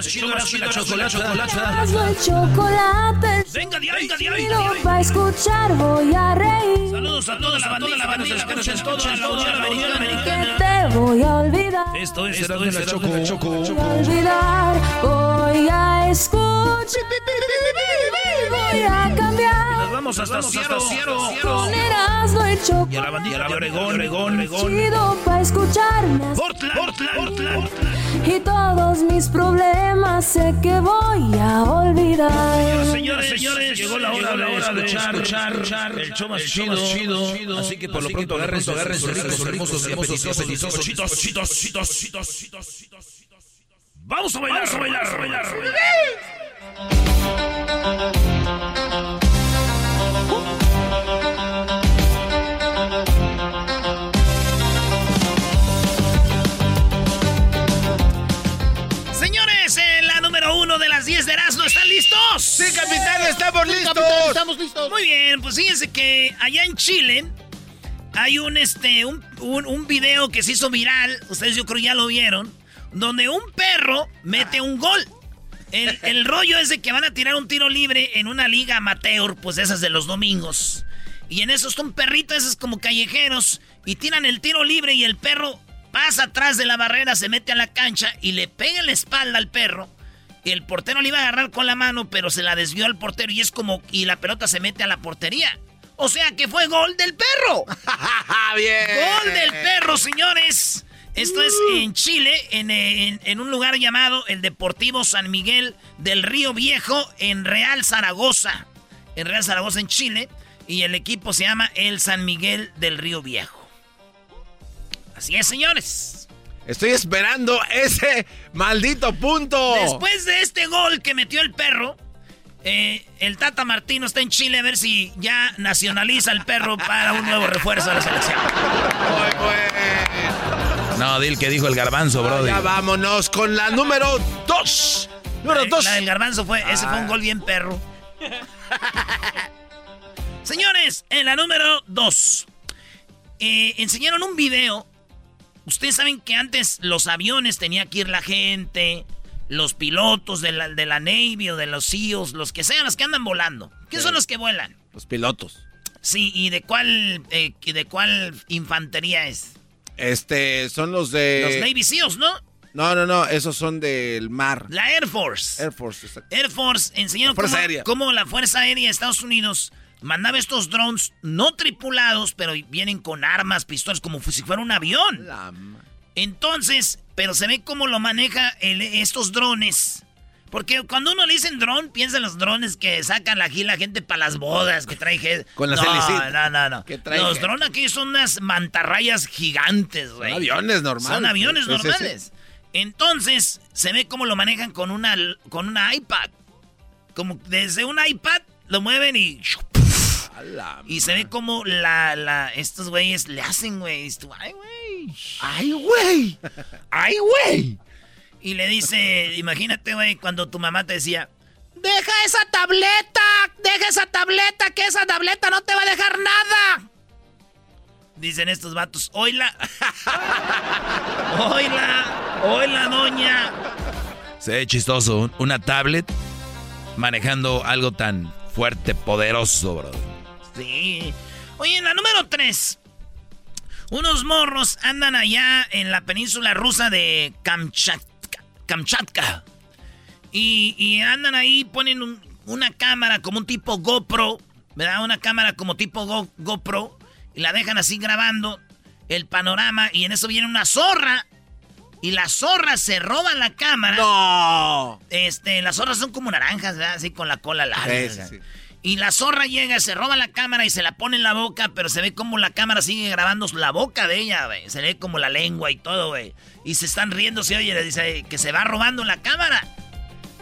más chido y la chocolate. Chocolate. Venga, de ahí, venga, de ahí, Si lo va a escuchar, voy a reír. Saludos a toda la bandita, la bandita, toda la Unión Americana. Te voy a olvidar. Esto es Erasmo y la Choco. Voy a olvidar. Voy a escuchar. Voy a cambiar. Nos vamos hasta y Y a la bandita de Oregón, Oregón, Oregón. Chido pa' escucharme. Portland, Portland, Y todos mis problemas sé que voy a olvidar. Señores, señores, llegó la hora, la hora de escuchar, escuchar el show más chido, Así que por lo pronto agarren, agarren sus ricos, hermosos apetitosos, chitos, chitos, chitos, chitos, chitos, chitos. Vamos a bailar, vamos a bailar, a bailar. De las 10 de Erasmo, ¿están listos? Sí, capitán, estamos listos. Estamos listos. Muy bien, pues fíjense que allá en Chile hay un este un, un, un video que se hizo viral, ustedes yo creo ya lo vieron, donde un perro mete un gol. El, el rollo es de que van a tirar un tiro libre en una liga amateur, pues esas de los domingos. Y en eso está un perrito, esos como callejeros, y tiran el tiro libre y el perro pasa atrás de la barrera, se mete a la cancha y le pega en la espalda al perro. El portero le iba a agarrar con la mano, pero se la desvió al portero y es como. Y la pelota se mete a la portería. O sea que fue gol del perro. Bien. Gol del perro, señores. Esto es en Chile, en, en- en un lugar llamado el Deportivo San Miguel del Río Viejo, en Real Zaragoza. En Real Zaragoza, en Chile. Y el equipo se llama el San Miguel del Río Viejo. Así es, señores. Estoy esperando ese maldito punto. Después de este gol que metió el perro, eh, el Tata Martino está en Chile a ver si ya nacionaliza el perro para un nuevo refuerzo de la selección. Muy bueno. No, dil que dijo el garbanzo, brother. Ya vámonos con la número dos. Número dos. La del garbanzo fue, ese fue un gol bien perro. Señores, en la número 2. enseñaron un video. Ustedes saben que antes los aviones tenía que ir la gente, los pilotos de la, de la Navy o de los SEALs, los que sean, los que andan volando. ¿Qué son los que vuelan? Los pilotos. Sí, ¿y de cuál, eh, de cuál infantería es? Este, son los de... Los Navy SEALs, ¿no? No, no, no, esos son del mar. La Air Force. Air Force, exacto. Air Force enseñaron cómo, cómo la Fuerza Aérea de Estados Unidos mandaba estos drones no tripulados, pero vienen con armas, pistolas, como si fuera un avión. Entonces, pero se ve cómo lo maneja el- estos drones. Porque cuando uno le dicen dron, piensa en los drones que sacan aquí la gente para las bodas, que trae. Con la no. No, no, no. Los drones aquí son unas mantarrayas gigantes, güey. Son aviones normales. Son aviones Sí, sí, sí. normales. Entonces, se ve cómo lo manejan con una, con una iPad. Como desde un iPad lo mueven y. Y se ve como la, la, estos güeyes le hacen, güey. Ay, güey. ¡Ay, güey! ¡Ay, güey! Y le dice, imagínate, güey, cuando tu mamá te decía, deja esa tableta, deja esa tableta, que esa tableta no te va a dejar nada. Dicen estos vatos, oila. oila, oila, doña. Se ve chistoso, una tablet manejando algo tan fuerte, poderoso, bro. Sí. Oye, en la número 3. Unos morros andan allá en la península rusa de Kamchatka. Kamchatka. Y, andan ahí, ponen una cámara como un tipo GoPro, ¿verdad? Una cámara como tipo GoPro. Y la dejan así grabando el panorama. Y en eso viene una zorra. Y la zorra se roba la cámara. ¡No! Este, las zorras son como naranjas, ¿verdad? Así con la cola larga. sí. Y la zorra llega, se roba la cámara y se la pone en la boca, pero se ve como la cámara sigue grabando la boca de ella, güey. Se ve como la lengua y todo, güey. Y se están riendo, se oye, le dice que se va robando la cámara.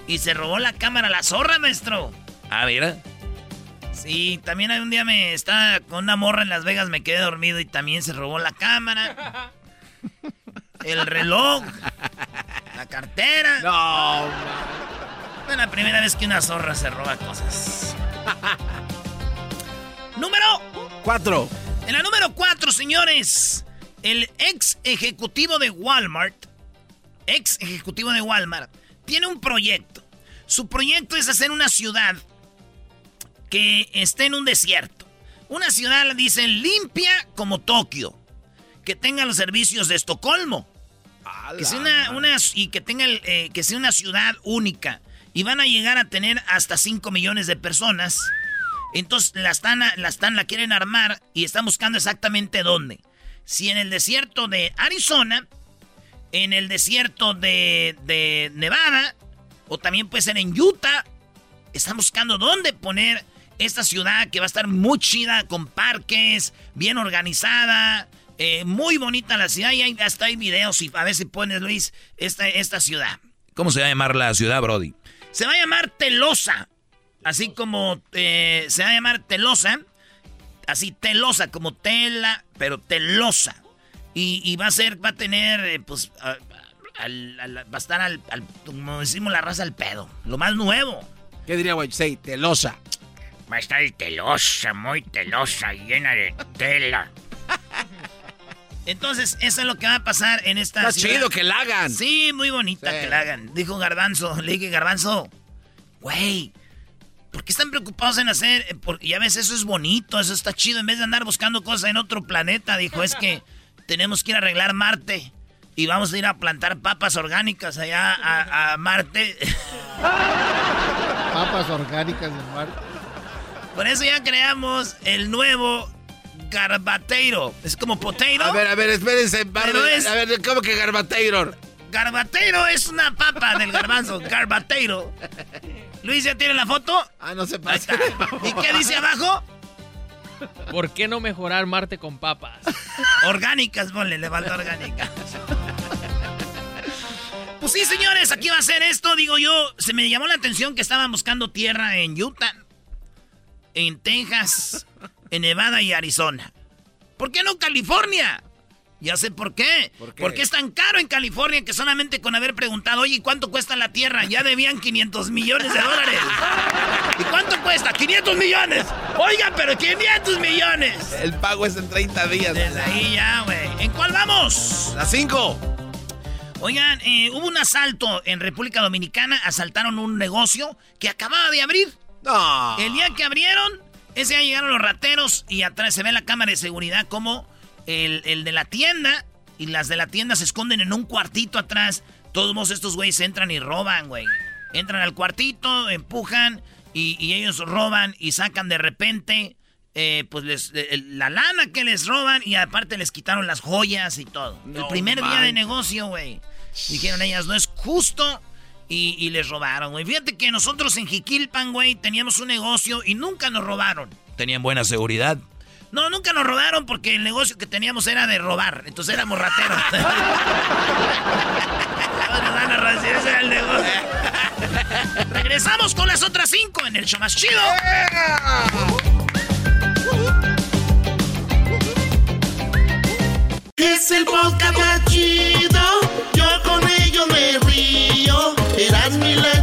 Y se robó la cámara la zorra, maestro. Ah, mira. Sí, también hay un día me estaba con una morra en Las Vegas, me quedé dormido y también se robó la cámara. El reloj. La cartera. No. Es la primera vez que una zorra se roba cosas. número 4. En la número 4, señores, el ex ejecutivo de Walmart, ex ejecutivo de Walmart, tiene un proyecto. Su proyecto es hacer una ciudad que esté en un desierto. Una ciudad, dicen, limpia como Tokio. Que tenga los servicios de Estocolmo. Que sea una, y que tenga eh, que sea una ciudad única y van a llegar a tener hasta 5 millones de personas. Entonces la están, la están, la quieren armar y están buscando exactamente dónde. Si en el desierto de Arizona, en el desierto de, de Nevada, o también puede ser en Utah, están buscando dónde poner esta ciudad que va a estar muy chida, con parques, bien organizada, eh, muy bonita la ciudad y hasta hay videos y a si pones, Luis, esta, esta ciudad. ¿Cómo se va a llamar la ciudad, Brody? Se va a llamar Telosa. Así como eh, se va a llamar Telosa. Así, Telosa, como tela, pero Telosa. Y, va a ser, va a tener, eh, pues, va a estar al, como decimos la raza, al pedo. Lo más nuevo. ¿Qué diría? Sí, Telosa. Va a estar telosa, muy telosa, llena de tela. Entonces, eso es lo que va a pasar en esta Está chido que la hagan. Sí, muy bonita que la hagan. Dijo Garbanzo, le dije, Garbanzo, güey, ¿por qué están preocupados en hacer? Eh, porque ya ves, eso es bonito, eso está chido. En vez de andar buscando cosas en otro planeta, dijo, es que tenemos que ir a arreglar Marte. Y vamos a ir a plantar papas orgánicas allá a, a Marte. papas orgánicas en Marte. Por eso ya creamos el nuevo garbateiro. Es como potato. A ver, a ver, espérense. A ver, ¿cómo que garbateiro? Garbateiro es una papa del garbanzo. Garbateiro. Luis, ¿ya tiene la foto? Ah, no se pasa. ¿Y qué dice abajo? ¿Por qué no mejorar Marte con papas? Orgánicas, ponle, le falta orgánicas. Pues sí, señores, aquí va a ser esto. Digo yo, se me llamó la atención que estaban buscando tierra en Utah, en Texas, en Nevada y Arizona. ¿Por qué no California? Ya sé por qué. ¿Por qué. Porque es tan caro en California que solamente con haber preguntado, oye, ¿cuánto cuesta la tierra? Ya debían 500 millones de dólares. ¿Y cuánto cuesta? 500 millones. Oiga, pero 500 millones. El pago es en 30 días. Desde ahí ya, güey. ¿En cuál vamos? La 5. Oigan, eh, hubo un asalto en República Dominicana. Asaltaron un negocio que acababa de abrir. No. El día que abrieron, ese día llegaron los rateros y atrás se ve la cámara de seguridad como el, de la tienda y las de la tienda se esconden en un cuartito atrás. Todos estos güeyes entran y roban, güey. Entran al cuartito, empujan y, ellos roban y sacan de repente eh, pues la lana que les roban y aparte les quitaron las joyas y todo. el primer día de negocio, güey. Dijeron ellas, no es justo y, les robaron, güey. Fíjate que nosotros en Jiquilpan, güey, teníamos un negocio y nunca nos robaron. ¿Tenían buena seguridad? No, nunca nos robaron porque el negocio que teníamos era de robar. Entonces éramos rateros. ese era el negocio. Regresamos con las otras cinco en el show más chido. Es el podcast más chido.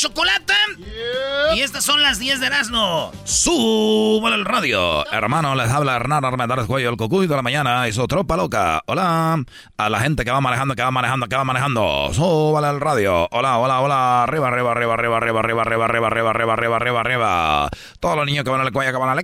la Chocolata. Y estas son las 10 de Erasmo. Súbala el radio. Hermano, les habla Hernán Armendariz Cuello, el cocuy de la mañana y su tropa loca. Hola. A la gente que va manejando, que va manejando, que va manejando. Súbala el radio. Hola, hola, hola. Arriba, arriba, arriba, arriba, arriba, arriba, arriba, arriba, arriba, arriba, arriba, arriba, arriba. Todos los niños que van a la cuella, que van a la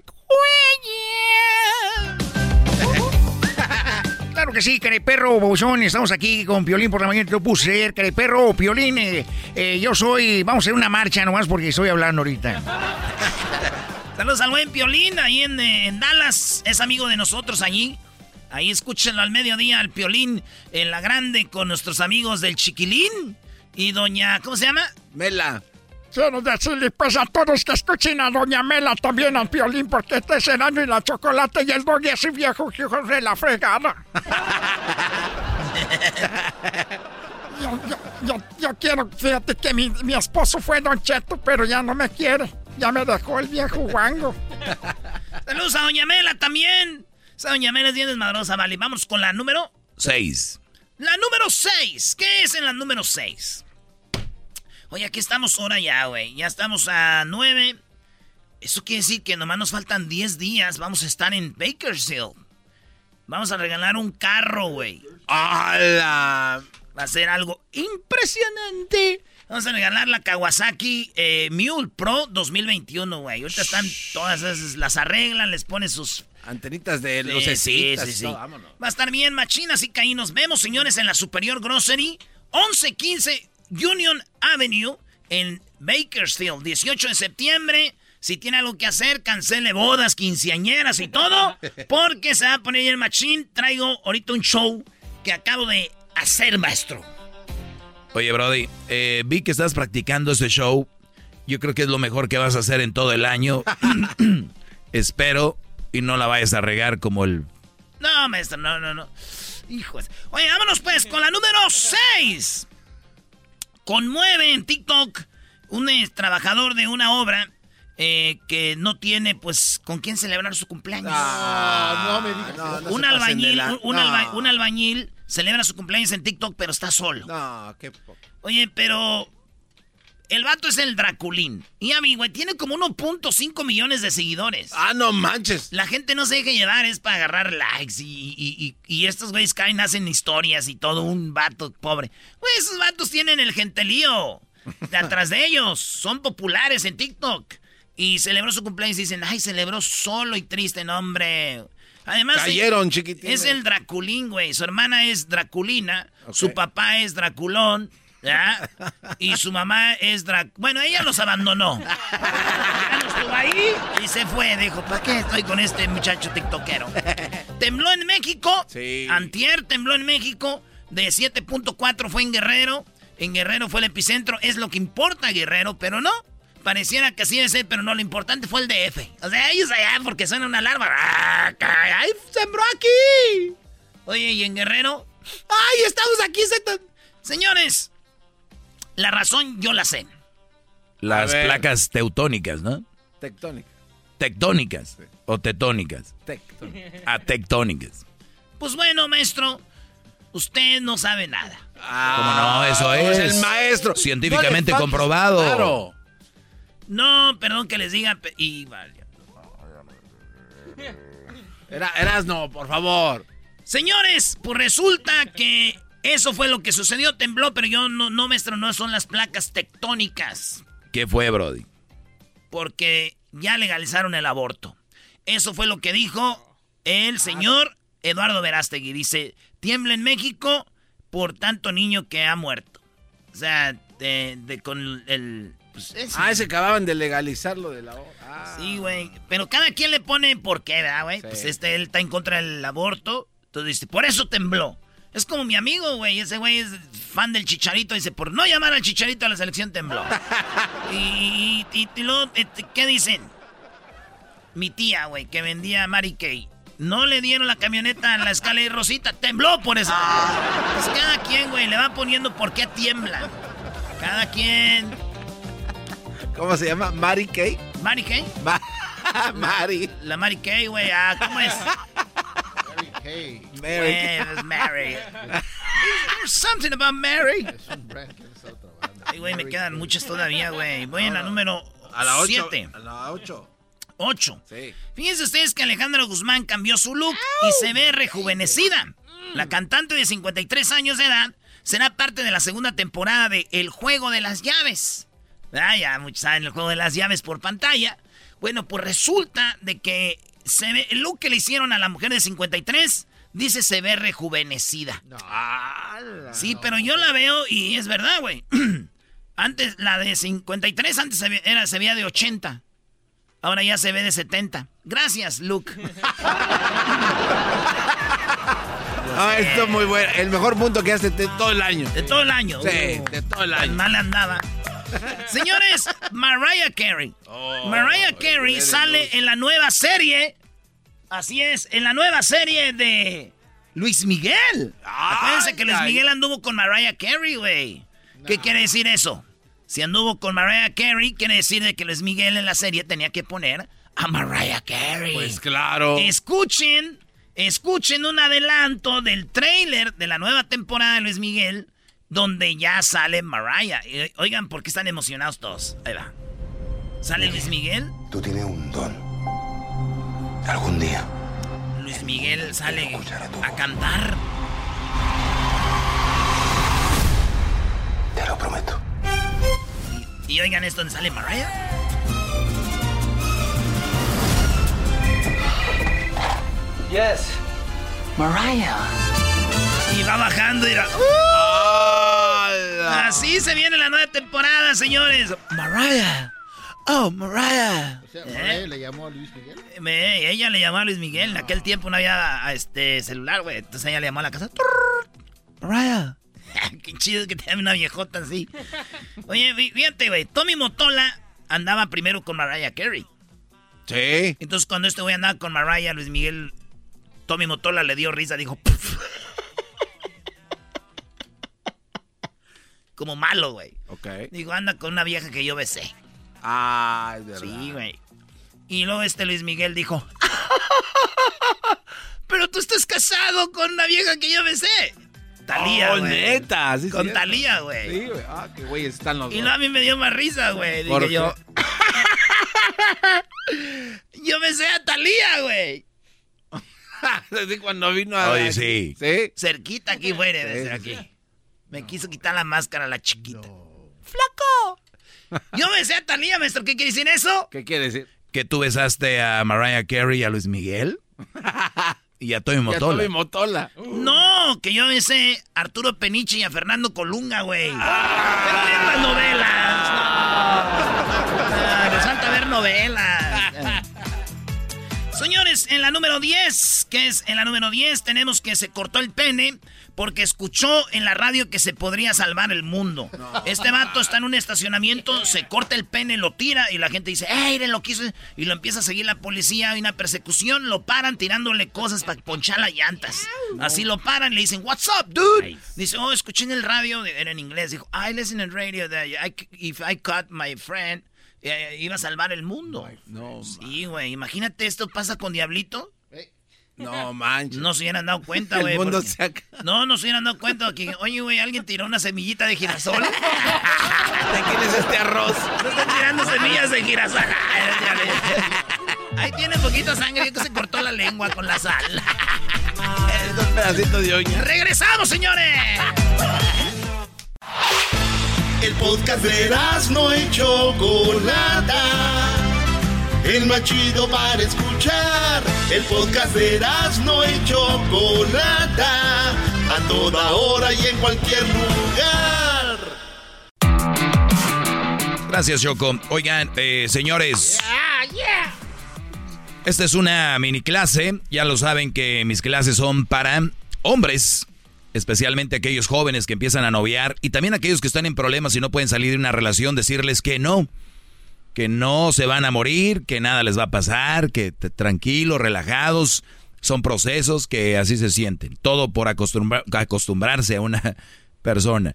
Claro que sí, perro Bobozón. Estamos aquí con Piolín por la mañana. Te puse perro Piolín. eh, eh, yo soy. Vamos a hacer una marcha nomás porque estoy hablando ahorita. Saludos al buen Piolín ahí en, eh, en Dallas. Es amigo de nosotros allí. Ahí escúchenlo al mediodía al Piolín en la grande con nuestros amigos del Chiquilín. Y doña, ¿cómo se llama? Mela. Quiero decirle pues a todos que escuchen a Doña Mela también al Piolín porque este es Erasmo y la Chocolate y el doggy ese viejo que hijo de la fregada. Yo, yo, yo, yo quiero, fíjate que mi, mi esposo fue Don Cheto, pero ya no me quiere. Ya me dejó el viejo guango. Saludos a Doña Mela también. Esa Doña Mela es bien desmadrosa, vale. Vamos con la número. Seis. La número 6. ¿Qué es en la número 6? Oye, aquí estamos ahora ya, güey. Ya estamos a 9. Eso quiere decir que nomás nos faltan 10 días. Vamos a estar en Bakersfield. Vamos a regalar un carro, güey. ¡Hala! Va a ser algo impresionante. Vamos a regalar la Kawasaki eh, Mule Pro 2021, güey. Ahorita están todas esas, las arreglan, les ponen sus... Antenitas de Sí, lucecitas sí, y sí, todo, sí. vámonos. Va a estar bien machina, así que ahí nos vemos, señores, en la Superior Grocery, 1115 Union Avenue, en Bakersfield, 18 de septiembre. Si tiene algo que hacer, cancele bodas, quinceañeras y todo, porque se va a poner el machín. Traigo ahorita un show que acabo de hacer, maestro. Oye, Brody, eh, vi que estás practicando ese show. Yo creo que es lo mejor que vas a hacer en todo el año. Espero y no la vayas a regar como el... No, maestro, no, no, no. Hijos. Oye, vámonos pues con la número 6. Conmueve en TikTok un trabajador de una obra eh, que no tiene, pues, con quién celebrar su cumpleaños. Ah, no me digas. No, no un, albañil, la- un, un no. alba- un albañil celebra su cumpleaños en TikTok, pero está solo. No, qué Oye, pero el vato es el Draculín. Y a mí, güey, tiene como 1.5 millones de seguidores. Ah, no manches. La gente no se deja llevar, es para agarrar likes y, y- y- y estos güeyes caen, hacen historias y todo, un vato pobre. Güey, esos vatos tienen el gentelío de atrás de ellos, son populares en TikTok. Y celebró su cumpleaños y dicen, ay, celebró solo y triste, no, hombre. Además, Cayeron, chiquitines. es el Draculín, güey. Su hermana es Draculina, su papá es Draculón, ¿ya? Y su mamá es Drac... Bueno, ella los abandonó. Ya no estuvo ahí y se fue. Dijo, ¿para qué estoy con este muchacho tiktokero? Tembló en México. Sí. Antier tembló en México. De 7.4 fue en Guerrero. En Guerrero fue el epicentro. Es lo que importa, Guerrero, pero no. Pareciera que así debe ser, pero no. Lo importante fue el DF. O sea, ellos allá porque suena una alarma. ¡Ah! ¡Ay, sembró aquí! Oye, y en Guerrero. ¡Ay, estamos aquí! Señores, la razón yo la sé. Las placas teutónicas, ¿no? Tectónica. Tectónicas o tetónicas. Tectónica. A tectónicas. Pues bueno, maestro, usted no sabe nada. ¿Cómo no? Eso es. el maestro. Científicamente No comprobado. Claro. No, perdón que les diga. Y vale. Era, eras no, por favor. Señores, pues resulta que eso fue lo que sucedió. Tembló, pero yo no, no maestro, no son las placas tectónicas. ¿Qué fue, Brody? Porque ya legalizaron el aborto. Eso fue lo que dijo el señor Eduardo Verástegui. Dice, tiembla en México por tanto niño que ha muerto. O sea, de, de con el... pues, ese. Ah, ese acababan de legalizar lo de la hora. Ah. Sí, güey. Pero cada quien le pone por qué, ¿verdad, güey? Sí. Pues este, él está en contra del aborto. Entonces dice, por eso tembló. Es como mi amigo, güey. Ese güey es fan del chicharito. Dice, por no llamar al chicharito a la selección tembló. y, y, y- y luego, este, ¿qué dicen? Mi tía, güey, que vendía Mary Kay. No le dieron la camioneta a la escala y Rosita. Tembló por eso. Pues cada quien, güey, le va poniendo por qué tiembla. Cada quien. ¿Cómo se llama? Mary Kay. ¿Mary Kay? Ma- Mary. La Mary Kay, güey. Ah, ¿cómo es? Hey. Mary. Pues, Mary. There's something about Mary. Ay, güey, me quedan muchas todavía, güey. Voy en la número A la 8. 7. A la 8. 8. Sí. Fíjense ustedes que Alejandra Guzmán cambió su look y se ve rejuvenecida. La cantante de 53 años de edad será parte de la segunda temporada de El Juego de las Llaves. Ah, ya muchos saben el Juego de las Llaves por pantalla. Bueno, pues resulta de que se ve, el look que le hicieron a la mujer de 53 dice se ve rejuvenecida. Sí, pero yo la veo y es verdad, güey. Antes, la de 53 antes se, ve- era, se veía de 80. Ahora ya se ve de 70. Gracias, Luke. Ah, esto es muy bueno. El mejor punto que hace de todo el año. De todo el año. Sí, Uh, de todo el tan año. mal andaba. Señores, Mariah Carey. Oh, Mariah Carey sale en la nueva serie. Así es, en la nueva serie de Luis Miguel. Acuérdense que Luis ay. Miguel anduvo con Mariah Carey, güey. ¿Qué quiere decir eso? Si anduvo con Mariah Carey, quiere decir de que Luis Miguel en la serie tenía que poner a Mariah Carey. Pues claro. Escuchen, escuchen un adelanto del trailer de la nueva temporada de Luis Miguel, donde ya sale Mariah. Y, Oigan, ¿por qué están emocionados todos? Ahí va. ¿Sale Luis Miguel? Tú tienes un don. Algún día. Luis Miguel sale a cantar. Te lo prometo. Y oigan esto donde sale Mariah. Yes. Mariah. Va bajando y era. Así se viene la nueva temporada, señores. Mariah. Oh, Mariah. O sea, ¿Eh? Mariah le llamó a Luis Miguel. Me- ella le llamó a Luis Miguel. En aquel tiempo no había este celular, güey. Entonces ella le llamó a la casa. Mariah. Qué chido que te llame una viejota así. Oye, fí- fíjate, güey. Tommy Motola andaba primero con Mariah Carey. Sí. Entonces cuando este güey andaba con Mariah, Luis Miguel, Tommy Motola le dio risa, dijo... "Puf". Como malo, güey. Ok. Digo, anda con una vieja que yo besé. Ah, es verdad. Sí, güey. Y luego este Luis Miguel dijo, pero tú estás casado con una vieja que yo besé. Talía, Oh, güey. neta. Sí, Con cierto. Talía, güey. Sí, güey. Ah, qué güey están los Y luego a mí me dio más risa, güey. Dije ¿Por yo. yo besé a Talía, güey. Desde cuando vino a. Oye, sí. Sí. Cerquita aquí Sí, desde sí, aquí. Me quiso quitar la máscara la chiquita. ¡Flaco! Yo besé a Talía, maestro. ¿Qué quiere decir eso? ¿Qué quiere decir? ¿Que tú besaste a Mariah Carey y a Luis Miguel? y a Tommy Ya Motola. Tommy Motola. No, que yo besé a Arturo Peniche y a Fernando Colunga, güey. Pero vean las novelas. No. Ah, les falta ver novelas. En la número 10, que es en la número 10, tenemos que se cortó el pene porque escuchó en la radio que se podría salvar el mundo. Este vato está en un estacionamiento, se corta el pene, lo tira y la gente dice, ¡Ey, miren lo que hizo! Y lo empieza a seguir la policía, hay una persecución, lo paran tirándole cosas para ponchar las llantas. Así lo paran, le dicen, What's up, dude? Dice, oh, escuché en el radio, era en inglés, dijo, I listen in radio that I, if I cut my friend, eh, iba a salvar el mundo. No, Sí, güey, imagínate esto pasa con Diablito. no manches. No se hubieran dado cuenta, güey. El mundo porque- se ac- No, no se hubieran dado cuenta que, oye, güey, alguien tiró una semillita de girasol. ¿De quién es este arroz? No están tirando semillas de girasol. Ahí tiene poquita sangre, que se cortó la lengua con la sal. Es un pedacito de oña. ¡Regresamos, señores! El podcast de no y Chocolata. El más chido para escuchar. El podcast de no y Chocolata. A toda hora y en cualquier lugar. Gracias, Choco. Oigan, eh, señores. Esta es una mini clase. Ya lo saben que mis clases son para hombres. Especialmente aquellos jóvenes que empiezan a noviar. Y también aquellos que están en problemas y no pueden salir de una relación. Decirles que no. Que no se van a morir. Que nada les va a pasar. Que tranquilos, relajados. Son procesos que así se sienten. Todo por acostumbra- acostumbrarse a una persona.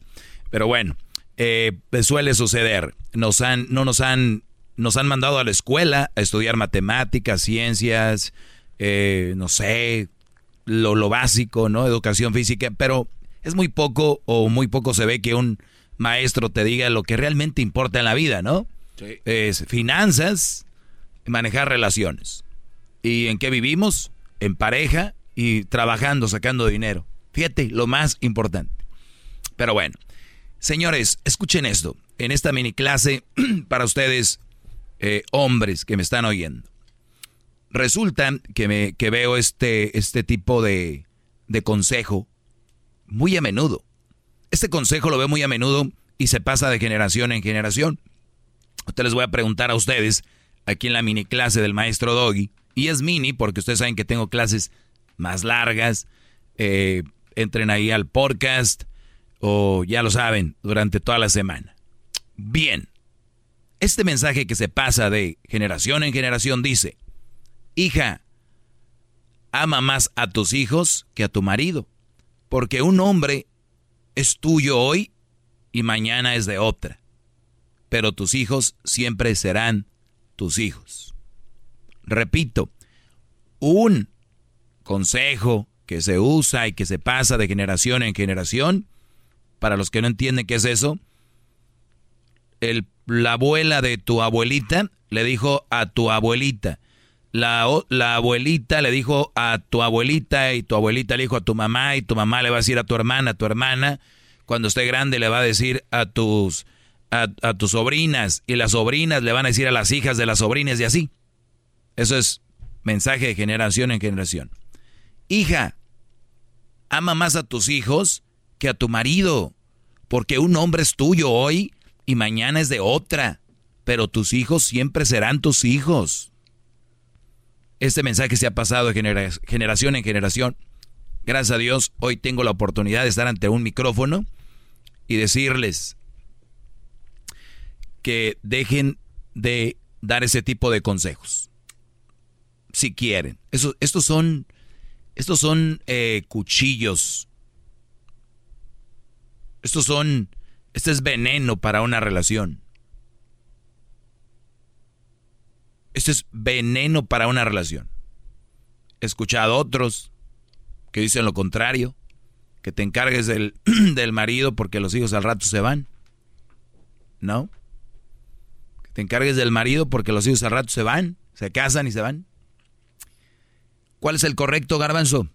Pero bueno, eh, suele suceder. Nos han, no nos han, nos han mandado a la escuela a estudiar matemáticas, ciencias, eh, no sé, lo, lo básico, ¿no? Educación física, pero Es muy poco o muy poco se ve que un maestro te diga lo que realmente importa en la vida, ¿no? Sí. Es finanzas, manejar relaciones. ¿Y en qué vivimos? En pareja y trabajando, sacando dinero. Fíjate, lo más importante. Pero bueno, señores, escuchen esto. En esta mini clase para ustedes, eh, hombres que me están oyendo. Resulta que, me, veo este, este tipo de, consejo muy a menudo. Este consejo lo veo muy a menudo y se pasa de generación en generación. Ustedes les voy a preguntar a ustedes aquí en la mini clase del maestro Doggy. Y es mini porque ustedes saben que tengo clases más largas. Eh, entren ahí al podcast o ya lo saben, durante toda la semana. Bien, este mensaje que se pasa de generación en generación dice, hija, ama más a tus hijos que a tu marido, porque un hombre es tuyo hoy y mañana es de otra, pero tus hijos siempre serán tus hijos. Repito, un consejo que se usa y que se pasa de generación en generación, para los que no entienden qué es eso, la abuela de tu abuelita le dijo a tu abuelita, la, la, abuelita le dijo a tu abuelita y tu abuelita le dijo a tu mamá y tu mamá le va a decir a tu hermana, a tu hermana, cuando esté grande le va a decir a tus, a, a tus sobrinas y las sobrinas le van a decir a las hijas de las sobrinas y así. Eso es mensaje de generación en generación. Hija, ama más a tus hijos que a tu marido, porque un hombre es tuyo hoy y mañana es de otra, pero tus hijos siempre serán tus hijos. Este mensaje se ha pasado de genera generación en generación. Gracias a Dios, hoy tengo la oportunidad de estar ante un micrófono y decirles que dejen de dar ese tipo de consejos. Si quieren. Eso, estos son, estos son eh, cuchillos. Estos son, este es veneno para una relación. Esto es veneno para una relación. He escuchado otros que dicen lo contrario, que te encargues del, del marido porque los hijos al rato se van. ¿No? Que te encargues del marido porque los hijos al rato se van, se casan y se van. ¿Cuál es el correcto, garbanzo?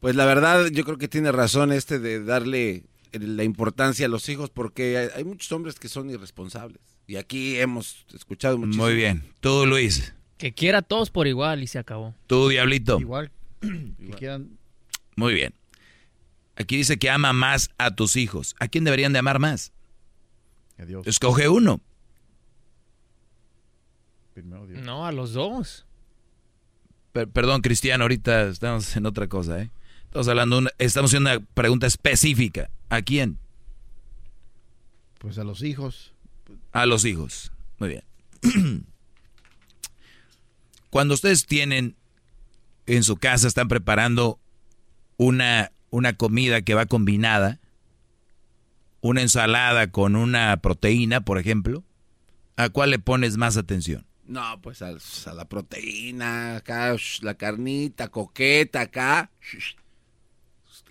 Pues la verdad, yo creo que tiene razón este de darle la importancia a los hijos porque hay, hay muchos hombres que son irresponsables. Y aquí hemos escuchado muchísimo. Muy bien. Tú, Luis. Que quiera a todos por igual y se acabó. Tú, Diablito. Igual. Que quieran... Muy bien. Aquí dice que ama más a tus hijos. ¿A quién deberían de amar más? A Dios. Escoge uno. Primero Dios. No, a los dos. Per- perdón, Cristiano, ahorita estamos en otra cosa, ¿eh? Estamos hablando, una- estamos haciendo una pregunta específica. ¿A quién? Pues a los hijos. A los hijos. Muy bien. Cuando ustedes tienen en su casa, están preparando una, una comida que va combinada, una ensalada con una proteína, por ejemplo, ¿a cuál le pones más atención? No, pues a, a la proteína, acá, la carnita, coqueta, acá.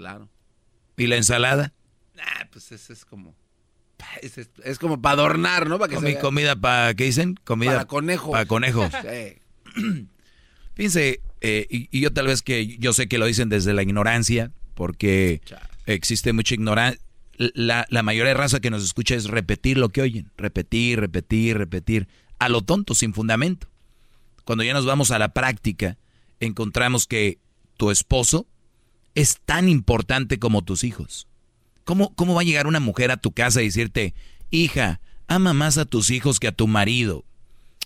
Claro. ¿Y la ensalada? Ah, pues ese es como. Es, es- es como para adornar, ¿no? Para que Comi- comida para, ¿qué dicen? Comida Para conejos. Para conejos. Sí. Fíjense, eh, y, y yo tal vez que yo sé que lo dicen desde la ignorancia, porque existe mucha ignorancia. La, la mayoría de raza que nos escucha es repetir lo que oyen, repetir, repetir, repetir, a lo tonto, sin fundamento. Cuando ya nos vamos a la práctica, encontramos que tu esposo es tan importante como tus hijos. ¿Cómo, ¿Cómo va a llegar una mujer a tu casa y decirte, hija, ama más a tus hijos que a tu marido?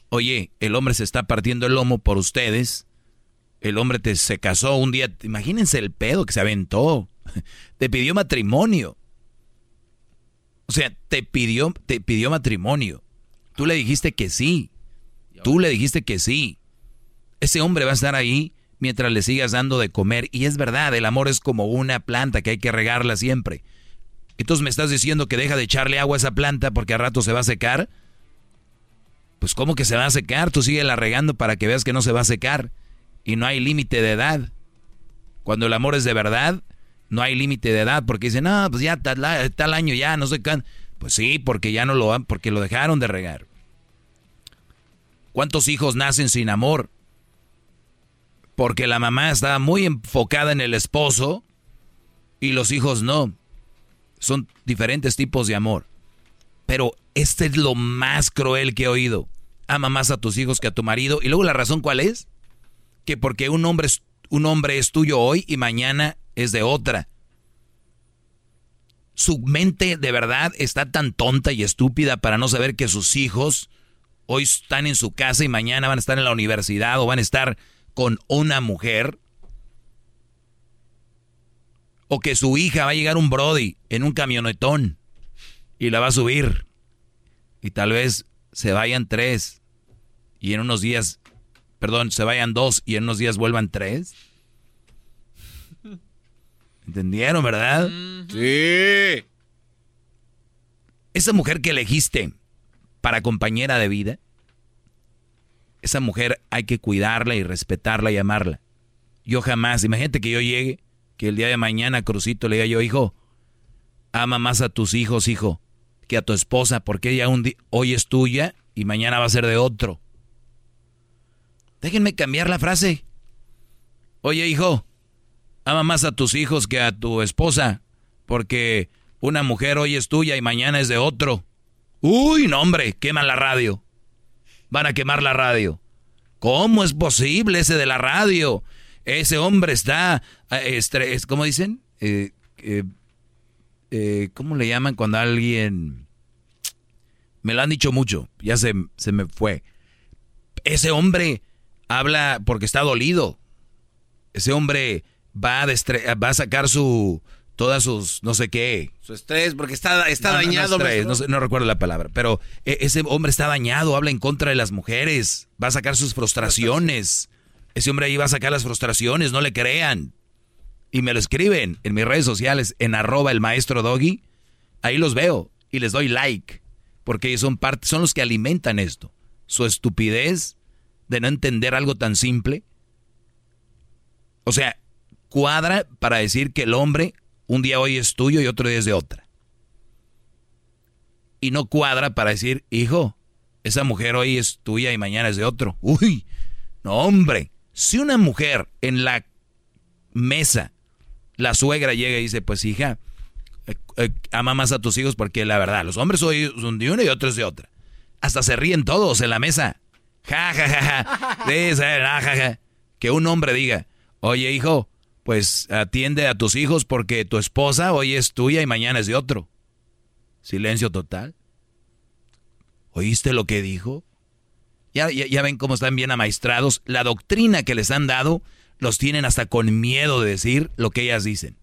Oye, el hombre se está partiendo el lomo por ustedes. El hombre te, se casó un día. Imagínense el pedo que se aventó. Te pidió matrimonio. O sea, te pidió, te pidió matrimonio. Tú le dijiste que sí. Tú le dijiste que sí. Ese hombre va a estar ahí mientras le sigas dando de comer. Y es verdad, el amor es como una planta que hay que regarla siempre. Entonces me estás diciendo que deja de echarle agua a esa planta porque a rato se va a secar. Pues ¿cómo que se va a secar? Tú sigue la regando para que veas que no se va a secar. Y no hay límite de edad. Cuando el amor es de verdad, no hay límite de edad porque dicen, no, pues ya tal, año ya, no sé qué. Pues sí, porque ya no lo porque lo dejaron de regar. ¿Cuántos hijos nacen sin amor? Porque la mamá está muy enfocada en el esposo y los hijos no. Son diferentes tipos de amor. Pero este es lo más cruel que he oído. Ama más a tus hijos que a tu marido. Y luego la razón cuál es? Que porque un hombre es, un hombre es tuyo hoy y mañana es de otra. Su mente de verdad está tan tonta y estúpida para no saber que sus hijos hoy están en su casa y mañana van a estar en la universidad o van a estar con una mujer. O que su hija va a llegar un Brody en un camionetón y la va a subir. Y tal vez se vayan tres y en unos días, perdón, se vayan dos y en unos días vuelvan tres. ¿Entendieron, verdad? Sí. Esa mujer que elegiste para compañera de vida, esa mujer hay que cuidarla y respetarla y amarla. Yo jamás, imagínate que yo llegue, que el día de mañana Crucito le diga yo, hijo, ama más a tus hijos, hijo, que a tu esposa, porque ella un hoy es tuya y mañana va a ser de otro. Déjenme cambiar la frase. Oye, hijo, ama más a tus hijos que a tu esposa, porque una mujer hoy es tuya y mañana es de otro. Uy, no, hombre, queman la radio. Van a quemar la radio. ¿Cómo es posible ese de la radio? Ese hombre está, eh, ¿cómo dicen? Eh, eh, ¿Cómo le llaman cuando alguien... Me lo han dicho mucho, ya se, se me fue. Ese hombre habla porque está dolido. Ese hombre va a, va a sacar su todas sus no sé qué. Su estrés, porque está, está dañado. No, recuerdo la palabra, pero e, ese hombre está dañado, habla en contra de las mujeres, va a sacar sus frustraciones. Ese hombre ahí va a sacar las frustraciones, no le crean. Y me lo escriben en mis redes sociales, en arroba el maestro doggy. Ahí los veo y les doy like, porque son parte, son los que alimentan esto. Su estupidez de no entender algo tan simple. O sea, cuadra para decir que el hombre un día hoy es tuyo y otro día es de otra. Y no cuadra para decir, hijo, esa mujer hoy es tuya y mañana es de otro. Uy, no hombre, si una mujer en la mesa, la suegra llega y dice, pues hija, eh, eh, ama más a tus hijos porque la verdad, los hombres hoy son de una y otros de otra. Hasta se ríen todos en la mesa. Ja, ja, ja, ja. ja, ja. Que un hombre diga, oye hijo, pues atiende a tus hijos porque tu esposa hoy es tuya y mañana es de otro. Silencio total. ¿Oíste lo que dijo? Ya, ya, ven cómo están bien amaestrados. La doctrina que les han dado los tienen hasta con miedo de decir lo que ellas dicen.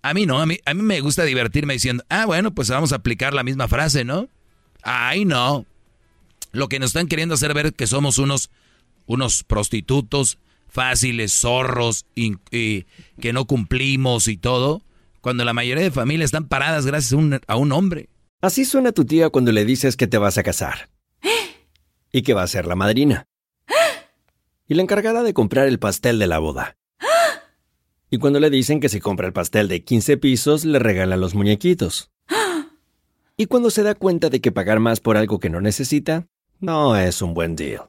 A mí no, a mí, a mí me gusta divertirme diciendo, ah, bueno, pues vamos a aplicar la misma frase, ¿no? Ay, no. Lo que nos están queriendo hacer ver que somos unos, unos prostitutos, fáciles, zorros, y, que no cumplimos y todo, cuando la mayoría de familias están paradas gracias a un, a un hombre. Así suena tu tía cuando le dices que te vas a casar. Y que va a ser la madrina. Y la encargada de comprar el pastel de la boda. Y cuando le dicen que si compra el pastel de 15 pisos, le regalan los muñequitos. Y cuando se da cuenta de que pagar más por algo que no necesita, no es un buen deal.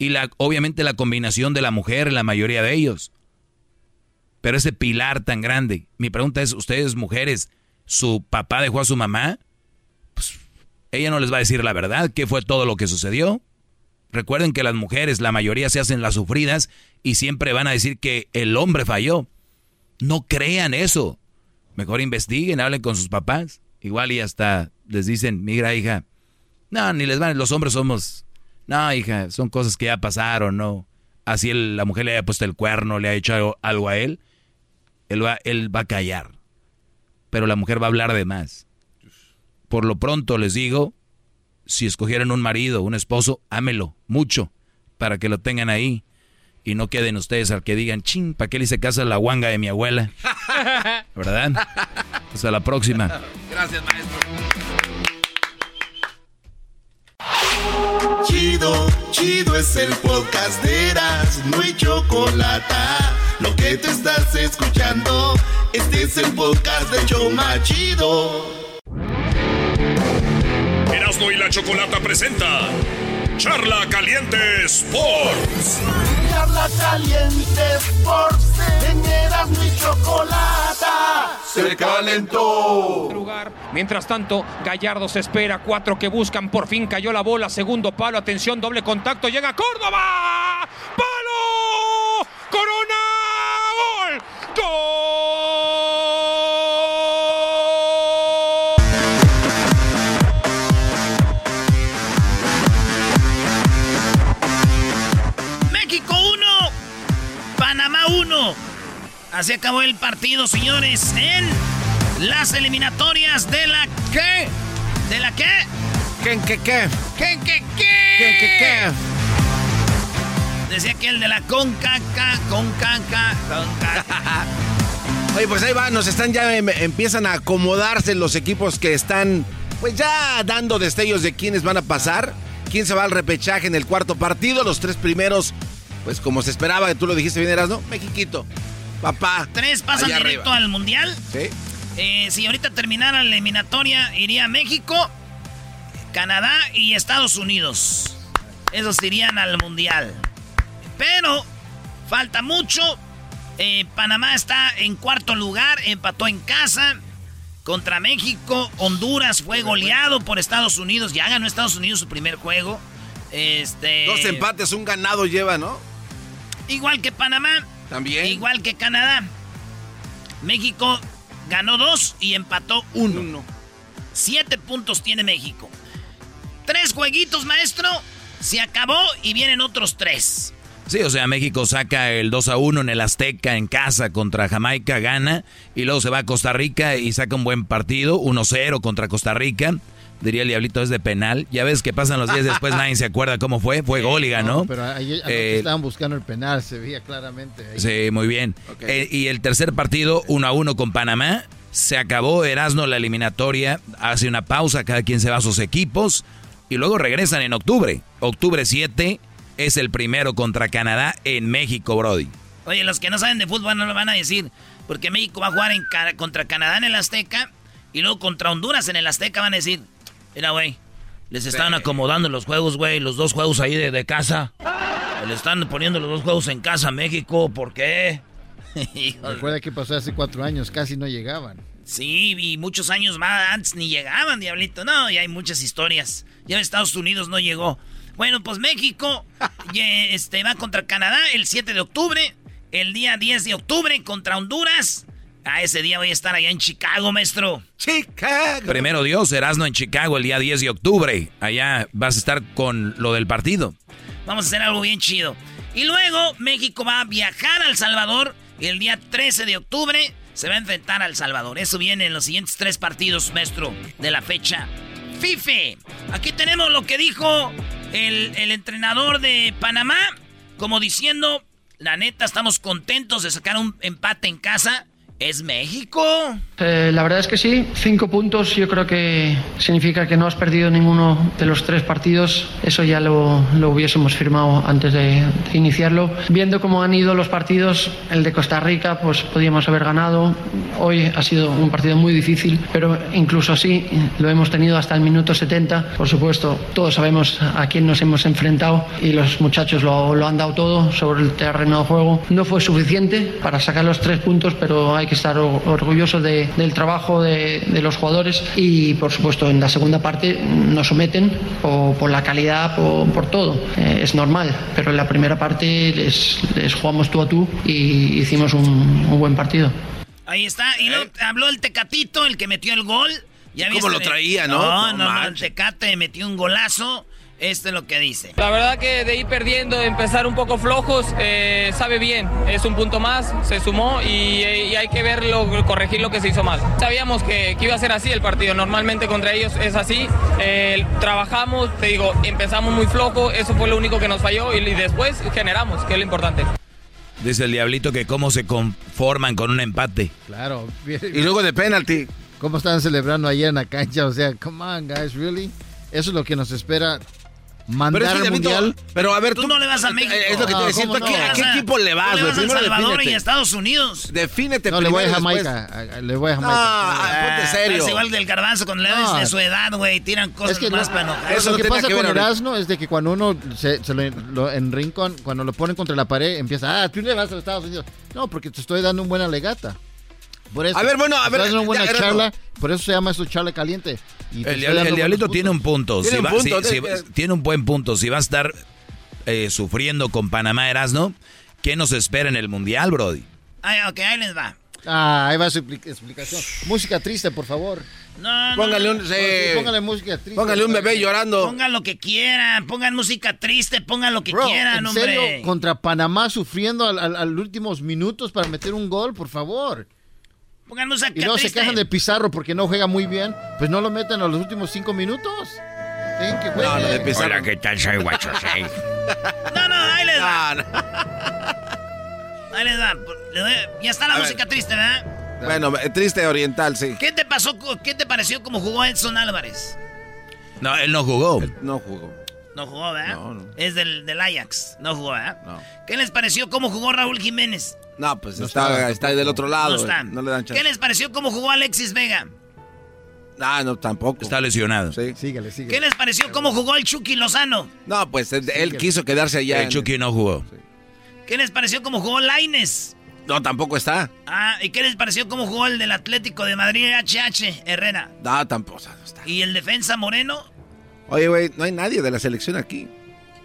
Y la, obviamente la combinación de la mujer, la mayoría de ellos. Pero ese pilar tan grande. Mi pregunta es, ustedes mujeres, ¿su papá dejó a su mamá? Pues ella no les va a decir la verdad, qué fue todo lo que sucedió. Recuerden que las mujeres, la mayoría se hacen las sufridas y siempre van a decir que el hombre falló. No crean eso. Mejor investiguen, hablen con sus papás. Igual y hasta les dicen, mira hija, no, ni les van, los hombres somos, no hija, son cosas que ya pasaron, no. Así la mujer le haya puesto el cuerno, le ha hecho algo, a él, él va, él va a callar. Pero la mujer va a hablar de más. Por lo pronto les digo, si escogieran un marido, un esposo, ámelo mucho para que lo tengan ahí y no queden ustedes al que digan, ching, ¿para qué le hice casa a la guanga de mi abuela? ¿Verdad? Hasta la próxima. Gracias, maestro. Chido, chido es el podcast de Eras, no hay chocolate. Lo que te estás escuchando, este es el podcast de Choma Chido. Erasmo y la Chocolata presenta Charla Caliente Sports. Charla Caliente Sports. En y Chocolata se calentó. Mientras tanto, Gallardo se espera. Cuatro que buscan. Por fin cayó la bola. Segundo palo. Atención, doble contacto. Llega Córdoba. ¡Palo! ¡Corona! ¡Gol! Así acabó el partido, señores, en las eliminatorias de la qué? ¿De la qué? ¿Qué, qué, qué? ¿Qué, qué, qué? ¿Qué, qué, qué? Decía que el de la concaca, concaca, concaca. Oye, pues ahí va, nos están ya, em- empiezan a acomodarse los equipos que están, pues ya dando destellos de quiénes van a pasar, quién se va al repechaje en el cuarto partido, los tres primeros, pues como se esperaba, que tú lo dijiste bien, eras, ¿no? Mexiquito, papá. Tres pasan directo arriba. al mundial. Sí. Eh, si ahorita terminara la eliminatoria, iría México, Canadá y Estados Unidos. Esos irían al mundial. Pero falta mucho. Eh, Panamá está en cuarto lugar, empató en casa contra México. Honduras fue goleado por Estados Unidos. Ya ganó Estados Unidos su primer juego. Este, Dos empates, un ganado lleva, ¿no? Igual que Panamá. También. Igual que Canadá. México ganó dos y empató uno. Siete puntos tiene México. Tres jueguitos, maestro. Se acabó y vienen otros tres. Sí, o sea, México saca el 2 a 1 en el Azteca en casa contra Jamaica, gana, y luego se va a Costa Rica y saca un buen partido, 1-0 contra Costa Rica. Diría el Diablito, es de penal. Ya ves que pasan los días después, nadie se acuerda cómo fue. Fue gol y ganó. No, pero ahí Eh, estaban buscando el penal, se veía claramente. ahí. Sí, muy bien. Eh, y el tercer partido, 1 a 1 con Panamá. Se acabó Erasmo la eliminatoria. Hace una pausa, cada quien se va a sus equipos. Y luego regresan en octubre. Octubre 7 es el primero contra Canadá en México, Brody. Oye, los que no saben de fútbol no lo van a decir. Porque México va a jugar en contra Canadá en el Azteca. Y luego contra Honduras en el Azteca van a decir. Mira, güey. Les están acomodando los juegos, güey. Los dos juegos ahí de, de casa. Le están poniendo los dos juegos en casa a México. ¿Por qué? Recuerda que pasó hace cuatro años, casi no llegaban. Sí, y muchos años más antes ni llegaban, diablito. No, y hay muchas historias. Ya Estados Unidos no llegó. Bueno, pues México este, va contra Canadá el 7 de octubre. El día 10 de octubre contra Honduras. A ese día voy a estar allá en Chicago, maestro. Chicago. Primero Dios, Erasmo en Chicago el día 10 de octubre. Allá vas a estar con lo del partido. Vamos a hacer algo bien chido. Y luego México va a viajar al Salvador. Y el día 13 de octubre se va a enfrentar al Salvador. Eso viene en los siguientes tres partidos, maestro, de la fecha Fife. Aquí tenemos lo que dijo el, el entrenador de Panamá, como diciendo, la neta, estamos contentos de sacar un empate en casa. ¿Es México? Eh, la verdad es que sí, cinco puntos yo creo que significa que no has perdido ninguno de los tres partidos. Eso ya lo, lo hubiésemos firmado antes de, de iniciarlo. Viendo cómo han ido los partidos, el de Costa Rica, pues podíamos haber ganado. Hoy ha sido un partido muy difícil, pero incluso así lo hemos tenido hasta el minuto 70. Por supuesto, todos sabemos a quién nos hemos enfrentado y los muchachos lo, lo han dado todo sobre el terreno de juego. No fue suficiente para sacar los tres puntos, pero hay que estar or- orgullosos de- del trabajo de, de los jugadores y por supuesto en la segunda parte nos someten por, por la calidad, por, por todo. Eh, es normal, pero en la primera parte les, les jugamos tú a tú y hicimos un, un buen partido. Ahí está. Y luego habló el Tecatito, el que metió el gol. ¿Ya ¿Cómo lo traía, no? No, No no, no, el. Tecate metió un golazo. Esto es lo que dice. La verdad que de ir perdiendo, empezar un poco flojos, eh, sabe bien. Es un punto más, se sumó y, y hay que verlo, corregir lo que se hizo mal. Sabíamos que, que iba a ser así el partido. Normalmente contra ellos es así. Eh, trabajamos, te digo, empezamos muy flojo. Eso fue lo único que nos falló y, y después generamos, que es lo importante. Dice el diablito que cómo se conforman con un empate. Claro. Y luego de penalti. ¿Cómo estaban celebrando ayer en la cancha? O sea, come on, guys, really? Eso es lo que nos espera. Mandar Pero al mundial. Pero a ver, Tú no le vas a México. Es lo que te No, voy a decir. ¿cómo ¿tú a qué, no? a qué equipo le tú vas, le güey? vas a Salvador y defínete. a Estados Unidos. Defínete No, le voy a Jamaica. después. Le voy a Jamaica. ah, ponte serio. Es igual del garbanzo con la No. de su edad, güey. Tiran cosas Es que más no- para enojar. Eso lo que pasa que con. Erasmo es de que cuando uno se, se lo, lo- en rincón, cuando lo ponen contra la pared, empieza, ah, tú le vas a Estados Unidos. No, porque te estoy dando una buena legata. Por eso. A ver, bueno, a Te ver, una buena ya, charla, por eso se llama eso charla caliente. Y El, el- diablito tiene un punto. Tiene Si un va- punto, si- de- si- tiene un buen punto. Si va a estar eh, sufriendo con Panamá Erasno, ¿qué nos espera en el Mundial, Brody? Ay, ok, ahí les va. Ah, ahí va su expli- explicación. Música triste, por favor. No, Póngale no. un, póngale música triste. póngale un bebé llorando. Pongan lo que quieran, pongan música triste, pongan lo que Bro, quieran, ¿en serio? hombre. Contra Panamá sufriendo al, al- al últimos minutos para meter un gol, por favor. Pongan música Y luego se quejan de Pizarro porque no juega muy bien. Pues no lo meten a los últimos cinco minutos. Dejen que juegue. No, lo de Pizarro. Hola, ¿qué tal? Soy Guachosei. No, no, ahí les va. Ah, no. Ahí les va. Le doy- Ya está la A ver. música triste, ¿verdad? Bueno, triste oriental, sí. ¿Qué te pasó? ¿Qué te pareció como jugó Edson Álvarez? No, él no jugó. No jugó. No jugó, ¿verdad? No, no. Es del, del Ajax. No jugó, ¿verdad? No. ¿Qué les pareció cómo jugó Raúl Jiménez? No, pues No está, está, está del otro lado. no güey. está. No le dan chance. ¿Qué les pareció cómo jugó Alexis Vega? Ah, no, tampoco. Está lesionado. Sí. Síguele, síguele. ¿Qué les pareció cómo jugó el Chucky Lozano? No, pues él, él quiso quedarse allá. El Chucky no jugó. ¿Qué les pareció cómo jugó Laines? No, tampoco está. Ah, ¿y qué les pareció cómo jugó el del Atlético de Madrid, HH, Herrera? No, tampoco o sea, no está. ¿Y el defensa Moreno? Oye, güey, no hay nadie de la selección aquí.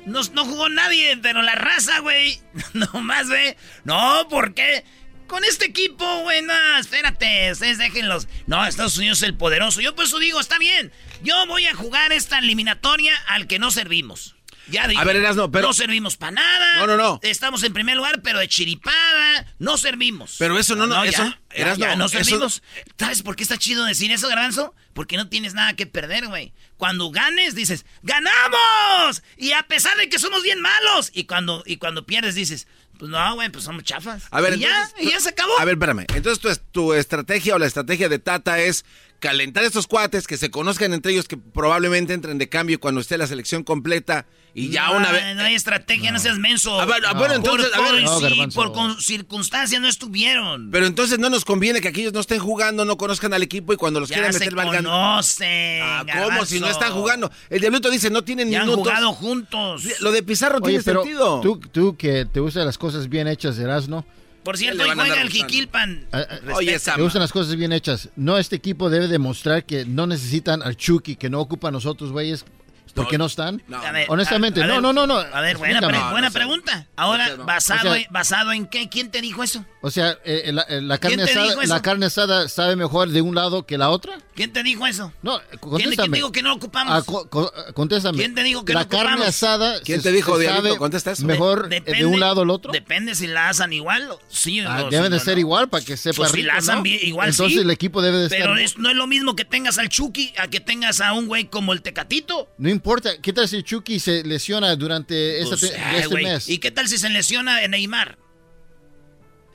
No, no jugó nadie, pero la raza, güey. Nomás, güey. No, ¿por qué? Con este equipo, güey, no, espérate, ustedes déjenlos. No, Estados Unidos es el poderoso. Yo por eso digo, está bien. Yo voy a jugar esta eliminatoria al que no servimos. Ya dije. A ver, Erasmo, pero- No servimos para nada. No, no, no. Estamos en primer lugar, pero de chiripada. No servimos. Pero eso no, no, ya, eso- ya, Erasmo, ya no eso- servimos. ¿Sabes por qué está chido decir eso, Garbanzo? Porque no tienes nada que perder, güey. Cuando ganes, dices, ¡ganamos! Y a pesar de que somos bien malos. Y cuando, y cuando pierdes, dices, pues no, güey, pues somos chafas. A ver, y ya, y ya se acabó. A ver, espérame. Entonces tu, es- tu estrategia o la estrategia de Tata es calentar a estos cuates, que se conozcan entre ellos, que probablemente entren de cambio cuando esté la selección completa y ya no, una vez... No hay estrategia, no, seas menso. A ver, a ver, entonces, por, a ver. por- No, sí, por circunstancias no estuvieron. Pero entonces no nos conviene que aquellos no estén jugando, no conozcan al equipo y cuando los ya quieran meter valgan... conocen. Ah, ¿Cómo? Si no están jugando. El Diablito dice, no tienen Ya han minutos. jugado juntos. Lo de Pizarro Oye, tiene pero sentido. tú, tú que te gustan las cosas bien hechas, Erasno. Por cierto, hoy juega el. Jiquilpan. Ah, ah, Oye. Sama. Te gustan las cosas bien hechas. No, este equipo debe demostrar que no necesitan al Chucky, que no ocupan a nosotros, güeyes. ¿Por qué no están? No, A ver, Honestamente, a- a no, ver, no, no, no. A ver, buena, Explícame. pre- No, buena pregunta. Ahora, No sé, no. basado, O sea- en, basado en qué, ¿quién te dijo eso? O sea, eh, la, eh, la ¿Quién carne asada, la carne asada sabe mejor de un lado que la otra. ¿Quién te dijo eso? No, ¿Quién, contéstame. quién te dijo que no lo ocupamos? Ah, co- co- contéstame. ¿Quién te dijo que la no carne ocupamos? asada ¿Quién te dijo, se Diablito? sabe Contesta eso. Mejor De- eh, de un lado al otro. Depende si la asan igual. o- Sí, Ah, o deben si de no, ser no. igual para que sepa Pues si rico, la asan ¿no? bien, igual Entonces sí. el equipo debe de Pero estar... es- no es lo mismo que tengas al Chucky a que tengas a un güey como el Tecatito. No importa. ¿Qué tal si Chucky se lesiona durante Pues, te- ay, este mes? ¿Y qué tal si se lesiona Neymar?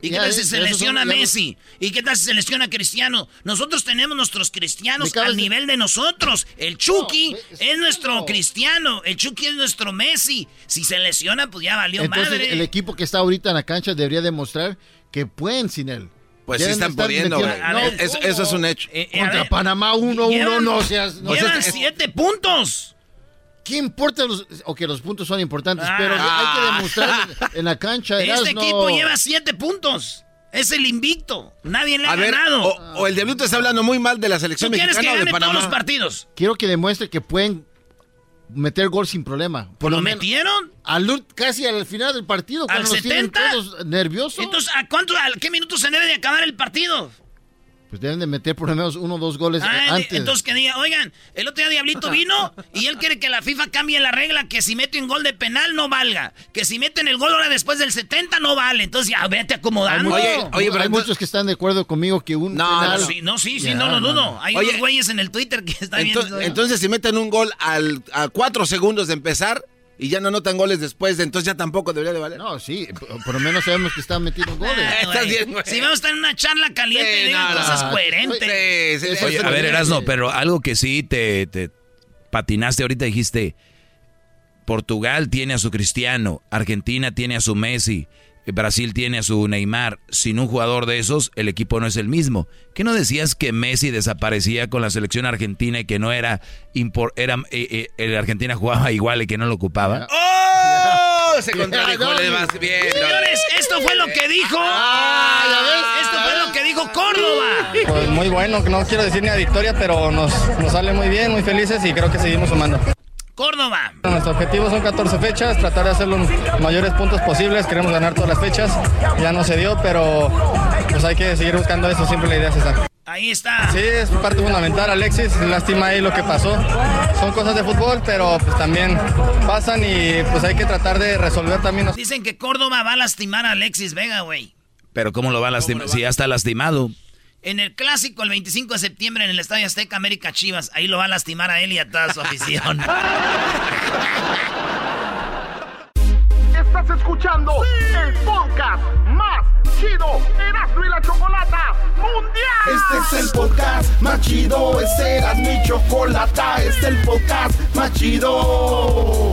¿Y qué tal si se son- lesiona ya- Messi? ¿Y qué tal si se lesiona Cristiano? Nosotros tenemos nuestros cristianos al de- nivel de nosotros. El Chucky No, es nuestro cristiano. El Chucky es nuestro Messi. Si se lesiona, pues ya valió Entonces madre. el equipo que está ahorita en la cancha debería demostrar que pueden sin él. Pues sí están pudiendo. No, Eso- ¿cómo? eso es un hecho. Eh, eh, Contra ver, Panamá 1-1, llevan- no seas... no llevan seas- siete puntos. ¿Qué importa? Los, ok, los puntos son importantes, Ah. pero hay que demostrar en la cancha. Este Erasno. equipo lleva siete puntos. Es el invicto. Nadie le ha A ver, ganado. o, o el Diablito está hablando muy mal de la ¿Tú selección quieres que mexicana o de gane todos Panamá. los partidos? Quiero que demuestre que pueden meter gol sin problema. Por ¿Lo metieron? al casi al final del partido, ¿Al cuando los tienen 70? todos nerviosos. Entonces, ¿a cuánto, a qué minutos se debe de acabar el partido? Pues deben de meter por lo menos uno o dos goles Ah, antes. entonces que diga, oigan, el otro día Diablito vino y él quiere que la FIFA cambie la regla que si mete un gol de penal no valga, que si meten el gol ahora después del 70 no vale. Entonces ya vete acomodando. Oye, oye, pero hay entonces- muchos que están de acuerdo conmigo que un No, penal- No, sí, no, sí, sí, Ya, no lo dudo. no, no. Hay Oye, unos güeyes en el Twitter que están Entonces, viendo. entonces si meten un gol al, a cuatro segundos de empezar y ya no anotan goles después, de entonces ya tampoco debería de valer. No, sí, por, lo menos sabemos que están metiendo goles. Estás güey. bien, güey. Si vamos a estar en una charla caliente, Sí, digan no, no. cosas Ah, coherentes. Sí, sí, sí, Oye, a no ver, Erasno, pero algo que sí te, te patinaste ahorita, dijiste, Portugal tiene a su Cristiano, Argentina tiene a su Messi, Brasil tiene a su Neymar. Sin un jugador de esos, el equipo no es el mismo. ¿Qué no decías que Messi desaparecía con la selección argentina y que no era... impor- era eh, eh, el Argentina jugaba igual y que no lo ocupaba? ¡Oh! Se contradijo, vas bien. Señores, esto fue lo que dijo. Ah, ya ves. Esto fue lo que dijo Córdoba. Pues muy bueno, no quiero decir ni a victoria, pero nos, nos sale muy bien, muy felices y creo que seguimos sumando. Córdoba. Nuestro objetivo son 14 fechas, tratar de hacer los mayores puntos posibles, queremos ganar todas las fechas, ya no se dio, pero pues hay que seguir buscando eso, siempre la idea es esa. Ahí está. Sí, es parte fundamental, Alexis, lástima ahí lo que pasó, son cosas de fútbol, pero pues también pasan y pues hay que tratar de resolver también. los- Dicen que Córdoba va a lastimar a Alexis Vega, güey. Pero ¿cómo lo va a lastimar? Si ya está lastimado. En el clásico, el 25 de septiembre, en el Estadio Azteca América Chivas, ahí lo va a lastimar a él y a toda su afición. Estás escuchando el podcast más chido Erasmo y la Chocolata Mundial. Este es el podcast más chido. Este era mi chocolata. Este es el podcast más chido.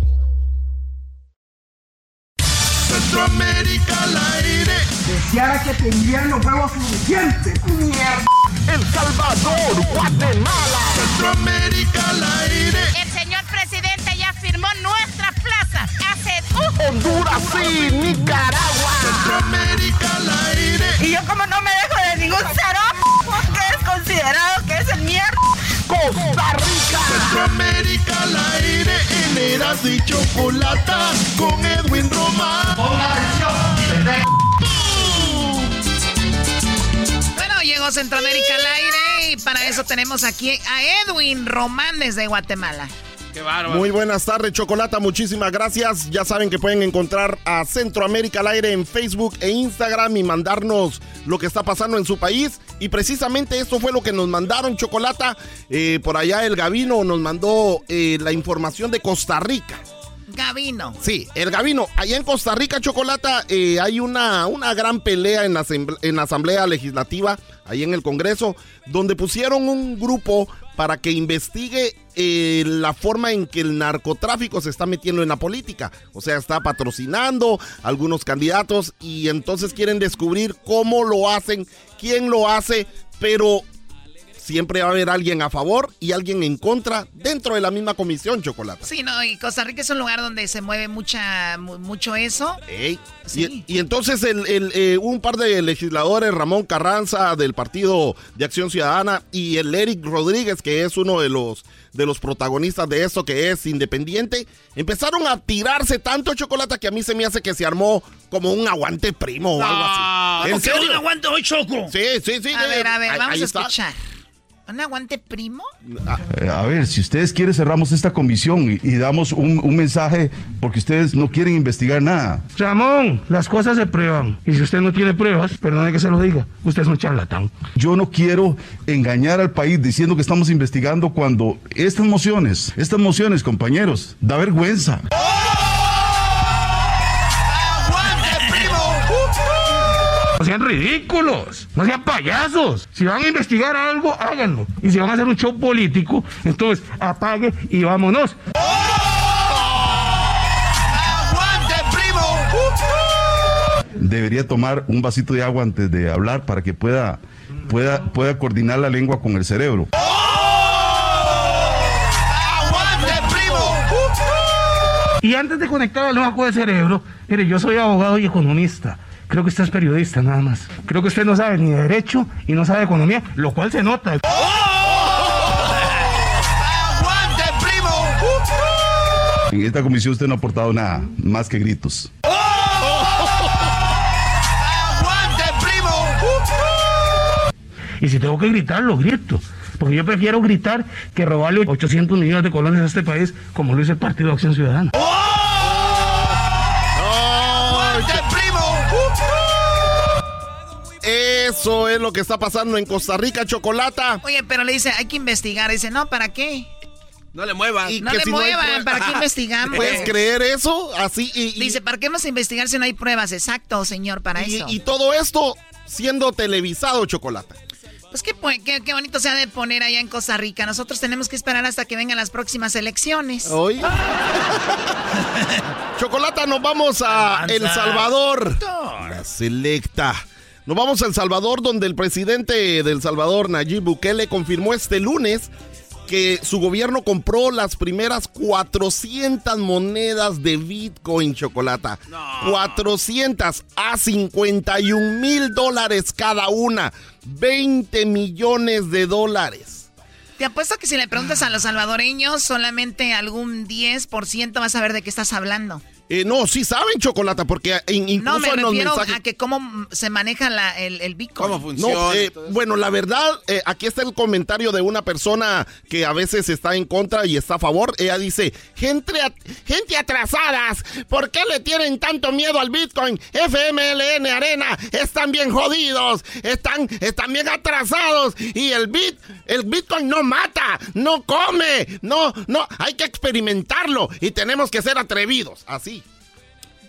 Centroamérica al aire. Deseara que tendrían los huevos suficientes. Mierda. El Salvador, Guatemala. Centroamérica al aire. El señor presidente ya firmó nuestras plazas hace... uh, Honduras y Nicaragua. Centroamérica al aire. Y yo como no me dejo de ningún cero, porque es considerado que es el mierda. Costa Rica. Centroamérica al aire. En Eras y Chocolata. Con Edwin Román. bueno, llegó Centroamérica al aire y para eso tenemos aquí a Edwin Román desde Guatemala. Muy buenas tardes, Chocolata. Muchísimas gracias. Ya saben que pueden encontrar a Centroamérica al aire en Facebook e Instagram y mandarnos lo que está pasando en su país. Y precisamente esto fue lo que nos mandaron, Chocolata. Eh, por allá el Gavino nos mandó eh, la información de Costa Rica. Gavino. Sí, el Gavino. Allá en Costa Rica, Chocolata, eh, hay una, una gran pelea en la, en la Asamblea Legislativa, ahí en el Congreso, donde pusieron un grupo para que investigue eh, la forma en que el narcotráfico se está metiendo en la política. O sea, está patrocinando algunos candidatos y entonces quieren descubrir cómo lo hacen, quién lo hace, pero siempre va a haber alguien a favor y alguien en contra dentro de la misma comisión, Chocolate. Sí, no, y Costa Rica es un lugar donde se mueve mucha, mu- mucho eso. Ey, Sí. Y, y entonces el, el, eh, un par de legisladores, Ramón Carranza del Partido de Acción Ciudadana y el Eric Rodríguez, que es uno de los, de los protagonistas de esto, que es independiente, empezaron a tirarse tanto chocolate que a mí se me hace que se armó como un aguante primo o algo así. ¿En ¿Cómo que serio? un aguante hoy, Choco? Sí, sí, sí. A ver, a ver, ahí- vamos ahí a está. ¿Un aguante primo? Eh, A ver, si ustedes quieren cerramos esta comisión y, y damos un, un mensaje porque ustedes no quieren investigar nada. Ramón, las cosas se prueban. Y si usted no tiene pruebas, perdone que se lo diga, usted es un charlatán. Yo no quiero engañar al país diciendo que estamos investigando cuando estas mociones, estas mociones, compañeros, da vergüenza. No sean ridículos, no sean payasos. Si van a investigar algo, háganlo. Y si van a hacer un show político, entonces apague y vámonos. Debería tomar un vasito de agua antes de hablar para que pueda, pueda, pueda coordinar la lengua con el cerebro. Y antes de conectar al ojo de cerebro, mire, yo soy abogado y economista. Creo que usted es periodista nada más. Creo que usted no sabe ni de derecho y no sabe de economía, lo cual se nota. En esta comisión usted no ha aportado nada, más que gritos. Y si tengo que gritar, lo grito. Porque yo prefiero gritar que robarle 800 millones de colones a este país, como lo hizo el Partido de Acción Ciudadana. Eso es lo que está pasando en Costa Rica, Chocolata. Oye, pero le dice, hay que investigar. Dice, no, ¿para qué? No le muevan. no que le si muevan, ¿para qué investigamos? ¿Puedes creer eso? Así y, y- Dice, ¿para qué vamos a investigar si no hay pruebas? Exacto, señor, para y- eso. y todo esto siendo televisado, Chocolata. Pues qué, qué, qué bonito se ha de poner allá en Costa Rica. Nosotros tenemos que esperar hasta que vengan las próximas elecciones. Hoy. Chocolata, nos vamos a Avanza. El Salvador. La selecta. Nos vamos a El Salvador, donde el presidente del Salvador, Nayib Bukele, confirmó este lunes que su gobierno compró las primeras 400 monedas de Bitcoin, Chocolata. 400 a 51 mil dólares cada una. 20 millones de dólares. Te apuesto que si le preguntas a los salvadoreños, solamente algún 10% vas a saber de qué estás hablando. Eh, no, sí saben chocolate, porque in- incluso No, me en los refiero mensajes... a que cómo se maneja la- el, el Bitcoin. No, eh, bueno, la verdad, eh, aquí está el comentario de una persona que a veces está en contra y está a favor. Ella dice, gente, at- gente atrasadas, ¿por qué le tienen tanto miedo al Bitcoin? FMLN Arena, están bien jodidos, están, están bien atrasados y el bit, el Bitcoin no mata, no come, no, no, hay que experimentarlo y tenemos que ser atrevidos, así.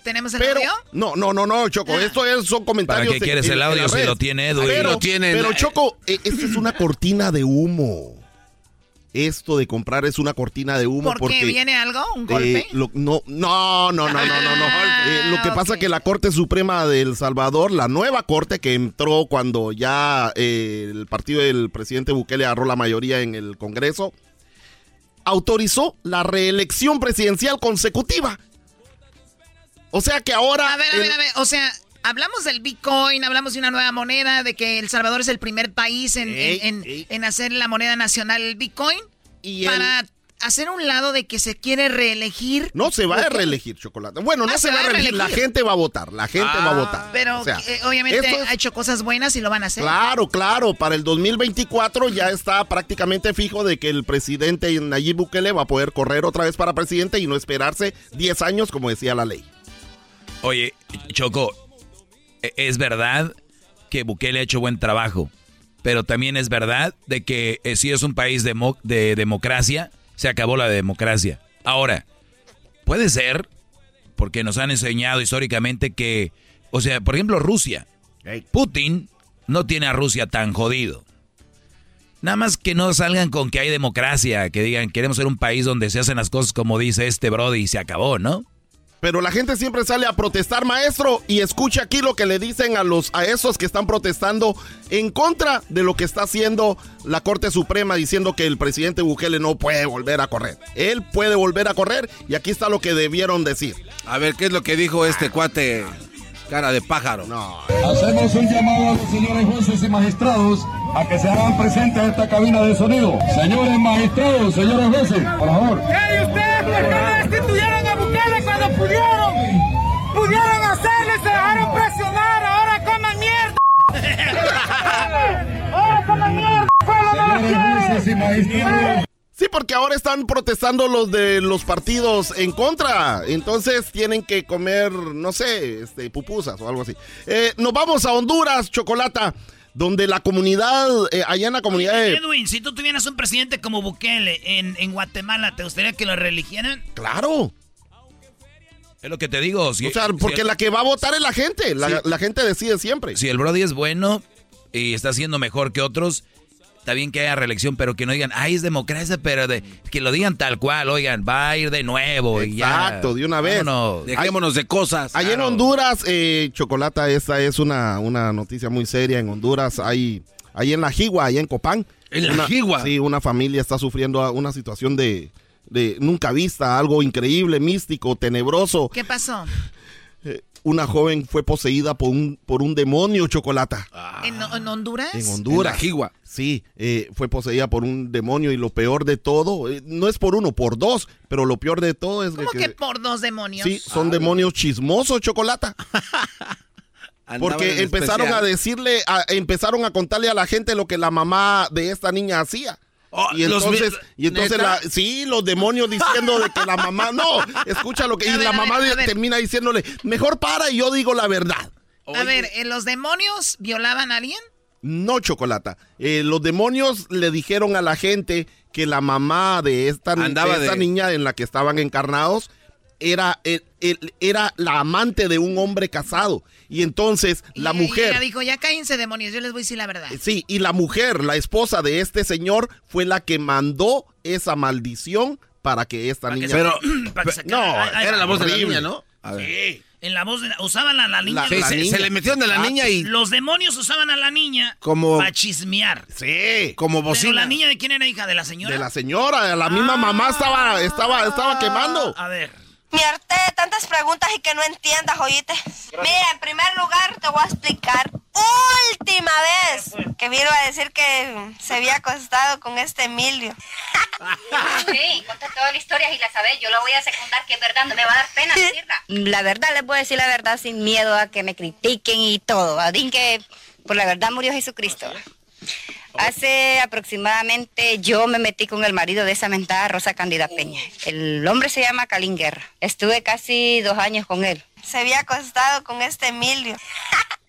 ¿Tenemos el Pero, audio? no, no, no, no, Choco, esto es, son comentarios. ¿Para qué quieres en- el audio si lo tiene Edwin? Pero, Lo tienen. pero Choco, eh, esto es una cortina de humo. Esto de comprar es una cortina de humo ¿Por porque qué? ¿Viene algo? ¿Un eh, golpe? lo- no, no, no, no, no, no, no. Ah, Eh, lo que pasa es que la Corte Suprema de El Salvador, la nueva corte que entró cuando ya eh, el partido del presidente Bukele agarró la mayoría en el Congreso, autorizó la reelección presidencial consecutiva. O sea que ahora... A ver, a ver, a ver. O sea, hablamos del Bitcoin, hablamos de una nueva moneda, de que El Salvador es el primer país en, Ey, en- hacer la moneda nacional el Bitcoin. Y para hacer un lado de que se quiere reelegir. No se va a reelegir chocolate. Bueno, no Ah, se, va a reelegir. La gente va a votar. La gente va a votar. Pero O sea, eh, obviamente es- ha hecho cosas buenas y lo van a hacer. Claro, claro. Para el 2024 ya está prácticamente fijo de que el presidente Nayib Bukele va a poder correr otra vez para presidente y no esperarse 10 años como decía la ley. Oye, Choco, e- es verdad que Bukele ha hecho buen trabajo, pero también es verdad de que eh, si es un país demo- de democracia, se acabó la democracia. Ahora, puede ser, porque nos han enseñado históricamente que, o sea, por ejemplo, Rusia. Putin no tiene a Rusia tan jodido. Nada más que no salgan con que hay democracia, que digan queremos ser un país donde se hacen las cosas como dice este Brody y se acabó, ¿no? Pero la gente siempre sale a protestar, maestro, y escucha aquí lo que le dicen a los a esos que están protestando en contra de lo que está haciendo la Corte Suprema diciendo que el presidente Bukele no puede volver a correr. Él puede volver a correr y aquí está lo que debieron decir. A ver, ¿qué es lo que dijo este cuate cara de pájaro? No. Hacemos un llamado a los señores jueces y magistrados a que se hagan presentes a esta cabina de sonido. Señores magistrados, señores jueces, por favor. ¡Ey, ustedes por qué no destituyeron a cuando pudieron! ¡Pudieron hacerlo y se dejaron presionar! ¡Ahora coman mierda! ¡Ahora coman mierda! Sí, porque ahora están protestando los de los partidos en contra. Entonces tienen que comer, no sé, este, pupusas o algo así. Eh, nos vamos a Honduras, Chocolata, donde la comunidad, eh, allá en la comunidad de... Edwin, si tú tuvieras un presidente como Bukele en, en Guatemala, ¿te gustaría que lo reeligieran? Claro. Es lo que te digo. Si, O sea, porque si- la que va a votar es la gente. La, Sí. la gente decide siempre. si el Brody es bueno y está haciendo mejor que otros, está bien que haya reelección, pero que no digan, ay, es democracia, pero de, que lo digan tal cual, oigan, va a ir de nuevo. y ya. Exacto, de una vez. Vámonos. Dejémonos de cosas. Allá en. Honduras, eh, Chocolata, esta es una, una noticia muy seria. En Honduras hay, ahí en La Jigua, allá en Copán. ¿En La una- Jigua? Sí, una familia está sufriendo una situación de, de nunca vista, algo increíble, místico, tenebroso. ¿Qué pasó? Eh, una joven fue poseída por un, por un demonio, Chocolata. ¿En, en Honduras? En Honduras. En La Jigua. Sí, eh, fue poseída por un demonio y lo peor de todo, eh, no es por uno, por dos, pero lo peor de todo es ¿Cómo que... que por dos demonios? Sí, son demonios chismosos, Chocolata. Porque empezaron especial. a decirle, a- empezaron a contarle a la gente lo que la mamá de esta niña hacía. Oh, y entonces, y entonces la- sí, los demonios diciendo de que la mamá, no, escucha lo que, A y ver, la mamá ver, termina diciéndole, mejor para y yo digo la verdad. A ver, ¿eh, ¿los demonios violaban a alguien? No, Chocolata. Eh, los demonios le dijeron a la gente que la mamá de esta, ni- Andaba de esta de- niña en la que estaban encarnados era, era la amante de un hombre casado. Y entonces la Y- Y mujer... ella dijo, ya cállense demonios, yo les voy a decir la verdad. Sí, y la mujer, la esposa de este señor, fue la que mandó esa maldición para que esta niña... Pero, para que se no. Ay, era la voz de la niña, ¿no? A ver. Sí. En la voz de la- usaban a la niña. La- Sí, la se, niña. se le metieron a la Ah, niña y Los demonios usaban a la niña Como- para chismear. Sí. como Pero bocina. la niña de quién era hija de la señora. De la señora, la misma mamá estaba, estaba, estaba quemando. A ver. Me harté de tantas preguntas y que no entiendas, oíste. Mira, en primer lugar te voy a explicar última vez que vino a decir que se había acostado con este Emilio. Sí, conté toda la historia y la sabés. Yo la voy a secundar, que es verdad, no me va a dar pena decirla. La verdad, les voy a decir la verdad sin miedo a que me critiquen y todo. Adín que por la verdad murió Jesucristo. Hace aproximadamente yo me metí con el marido de esa mentada Rosa Cándida Peña. El hombre se llama Calín Guerra. Estuve casi dos años con él. Se había acostado con este Emilio.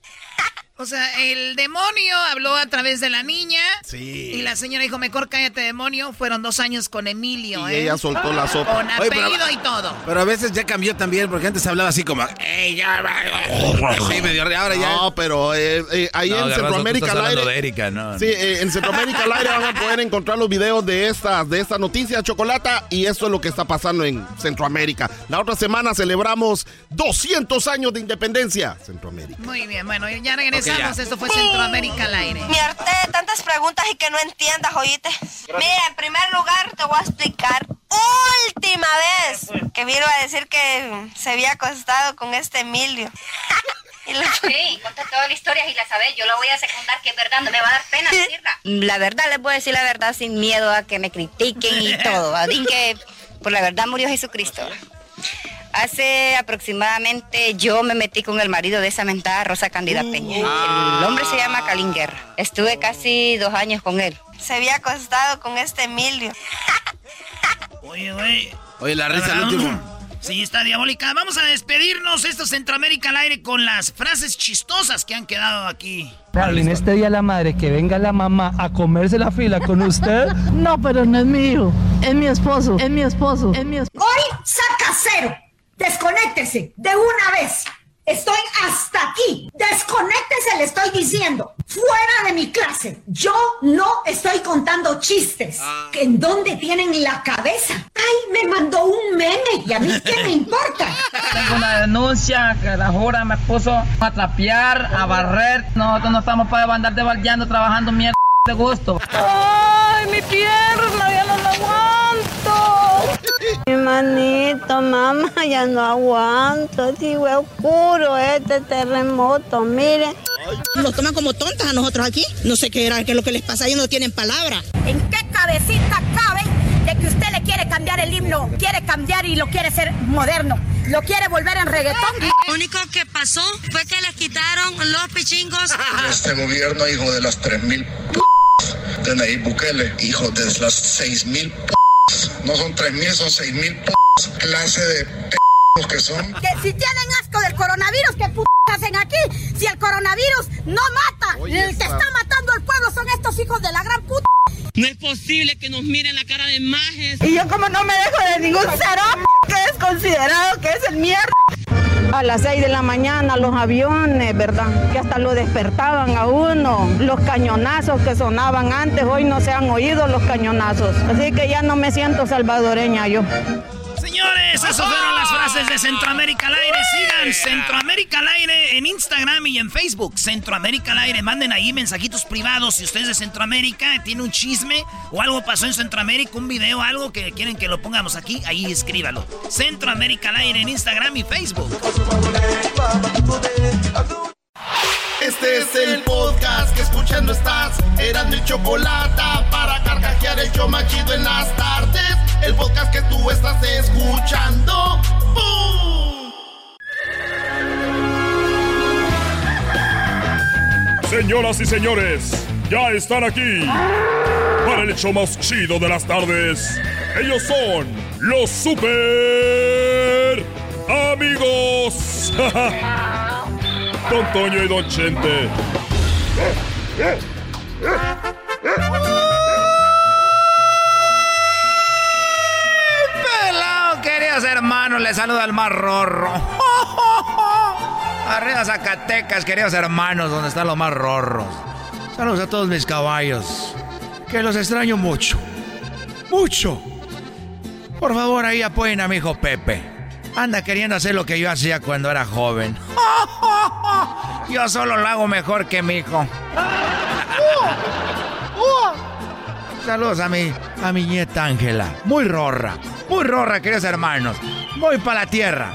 O sea, el demonio habló a través de la niña. Sí. Y la señora dijo, mejor cállate, demonio. Fueron dos años con Emilio, Y ¿eh? ella soltó la sopa. Con Oye, pero- apellido y todo. Pero a veces ya cambió también, porque antes hablaba así como, ¡Ey, ya! Sí, medio, ahora ya. No, pero eh, eh, ahí No, en Garbanzo, Centroamérica al hablando aire. de Erika, no. Sí, eh, en Centroamérica al aire van a poder encontrar los videos de estas, de esta noticia, Chocolata, y esto es lo que está pasando en Centroamérica. La otra semana celebramos 200 años de independencia. Centroamérica. Muy bien, bueno, ya regresamos. Ya. Esto fue Centroamérica al aire. Me harté de tantas preguntas y que no entiendas, oíste. Mira, en primer lugar te voy a explicar última vez que vino a decir que se había acostado con este Emilio. Y Sí, conté toda la historia y la sabés. Yo la voy a secundar, que es verdad, no me va a dar pena decirla. La verdad, les voy a decir la verdad sin miedo a que me critiquen y todo. Adín que por la verdad murió Jesucristo. Hace aproximadamente yo me metí con el marido de esa mentada Rosa Cándida Peña. El hombre se llama Calín Guerra. Estuve casi dos años con él. se había acostado con este Emilio. Oye, güey. Oye, la risa al Ah, último. Sí, está diabólica. Vamos a despedirnos. Esto es Centroamérica al aire con las frases chistosas que han quedado aquí. En este día la madre que venga la mamá a comerse la fila con usted. No, pero no es mi hijo, es mi esposo, es mi esposo, es mi esposo. Hoy saca cero. Desconéctese de una vez. Estoy hasta aquí. Desconéctese, le estoy diciendo. Fuera de mi clase. Yo no estoy contando chistes. ¿En dónde tienen la cabeza? Ay, me mandó un meme. ¿Y a mí qué me importa? Tengo una denuncia que la jura me puso a trapear, a barrer. Nosotros no estamos para andar devaldeando, trabajando mierda de gusto. ¡Ay, mi pierna! ¡Ya no la aguanto! Mi manito, mamá, ya no aguanto. Sigo oscuro este terremoto, miren. Nos toman como tontas a nosotros aquí. No sé qué era, qué es lo que les pasa, ellos no tienen palabra. ¿En qué cabecita cabe de que usted le quiere cambiar el himno? Quiere cambiar y lo quiere hacer moderno. Lo quiere volver en reggaetón. Lo único que pasó fue que les quitaron los pichingos. Este gobierno, hijo de las 3.000 p de Nayib Bukele, hijo de las 6.000 p no son 3.000, son 6.000 p clase de p que son. Que si tienen asco del coronavirus, ¿qué p hacen aquí? Si el coronavirus no mata, el que está matando al pueblo son estos hijos de la gran puta. No es posible que nos miren la cara de majes. Y yo como no me dejo de ningún cero que es considerado que es el mierda. A las 6 de la mañana los aviones, ¿verdad? Que hasta lo despertaban a uno. Los cañonazos que sonaban antes, hoy no se han oído los cañonazos. Así que ya no me siento salvadoreña yo. Señores, esas fueron las frases de Centroamérica al aire. Sigan Centroamérica al aire en Instagram y en Facebook. Centroamérica al aire. Manden ahí mensajitos privados. Si ustedes de Centroamérica tiene un chisme o algo pasó en Centroamérica, un video, algo que quieren que lo pongamos aquí, ahí escríbalo. Centroamérica al aire en Instagram y Facebook. Este es el podcast que escuchando estás. Eran mi chocolate para carcajear el yo machido en las tardes. El podcast que tú estás escuchando. ¡Bum! Señoras y señores, ya están aquí para el hecho más chido de las tardes. Ellos son los super amigos. Don Toño y Don Chente. Hermanos, les saluda el más rorro. Arriba Zacatecas, queridos hermanos, donde están los más rorros. Saludos a todos mis caballos, que los extraño mucho. Mucho. Por favor, ahí apoyen a mi hijo Pepe. Anda queriendo hacer lo que yo hacía cuando era joven. Yo solo lo hago mejor que mi hijo. Saludos a mi, a mi nieta Ángela. Muy rorra. Muy rorra, queridos hermanos. Voy para la tierra.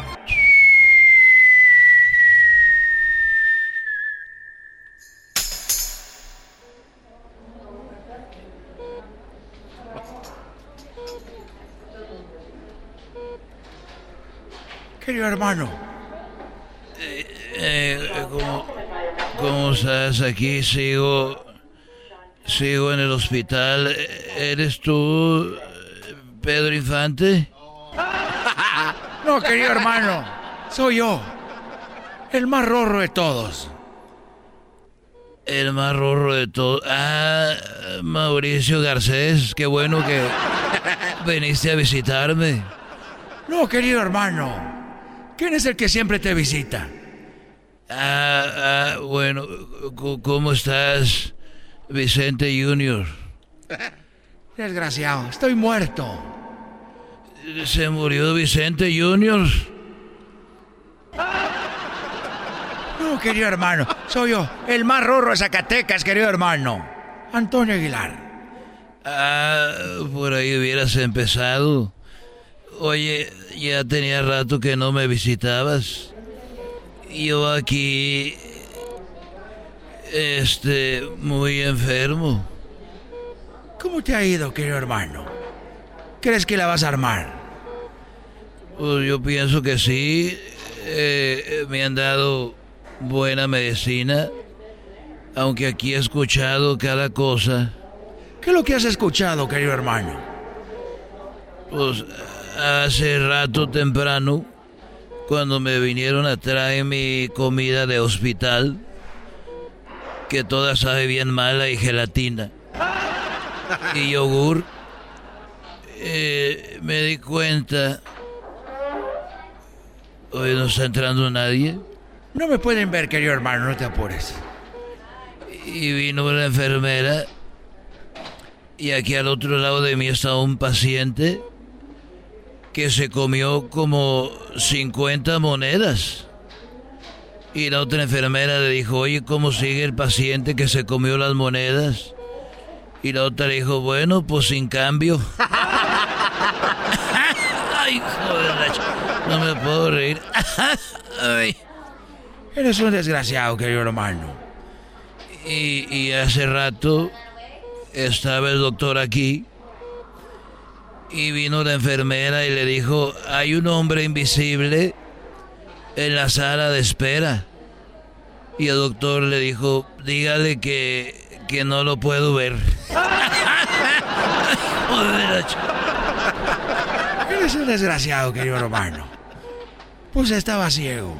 Querido hermano. Eh, ¿cómo, ¿Cómo estás? Aquí sigo. Sigo en el hospital. ¿Eres tú, Pedro Infante? No, querido hermano. Soy yo. El más rorro de todos. El más rorro de todos. Ah, Mauricio Garcés. Qué bueno que viniste a visitarme. No, querido hermano. ¿Quién es el que siempre te visita? Ah, ah, bueno, ¿cómo estás, Vicente Junior? Desgraciado, estoy muerto. ¿Se murió Vicente Junior? No, querido hermano, soy yo, el más rorro de Zacatecas, querido hermano. Antonio Aguilar. Ah, por ahí hubieras empezado. Oye, ya tenía rato que no me visitabas. Yo aquí, este, muy enfermo. ¿Cómo te ha ido, querido hermano? ¿Crees que la vas a armar? Pues yo pienso que sí. Eh, me han dado buena medicina. Aunque aquí he escuchado cada cosa. ¿Qué es lo que has escuchado, querido hermano? Pues hace rato temprano, cuando me vinieron a traer mi comida de hospital, que toda sabe bien mala y gelatina, y yogur, eh, me di cuenta... Hoy no está entrando nadie. No me pueden ver, querido hermano, no te apures. y vino una enfermera y aquí al otro lado de mí estaba un paciente que se comió como 50 monedas. Y la otra enfermera le dijo, oye, ¿cómo sigue el paciente que se comió las monedas? Y la otra le dijo, bueno, pues sin cambio. Ay, joder, no me puedo reír. Ay. Eres un desgraciado, querido hermano. Y, y hace rato estaba el doctor aquí y vino la enfermera y le dijo, hay un hombre invisible en la sala de espera. Y el doctor le dijo, dígale que, que no lo puedo ver. Eres un desgraciado, querido hermano. Pues estaba ciego.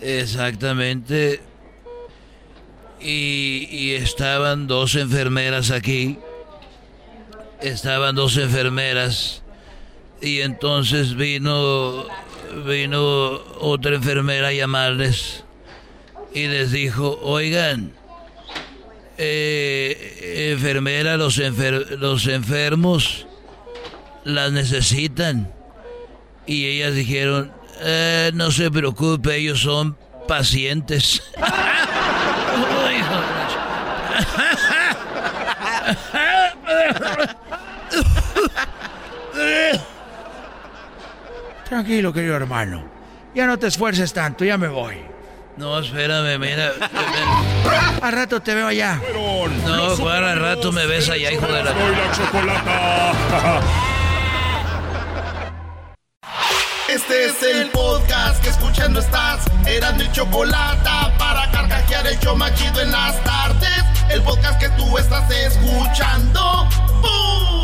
Exactamente. Y, y estaban dos enfermeras aquí. Estaban dos enfermeras. Y entonces vino, vino otra enfermera a llamarles. Y les dijo, oigan, eh, enfermera, los, enfer los enfermos las necesitan. Y ellas dijeron, eh, no se preocupe, ellos son pacientes. Tranquilo, querido hermano. Ya no te esfuerces tanto, ya me voy. No, espérame, mira. Al rato te veo allá. No, Juan, al rato me ves allá, hijo de la... Este es el podcast que escuchando estás. Eran mi chocolate para carcajear el yo machido en las tardes. El podcast que tú estás escuchando. ¡Bum!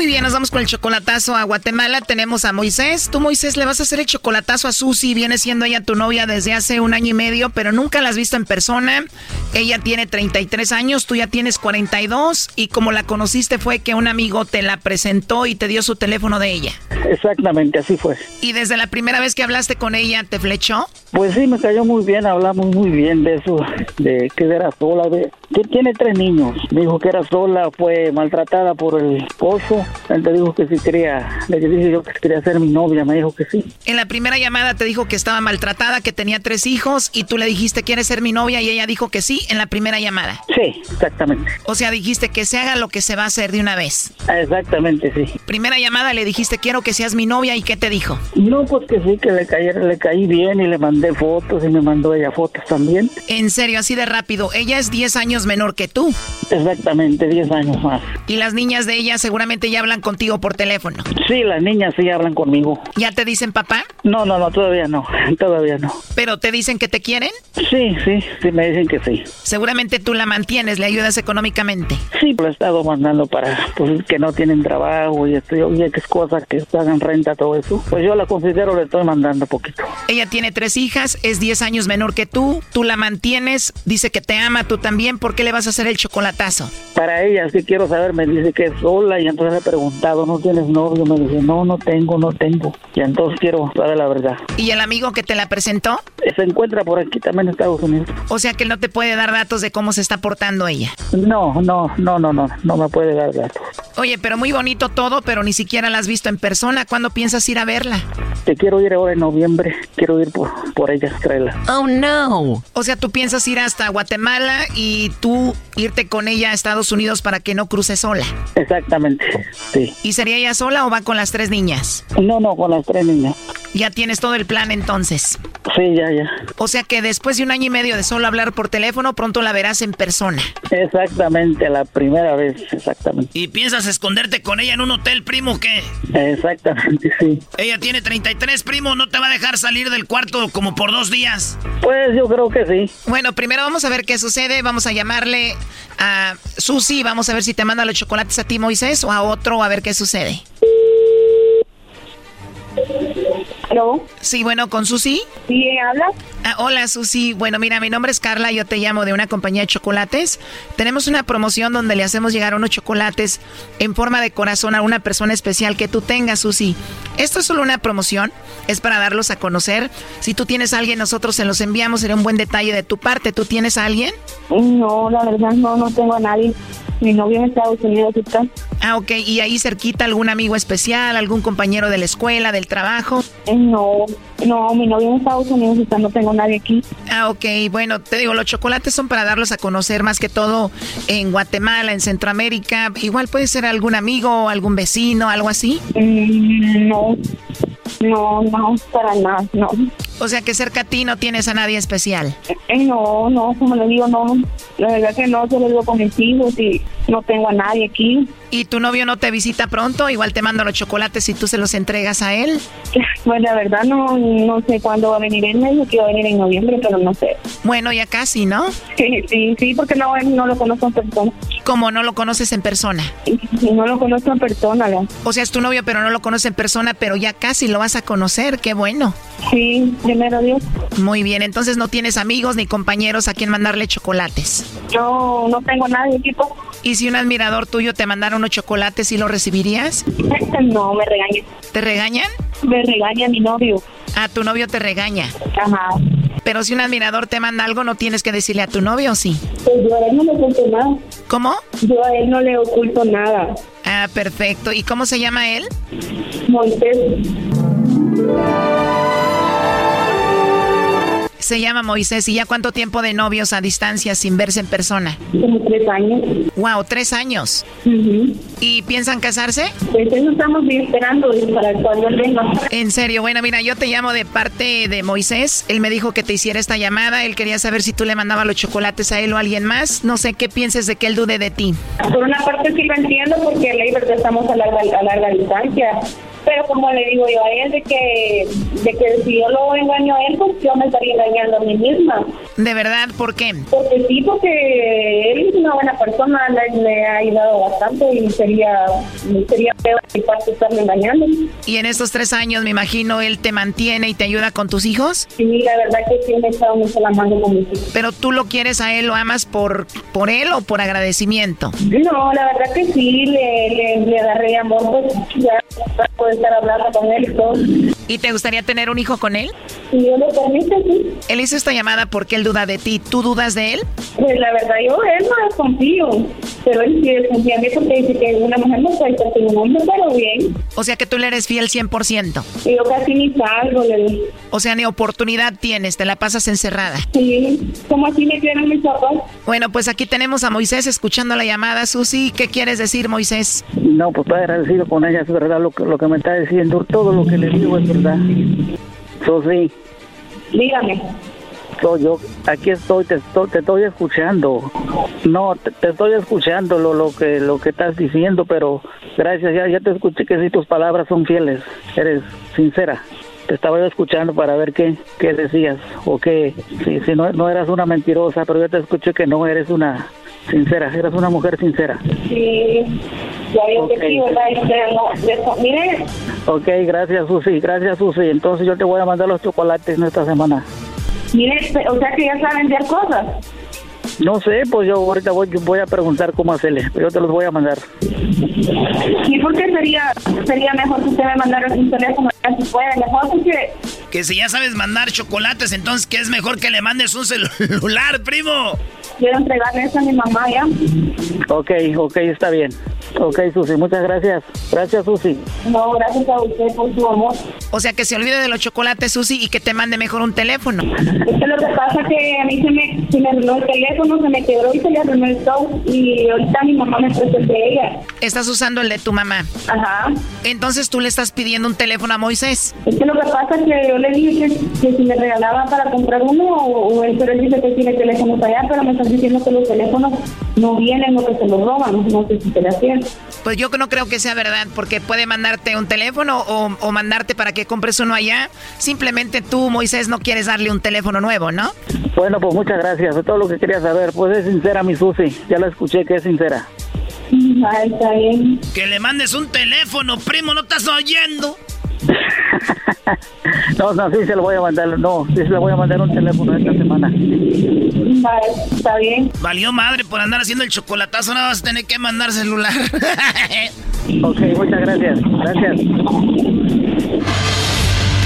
Muy bien, nos vamos con el chocolatazo a Guatemala. Tenemos a Moisés. Tú, Moisés, le vas a hacer el chocolatazo a Susi. Viene siendo ella tu novia desde hace un año y medio, pero nunca la has visto en persona. Ella tiene 33 años, tú ya tienes 42. Y como la conociste fue que un amigo te la presentó y te dio su teléfono de ella. Exactamente, así fue. ¿Y desde la primera vez que hablaste con ella te flechó? Pues sí, me cayó muy bien, hablamos muy bien de eso, de que era sola. De, tiene tres niños. Me dijo que era sola, fue maltratada por el esposo. Él te dijo que sí quería, le dije yo que quería ser mi novia, me dijo que sí. En la primera llamada te dijo que estaba maltratada, que tenía tres hijos y tú le dijiste, ¿quieres ser mi novia? Y ella dijo que sí en la primera llamada. Sí, exactamente. O sea, dijiste que se haga lo que se va a hacer de una vez. Exactamente, sí. Primera llamada le dijiste, quiero que seas mi novia y ¿qué te dijo? No, pues que sí, que le, cayera, le caí bien y le mandé fotos y me mandó ella fotos también. En serio, así de rápido. Ella es 10 años menor que tú. Exactamente, 10 años más. Y las niñas de ella seguramente ya hablan contigo por teléfono. Sí, las niñas sí hablan conmigo. ¿Ya te dicen papá? No, no, no, todavía no, todavía no. ¿Pero te dicen que te quieren? Sí, sí, sí, me dicen que sí. Seguramente tú la mantienes, le ayudas económicamente. Sí, lo he estado mandando para pues, que no tienen trabajo y oye, que es cosa que pagan renta, todo eso. Pues yo la considero, le estoy mandando poquito. Ella tiene tres hijas, es 10 años menor que tú, tú la mantienes, dice que te ama, tú también, ¿por qué le vas a hacer el chocolatazo? Para ella, sí quiero saber, me dice que es sola y entonces le he preguntado, ¿no tienes novio? Me dice, no, no tengo, no tengo. Y entonces quiero saber la verdad. ¿Y el amigo que te la presentó? Se encuentra por aquí también en Estados Unidos. O sea que él no te puede dar datos de cómo se está portando ella. No, no, no, no, no, no me puede dar datos. Oye, pero muy bonito todo, pero ni siquiera la has visto en persona. ¿Cuándo piensas ir a verla? Te quiero ir ahora en noviembre. Quiero ir por, por ella, traerla. Oh, no. O sea, tú piensas ir hasta Guatemala y tú irte con ella a Estados Unidos para que no cruce sola. Exactamente, sí. ¿Y sería ella sola o va con las tres niñas? No, no, con las tres niñas. Ya tienes todo el plan entonces. Sí, ya, ya. O sea que después de un año y medio de solo hablar por teléfono, pronto la verás en persona. Exactamente, la primera vez, exactamente. ¿Y piensas esconderte con ella en un hotel, primo, qué? Exactamente, sí. Ella tiene 33, primo, ¿no te va a dejar salir del cuarto como por dos días? Pues yo creo que sí. Bueno, primero vamos a ver qué sucede. Vamos a a Susi. Vamos a ver si te manda los chocolates a ti, Moisés, o a otro, a ver qué sucede. ¿Aló? Sí, bueno, ¿con Susi? Sí, habla? Ah, hola, Susi. Bueno, mira, mi nombre es Carla, yo te llamo de una compañía de chocolates. Tenemos una promoción donde le hacemos llegar unos chocolates en forma de corazón a una persona especial que tú tengas, Susi. Esto es solo una promoción, es para darlos a conocer. Si tú tienes a alguien, nosotros se los enviamos, sería un buen detalle de tu parte. ¿Tú tienes a alguien? No, la verdad no, no tengo a nadie. Mi novio en Estados Unidos está. Ah, ok. ¿Y ahí cerquita algún amigo especial, algún compañero de la escuela, del trabajo? No, no, mi novio en Estados Unidos está, no tengo nadie aquí. Ah, ok. Bueno, te digo, los chocolates son para darlos a conocer más que todo en Guatemala, en Centroamérica. Igual puede ser algún amigo, algún vecino, algo así. Mm, no, no, no, para nada, no. O sea que cerca a ti no tienes a nadie especial. Eh, no, no, como le digo, no. La verdad que no, yo lo digo con mis hijos y no tengo a nadie aquí. ¿Y tu novio no te visita pronto? Igual te mando los chocolates y tú se los entregas a él. Pues la verdad no, no sé cuándo va a venir. Él me dijo que iba a venir en noviembre, pero no sé. Bueno, ya casi, ¿no? Sí, sí, sí, porque no, no lo conozco en persona. ¿Cómo no lo conoces en persona? No lo conozco en persona, ¿no? O sea, es tu novio, pero no lo conoces en persona, pero ya casi lo vas a conocer. Qué bueno. Sí, primero Dios. Muy bien, entonces no tienes amigos ni compañeros a quien mandarle chocolates. No, no tengo nadie, tipo. ¿Y si un admirador tuyo te mandara unos chocolates y los recibirías? no, me regañan. ¿Te regañan? Me regaña mi novio. Ah, tu novio te regaña. Ajá. Pero si un admirador te manda algo, ¿no tienes que decirle a tu novio o sí? Pues yo a él no le oculto nada. ¿Cómo? Yo a él no le oculto nada. Ah, perfecto. ¿Y cómo se llama él? Moisés. Se llama Moisés. ¿Y ya cuánto tiempo de novios a distancia sin verse en persona? Como tres años. Wow, tres años. ¿Y piensan casarse? Pues eso estamos bien esperando para cuando él venga. En serio, bueno, mira, yo te llamo de parte de Moisés. Él me dijo que te hiciera esta llamada. Él quería saber si tú le mandabas los chocolates a él o a alguien más. No sé qué pienses de que él dude de ti. Por una parte sí lo entiendo porque la verdad estamos a larga, a larga distancia. Pero como le digo yo a él, de que, de que si yo lo engaño a él, pues yo me estaría engañando a mí misma. ¿De verdad? ¿Por qué? Porque sí, porque él es una buena persona, le, le ha ayudado bastante y sería, sería peor de parte estarme engañando. Y en estos tres años, me imagino, él te mantiene y te ayuda con tus hijos. Sí, la verdad que sí me ha echado mucho la mano con mis hijos. Pero tú lo quieres a él, lo amas por, por él o por agradecimiento. No, la verdad que sí, le, le, le agarré amor, pues ya puedo estar hablando con él y todo. ¿Y te gustaría tener un hijo con él? Si Dios lo permite, sí. Él hizo esta llamada porque él duda de ti. ¿Tú dudas de él? Pues la verdad, yo él no desconfío. Pero él sí desconfía en mí porque dice que una mujer no puede estar con un hombre, pero bien. O sea que tú le eres fiel 100%. Y yo casi ni salgo, le digo. O sea, ni oportunidad tienes, te la pasas encerrada. Sí, como así me quieren mis papás. Bueno, pues aquí tenemos a Moisés escuchando la llamada. Susi, ¿qué quieres decir, Moisés? No, pues estoy agradecido con ella, es verdad lo que, lo que me está diciendo. Todo lo que le digo es verdad. Susi, Dígame. soy yo, aquí estoy, te estoy, te estoy escuchando. No, te, te estoy escuchando lo, lo que lo que estás diciendo, pero gracias, ya, ya te escuché que sí tus palabras son fieles, eres sincera. Te estaba yo escuchando para ver qué, qué decías o qué, si, si no, no eras una mentirosa, pero yo te escuché que no eres una sincera, eres una mujer sincera. Sí, ya veo que sí, ¿verdad? Mire, Ok, gracias Susi, gracias Susi. Entonces yo te voy a mandar los chocolates en esta semana. mire, o sea que ya saben enviar cosas. No sé, pues yo ahorita voy, voy a preguntar cómo hacerle, pero yo te los voy a mandar. ¿Y por qué sería, sería mejor que usted me mandara un teléfono? Si puede, mejor porque Que si ya sabes mandar chocolates, entonces que es mejor que le mandes un celular, primo. quiero entregarle eso a mi mamá ya. Ok, ok, está bien. Ok, Susi, muchas gracias. Gracias, Susi. No, gracias a usted por su amor. O sea, que se olvide de los chocolates, Susi, y que te mande mejor un teléfono. Es que lo que pasa es que a mí se me, se me arruinó el teléfono, se me quebró y se le arruinó el show. Y ahorita mi mamá me prestó el de ella. Estás usando el de tu mamá. Ajá. Entonces tú le estás pidiendo un teléfono a Moisés. Es que lo que pasa es que yo le dije que, que si me regalaba para comprar uno, o, o él, pero él dice que tiene teléfonos allá, pero me están diciendo que los teléfonos no vienen o que se los roban. No sé si se le hacen. Pues yo no creo que sea verdad, porque puede mandarte un teléfono o, o mandarte para que compres uno allá. Simplemente tú, Moisés, no quieres darle un teléfono nuevo, ¿no? Bueno, pues muchas gracias. Es todo lo que quería saber. Pues es sincera, mi Susi. Ya la escuché que es sincera. Ay, está bien. Que le mandes un teléfono, primo, ¿no estás oyendo? No, no, sí se lo voy a mandar. No, sí se le voy a mandar un teléfono esta semana. Vale, está bien. Valió madre por andar haciendo el chocolatazo, no vas a tener que mandar celular. Ok, muchas gracias. Gracias.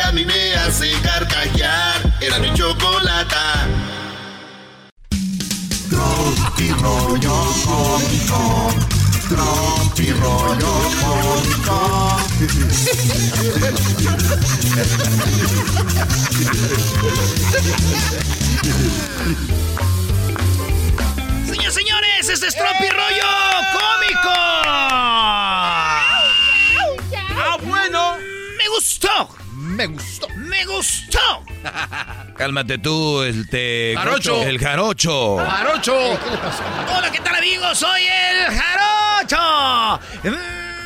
que a mí me hace carcajear. Era mi chocolata. Tropi rollo cómico. Tropi rollo Señores, señores, este es Tropi Rollo Cómico. Ah, bueno. Me gustó. Me gustó. Me gustó. Cálmate tú, el te... Jarocho. El jarocho. Jarocho. ¿Qué le pasó? Hola, ¿qué tal amigos? Soy el Jarocho.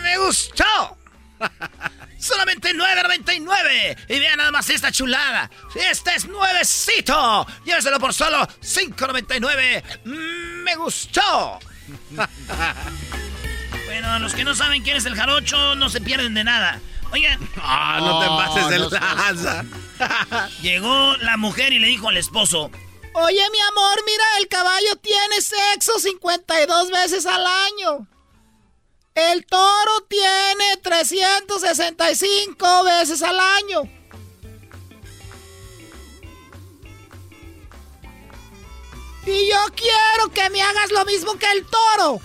Me gustó. Solamente 9.99. Y vean nada más esta chulada. Este es nuevecito. Lléveselo por solo 5.99. Mm, Me gustó. bueno, los que no saben quién es el Jarocho no se pierden de nada. Oigan. Ah, no te pases de no lanza. Llegó la mujer y le dijo al esposo. Oye, mi amor, mira, el caballo tiene sexo 52 veces al año. El toro tiene 365 veces al año. Y yo quiero que me hagas lo mismo que el toro.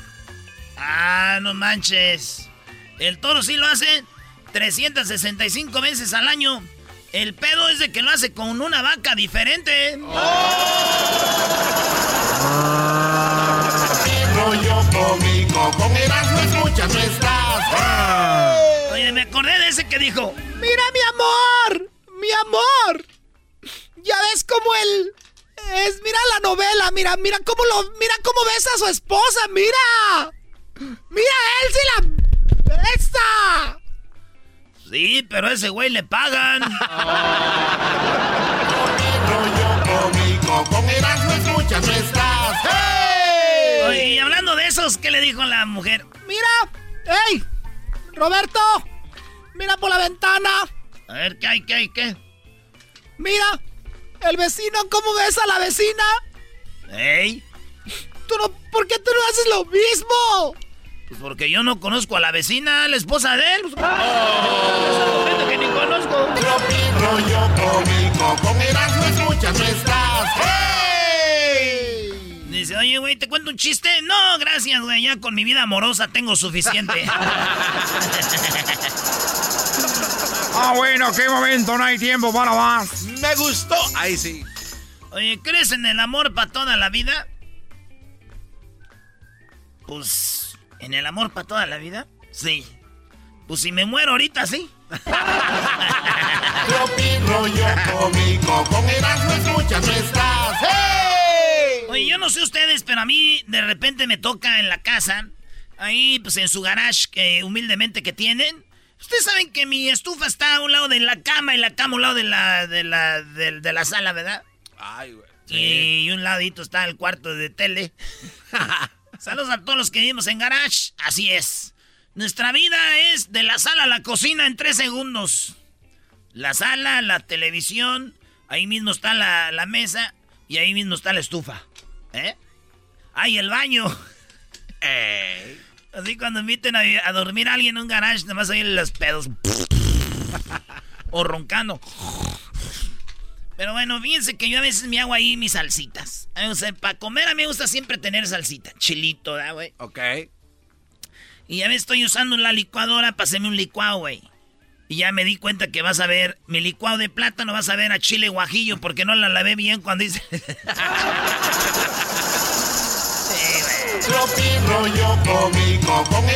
Ah, no manches. El toro sí lo hace 365 veces al año. El pedo es de que lo hace con una vaca diferente. rollo cómico. Con Erasmo escuchas no estás. Oye, me acordé de ese que dijo. Mira, mi amor, mi amor. Ya ves cómo él es, mira la novela, mira, mira cómo lo, mira cómo besa a su esposa, mira. Mira, él sí la besa. Sí, pero a ese güey le pagan. y hablando de esos, ¿qué le dijo la mujer? Mira, hey, Roberto, mira por la ventana. A ver, ¿qué hay, qué hay, qué? Mira, el vecino cómo besa a la vecina. ¿Ey? Tú no, ¿por qué tú no haces lo mismo? Pues porque yo no conozco a la vecina, la esposa de él. Pues, esa gente que ni conozco. Rollo cómico. Con Erasmo escuchas no estás. Dice, oye, güey, ¿te cuento un chiste? No, gracias, güey. Ya con mi vida amorosa tengo suficiente. Ah, bueno, qué momento, no hay tiempo para más. Me gustó. Ahí sí. Oye, ¿crees en el amor para toda la vida? Pues, ¿en el amor para toda la vida? Sí. Pues si me muero ahorita, sí. Tropi rollo cómico. Con Erasmo escuchas no estás. Oye, yo no sé ustedes, pero a mí de repente me toca en la casa, ahí pues en su garage que humildemente que tienen. Ustedes saben que mi estufa está a un lado de la cama y la cama a un lado de la, de la, de, de la sala, ¿verdad? Ay, güey. Y un ladito está el cuarto de tele. Saludos a todos los que vivimos en garage. Así es. Nuestra vida es de la sala a la cocina en tres segundos. La sala, la televisión, ahí mismo está la, la mesa y ahí mismo está la estufa. ¿Eh? ¡Ay, el baño! Así cuando inviten a, a dormir a alguien en un garage, nada más oír los pedos. o roncando. Pero bueno, fíjense que yo a veces me hago ahí mis salsitas. O sea, para comer a mí me gusta siempre tener salsita. Chilito, ¿da, güey? Ok. Y ya me estoy usando la licuadora para hacerme un licuado, güey. Y ya me di cuenta que vas a ver mi licuado de plátano, vas a ver a chile guajillo porque no la lavé bien cuando hice... Tropi rollo cómico, con.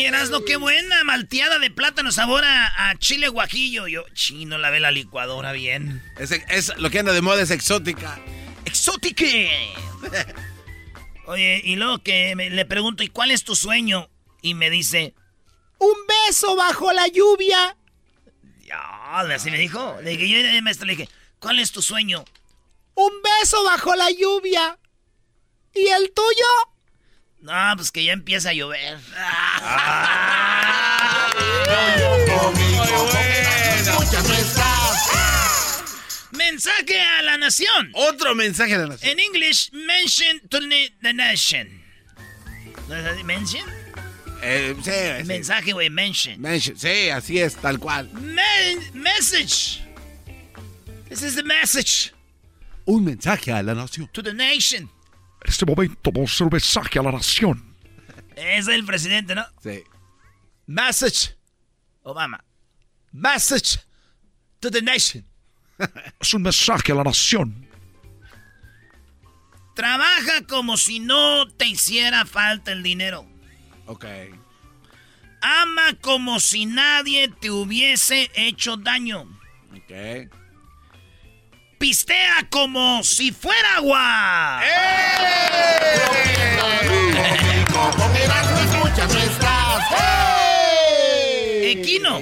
Oye, Erasmo, qué buena malteada de plátano, sabor a, a chile guajillo. Yo, chino, lavé la licuadora bien. Es, es- lo que anda de moda es exótica. ¡Exótica! Oye, y luego que me- le pregunto, ¿y cuál es tu sueño? Y me dice, Un beso bajo la lluvia. ya, así me dijo. Le dije, yo maestro, le dije, ¿cuál es tu sueño? Un beso bajo la lluvia. ¿Y el tuyo? No, pues que ya empieza a llover. Estás. Mensaje a la nación. Otro mensaje a la nación. En English, mention to the the nation. ¿No es así? ¿Mention? Eh, sí, sí. Mensaje, güey, mention. Mention. Sí, así es, tal cual. Men- message. This is the message Un mensaje a la nación. to the nation. En este momento vamos a hacer un mensaje a la nación. Es el presidente, ¿no? Sí. Message. Obama. Message to the nation. Es un mensaje a la nación. Trabaja como si no te hiciera falta el dinero. Ok. Ama como si nadie te hubiese hecho daño. Ok. Pistea como si fuera agua. Estás. Equino.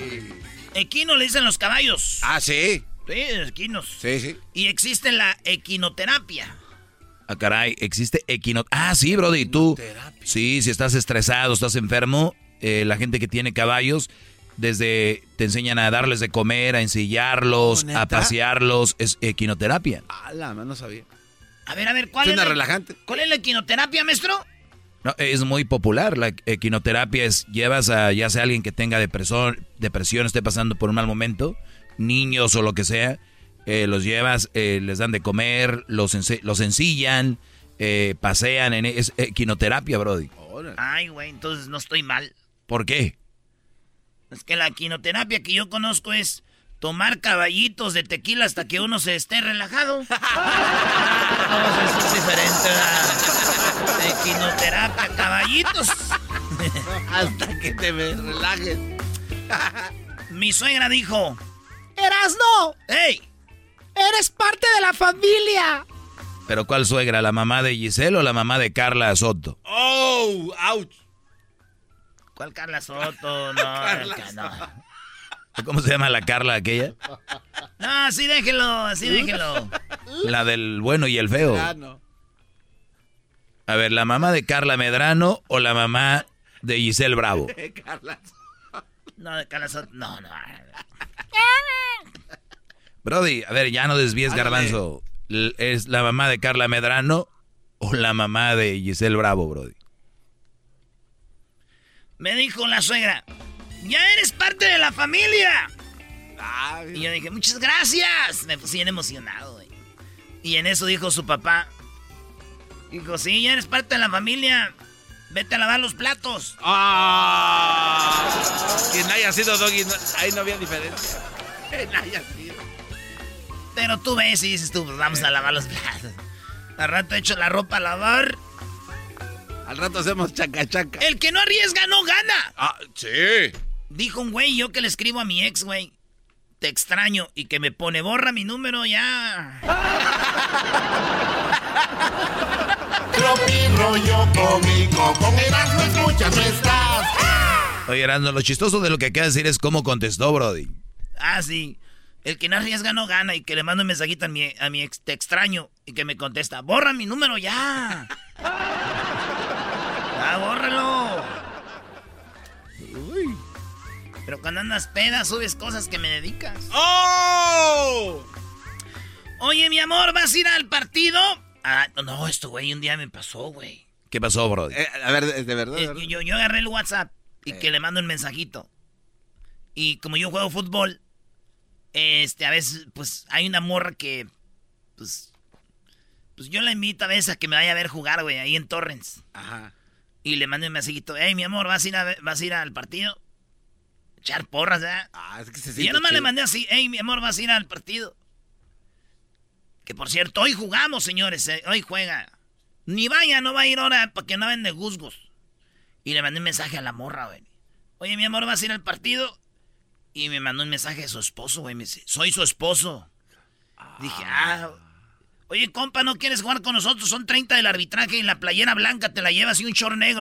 Equino le dicen los caballos. Ah, sí. Sí, equinos. Sí, sí. Y existe la equinoterapia. Ah, caray, existe equino... Ah, sí, Brody, tú... Sí, si estás estresado, estás enfermo, eh, la gente que tiene caballos, desde te enseñan a darles de comer, a ensillarlos, Oh, ¿neta? a pasearlos, es equinoterapia. Ah, la no sabía. A ver, a ver, ¿cuál Suena es la, relajante. ¿Cuál es la equinoterapia, maestro? No, es muy popular, la equinoterapia es, llevas a ya sea alguien que tenga depresión, depresión, esté pasando por un mal momento, niños o lo que sea, eh, los llevas, eh, les dan de comer, los, los ensillan, eh, pasean, en, es equinoterapia, Brody. Ay, güey, entonces no estoy mal. ¿Por qué? Es que la equinoterapia que yo conozco es tomar caballitos de tequila hasta que uno se esté relajado. no, eso es diferente. ¿verdad? Equinoterapia, caballitos. Hasta que te me relajes. Mi suegra dijo, Erasno, ¡Ey! eres parte de la familia. ¿Pero cuál suegra? ¿La mamá de Giselle o la mamá de Carla Soto? ¡Oh! ¡Ouch! ¿Cuál Carla Soto? No, Carla no. ¿Cómo se llama la Carla aquella? No, así déjelo, así déjelo. La del bueno y el feo. Ah, no. A ver, ¿la mamá de Carla Medrano o la mamá de Giselle Bravo? Carla. No, de Carla Soto, no, no. Brody, a ver, ya no desvíes, Ándale. garbanzo. ¿Es la mamá de Carla Medrano o la mamá de Giselle Bravo, Brody? Me dijo la suegra, ya eres parte de la familia. Ah, Y yo dije, muchas gracias. Me puse bien emocionado, güey. Y en eso dijo su papá. Dijo, sí, ya eres parte de la familia. Vete a lavar los platos. ¡Ah! Quien haya sido Doggy, no- ahí no había diferencia. Quien haya sido. Pero tú ves y dices tú, pues vamos a lavar los platos. Al rato echo la ropa a lavar. Al rato hacemos chaca chaca. El que no arriesga no gana. Ah, sí. Dijo un güey, yo que le escribo a mi ex, güey. Te extraño. Y que me pone, borra mi número ya. Tropi rollo cómico, con Erasmo escuchas no estás. Oye, Erasmo, lo chistoso de lo que acaba de decir es cómo contestó, Brody. Ah, sí. El que no arriesga no gana. Y que le mando un mensajito a mi, a mi ex, te extraño. Y que me contesta, borra mi número ya. Ah, bórralo. Uy. Pero cuando andas peda, subes cosas que me dedicas. ¡Oh! Oye, mi amor, ¿vas a ir al partido? Ah, no, esto, güey, un día me pasó, güey. ¿Qué pasó, Brody? Eh, a ver, de verdad. Eh, yo, yo agarré el WhatsApp y Eh. que le mando un mensajito. Y como yo juego fútbol, este, a veces, pues, hay una morra que, pues, pues yo la invito a veces a que me vaya a ver jugar, güey, ahí en Torrens. Ajá. Y le mando un mensajito, hey, mi amor, ¿vas a ir, a, vas a ir al partido? Echar porras, ¿verdad? Ah, es que se Y yo nomás le mandé así, hey, mi amor, ¿vas a ir al partido? Que por cierto, hoy jugamos, señores, eh, hoy juega. Ni vaya, no va a ir ahora para que no ven de guzgos. Y le mandé un mensaje a la morra, güey. Oye, mi amor, ¿vas a ir al partido? Y me mandó un mensaje de su esposo, güey. Me dice, soy su esposo. Dije, ah. Oye, compa, ¿no quieres jugar con nosotros? Son 30 del arbitraje y la playera blanca te la llevas y un short negro.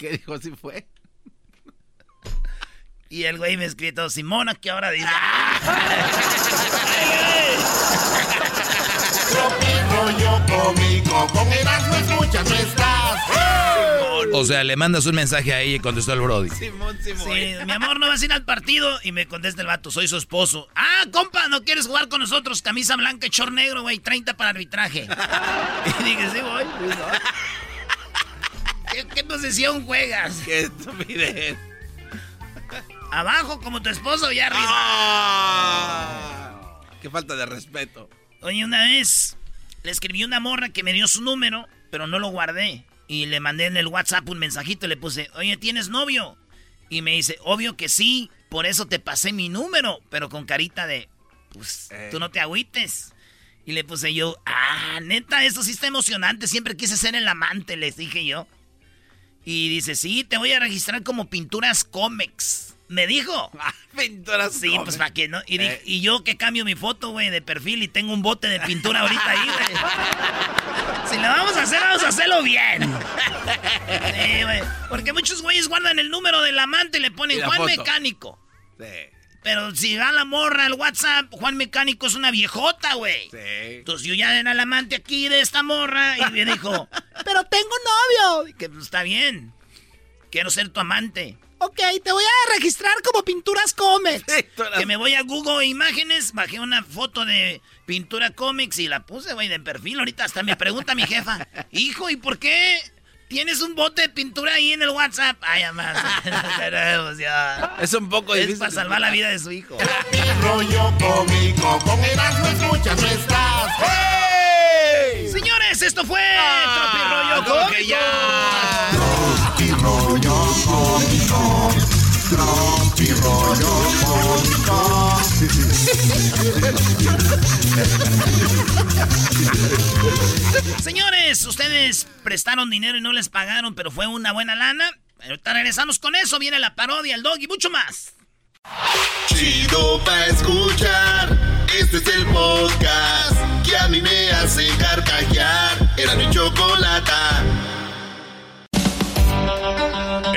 ¿Y qué dijo? ¿Sí fue? Y el güey me escrito, Simona, ¿qué hora dice? rollo cómico, con Erasmo escuchas no estás. O sea, le mandas un mensaje a ella y contestó el Brody. Simón, Simón. Sí, mi amor, ¿no vas a ir al partido? Y me contesta el vato, soy su esposo. Ah, compa, ¿no quieres jugar con nosotros? Camisa blanca y short negro, güey, 30 para arbitraje. y dije, sí, voy. Sí, voy". ¿Qué, ¿Qué posición juegas? Qué estupidez. ¿Abajo como tu esposo y arriba? Ah, qué falta de respeto. Oye, una vez le escribí una morra que me dio su número, pero no lo guardé. Y le mandé en el WhatsApp un mensajito y le puse, oye, ¿tienes novio? Y me dice, obvio que sí, por eso te pasé mi número, pero con carita de, pues, tú no te agüites. Y le puse yo, ah, neta, esto sí está emocionante, siempre quise ser el amante, les dije yo. Y dice, sí, te voy a registrar como Pinturas Comex. Me dijo. Pinturas Sí, pues para que no. Y, Eh. y yo que cambio mi foto, güey, de perfil y tengo un bote de pintura ahorita ahí, güey. Si lo vamos a hacer, vamos a hacerlo bien. Sí, güey. Porque muchos güeyes guardan el número del amante y le ponen Juan. Mecánico. Sí. Pero si va la morra al WhatsApp, Juan Mecánico es una viejota, güey. Sí. Entonces yo ya era el amante aquí de esta morra y me dijo, Pero tengo novio. que pues, está bien. Quiero ser tu amante. Ok, te voy a registrar como Pinturas Comex. Que me voy a Google Imágenes, bajé una foto de pintura cómics y la puse, güey, de perfil. Ahorita hasta me pregunta mi jefa, hijo, ¿y por qué tienes un bote de pintura ahí en el WhatsApp? Ay, además, pues ya. Es un poco Es difícil. para salvar la vida de su hijo. rollo cómico, con Erasmo escuchas no estás. Señores, esto fue Ah, Tropirollo como Cómico. ya. rollo cómico, rollo cómico. Señores, ustedes prestaron dinero y no les pagaron, pero fue una buena lana. Ahorita regresamos con eso, viene la parodia, el dog y mucho más. Chido pa' escuchar. Este es el podcast que a mí me hace carcajear. Era mi chocolata.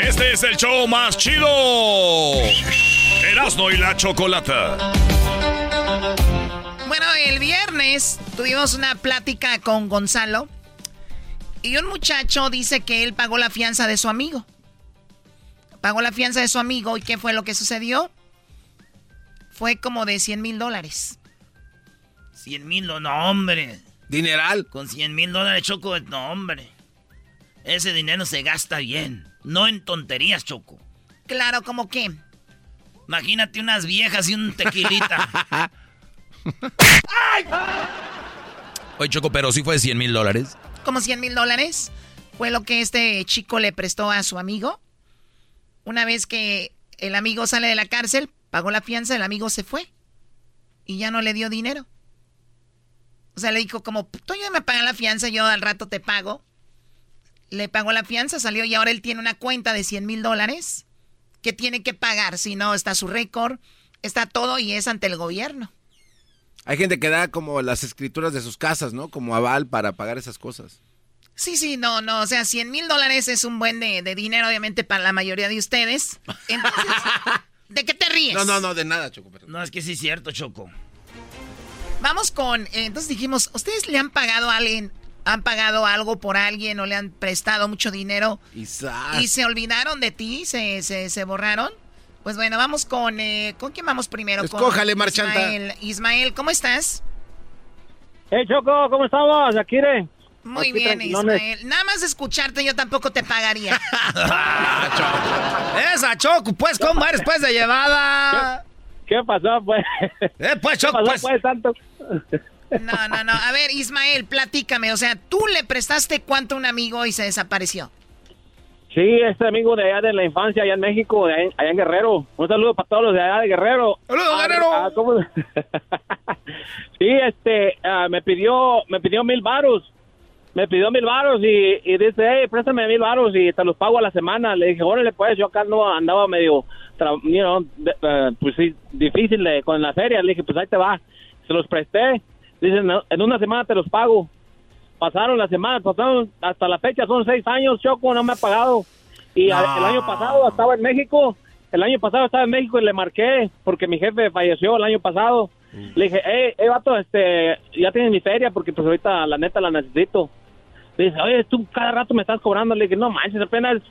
Este es el show más chido. Erasmo y la chocolata. Bueno, el viernes tuvimos una plática con Gonzalo y un muchacho dice que él pagó la fianza de su amigo. Pagó la fianza de su amigo y ¿qué fue lo que sucedió? Fue como de 100 mil dólares. 100 mil, no, hombre. Dineral. Con 100 mil dólares, Choco, no, hombre. Ese dinero se gasta bien. No en tonterías, Choco. Claro, ¿como qué? Imagínate unas viejas y un tequilita. Oye, Choco, pero sí fue de 100 mil dólares. ¿Como 100 mil dólares? Fue lo que este chico le prestó a su amigo. Una vez que el amigo sale de la cárcel, pagó la fianza, el amigo se fue. Y ya no le dio dinero. O sea, le dijo como, tú ya me pagas la fianza, yo al rato te pago. Le pagó la fianza, salió y ahora él tiene una cuenta de 100 mil dólares que tiene que pagar. Si no, está su récord, está todo y es ante el gobierno. Hay gente que da como las escrituras de sus casas, ¿no? Como aval para pagar esas cosas. Sí, sí, no, no, o sea, 100 mil dólares es un buen de, dinero, obviamente, para la mayoría de ustedes. Entonces, ¿de qué te ríes? No, no, no, de nada, Choco. No, es que sí es cierto, Choco. Vamos con, eh, entonces dijimos, ¿ustedes le han pagado a alguien, han pagado algo por alguien o le han prestado mucho dinero? y se olvidaron de ti, se, se, se borraron? Pues bueno, vamos con, eh, ¿con quién vamos primero? Escójale, Marchanta. Ismael. Ismael, ¿cómo estás? Hey, Choco, ¿cómo estamos? Akire. Muy bien, Ismael. Nada más escucharte yo tampoco te pagaría. Esa Choco, pues, ¿cómo eres pues de llevada? ¿Qué, pasó, pues? Eh, pues, Choco, ¿Qué pasó, pues? tanto? No, no, no. A ver, Ismael, platícame. O sea, ¿tú le prestaste cuánto a un amigo y se desapareció? Sí, este amigo de allá de la infancia, allá en México, de allá, en Guerrero. Un saludo para todos los de allá de Guerrero. ¡Saludos, ah, Guerrero! Ah, sí, este, ah, me pidió, me pidió mil varos me pidió mil varos y, dice, hey, préstame mil varos y te los pago a la semana. Le dije, órale, pues, yo acá no andaba medio, you eh, pues sí, difícil con la feria. Le dije, pues ahí te va. Se los presté. Dice, en una semana te los pago. Pasaron las semanas, pasaron hasta la fecha, son seis años, Choco, no me ha pagado. Y el año pasado estaba en México, el año pasado estaba en México y le marqué porque mi jefe falleció el año pasado. Mm. Le dije, hey, hey, vato, este, ya tienes mi feria porque pues ahorita la neta la necesito dice, oye, tú cada rato me estás cobrando. Le dije, no manches, apenas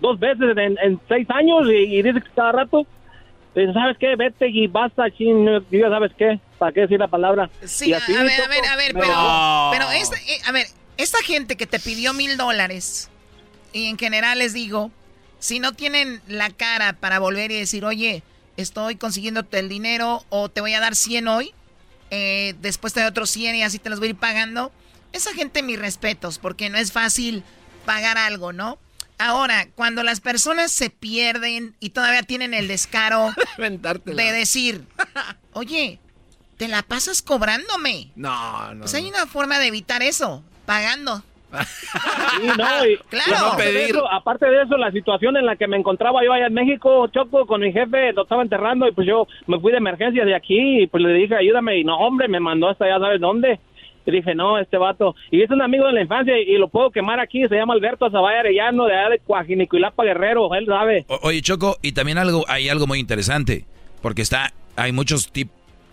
dos veces en, seis años y, y dice que cada rato. Dice, ¿sabes qué? Vete y basta, ching. Digo, ¿sabes qué? ¿Para qué decir la palabra? Sí, a, ver, a ver, a ver, pero, pero esta, eh, a ver, esta gente que te pidió mil dólares, y en general les digo, si no tienen la cara para volver y decir, oye, estoy consiguiéndote el dinero o te voy a dar 100 hoy, eh, después te doy otros 100 y así te los voy a ir pagando, esa gente mis respetos, porque no es fácil pagar algo, ¿no? Ahora, cuando las personas se pierden y todavía tienen el descaro de decir, oye, te la pasas cobrándome. No, no. Pues hay una forma de evitar eso, pagando. Sí, no, y, claro. aparte de eso, la situación en la que me encontraba yo allá en México, Choco, con mi jefe, lo estaba enterrando y pues yo me fui de emergencia de aquí y pues le dije, ayúdame. Y no, hombre, me mandó hasta allá, ¿sabes dónde? Y dije, no, este vato. Y es un amigo de la infancia y, lo puedo quemar aquí. Se llama Alberto Azabaya Arellano, de allá de Coajinicuilapa Guerrero. Él sabe. oye, Choco, y también algo, hay algo muy interesante. Porque está, hay muchos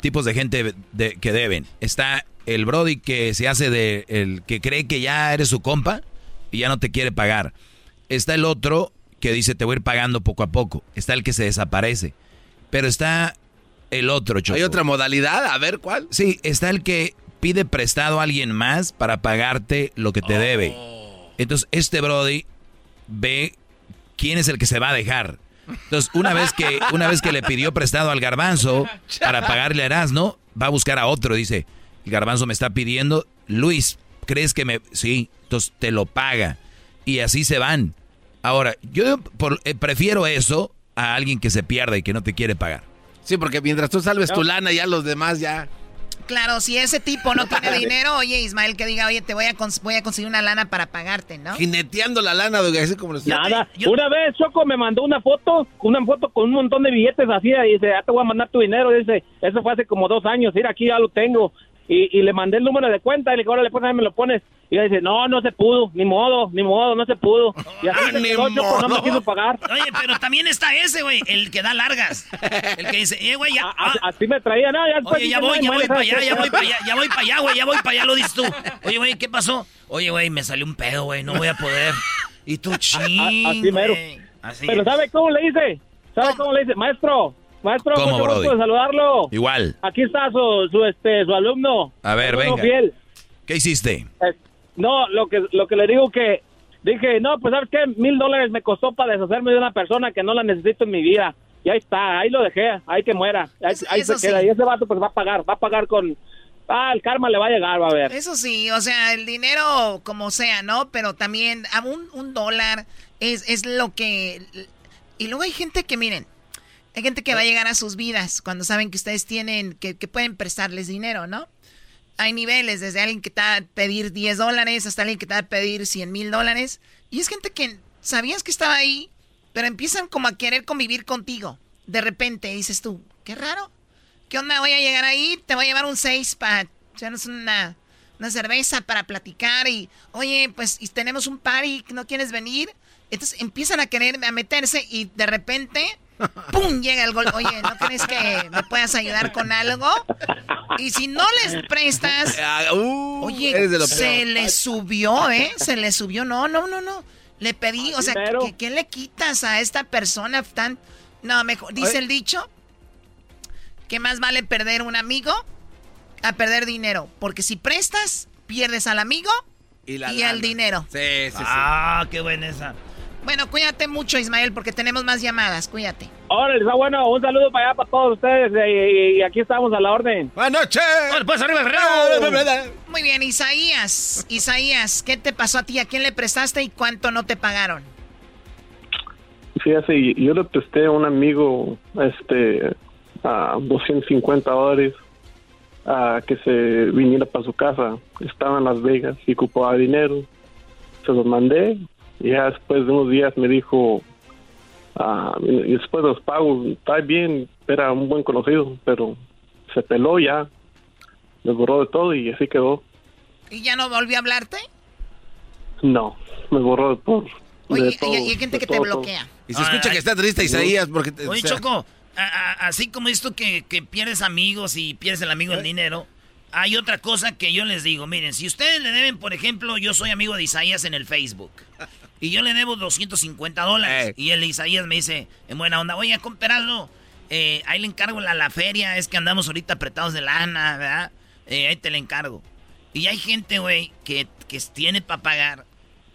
tipos de gente de, que deben. Está el Brody que se hace de, el que cree que ya eres su compa y ya no te quiere pagar. Está el otro que dice te voy a ir pagando poco a poco. Está el que se desaparece. Pero está el otro, Choco. ¿Hay otra modalidad? A ver, ¿cuál? Sí, está el que pide prestado a alguien más para pagarte lo que te debe. Entonces, este Brody ve quién es el que se va a dejar. Entonces, una vez que, una vez que le pidió prestado al garbanzo para pagarle a Erasmo, va a buscar a otro. Dice, el garbanzo me está pidiendo, Luis, ¿crees que me...? Sí, entonces te lo paga. Y así se van. Ahora, yo eh, prefiero eso a alguien que se pierda y que no te quiere pagar. Sí, porque mientras tú salves tu lana, ya los demás ya... Claro, si ese tipo no tiene dinero, oye, Ismael, que diga, oye, te voy a, voy a conseguir una lana para pagarte, ¿no? Jineteando la lana, así como los... Nada, una vez Choco me mandó una foto, una foto con un montón de billetes así, y dice, ya te voy a mandar tu dinero, dice, eso fue hace como dos años, mira, aquí ya lo tengo. Y, le mandé el número de cuenta y le dije, órale, pues me lo pones. Y ella dice, no, no se pudo, ni modo, ni modo, no se pudo. Y así ni modo. no me quiso pagar. Oye, pero también está ese, güey, el que da largas. El que dice, eh, güey, ya. Ah. así me traía, no, ya Oye, ya voy, ya voy para allá, ya voy para allá, ya voy para allá, güey, ya voy para allá, lo dices tú. Oye, güey, ¿qué pasó? Oye, güey, me salió un pedo, güey, no voy a poder. Y tú, ching, Así mero. Así pero ¿sabe cómo le dice? ¿Sabe cómo le dice? Maestro, Maestro, ¿Cómo, mucho gusto de saludarlo. Igual. Aquí está su, su, este, su alumno. A ver, venga. Fiel. ¿Qué hiciste? Eh, no, lo que, lo que le digo que dije, no, pues ¿sabes qué? Mil dólares me costó para deshacerme de una persona que no la necesito en mi vida. Y ahí está, ahí lo dejé, ahí que muera. Ahí, ahí se eso queda. sí. Y ese vato pues va a pagar, va a pagar con... Ah, el karma le va a llegar, va a ver. Eso sí, o sea, el dinero como sea, ¿no? Pero también a un, un dólar es, es lo que... Y luego hay gente que, miren, hay gente que va a llegar a sus vidas cuando saben que ustedes tienen, que, pueden prestarles dinero, ¿no? Hay niveles, desde alguien que te va a pedir 10 dólares hasta alguien que te va a pedir 100 mil dólares. Y es gente que sabías que estaba ahí, pero empiezan como a querer convivir contigo. De repente dices tú, qué raro. ¿Qué onda? Voy a llegar ahí, te voy a llevar un 6 para echarnos una, una cerveza para platicar y, oye, pues y tenemos un party, ¿no quieres venir? Entonces empiezan a querer a meterse y de repente, ¡pum! llega el gol. Oye, ¿no crees que me puedas ayudar con algo? Y si no les prestas, oye, eres de lo se le subió, ¿eh? Se le subió. No, no, no, no. Le pedí, o sea. ¿qué, qué le quitas a esta persona tan... No, mejor, dice Oye. el dicho, que más vale perder un amigo a perder dinero. Porque si prestas, pierdes al amigo Y, al dinero. Sí, sí, sí. Ah, qué buena esa. Bueno, cuídate mucho, Ismael, porque tenemos más llamadas. Cuídate. Ahora, está bueno, un saludo para allá para todos ustedes eh, y, y aquí estamos a la orden. Buenas noches. Bueno, pues arriba, Guerrero. Muy bien, Isaías. Isaías, ¿qué te pasó a ti? ¿A quién le prestaste y cuánto no te pagaron? Fíjate, yo le presté a un amigo este a 250 dólares a que se viniera para su casa. Estaba en Las Vegas y ocupaba dinero. Se los mandé ya después de unos días me dijo, ah, después de los pagos, está bien, era un buen conocido, pero se peló ya, me borró de todo y así quedó. ¿Y ya no volvió a hablarte? No, me borró de todo. de Oye, todo, y hay gente que te todo. bloquea. Y se escucha que está triste Isaías porque... te- Oye, o sea, Choco, a- a- así como esto que, que pierdes amigos y pierdes el amigo el dinero, hay otra cosa que yo les digo. Miren, si ustedes le deben, por ejemplo, yo soy amigo de Isaías en el Facebook. Y yo le debo 250 dólares. Y el Isaías me dice, en buena onda, oye, comprarlo. Eh, ahí le encargo la, la feria. Es que andamos ahorita apretados de lana, ¿verdad? Eh, ahí te le encargo. Y hay gente, güey, que, que tiene para pagar.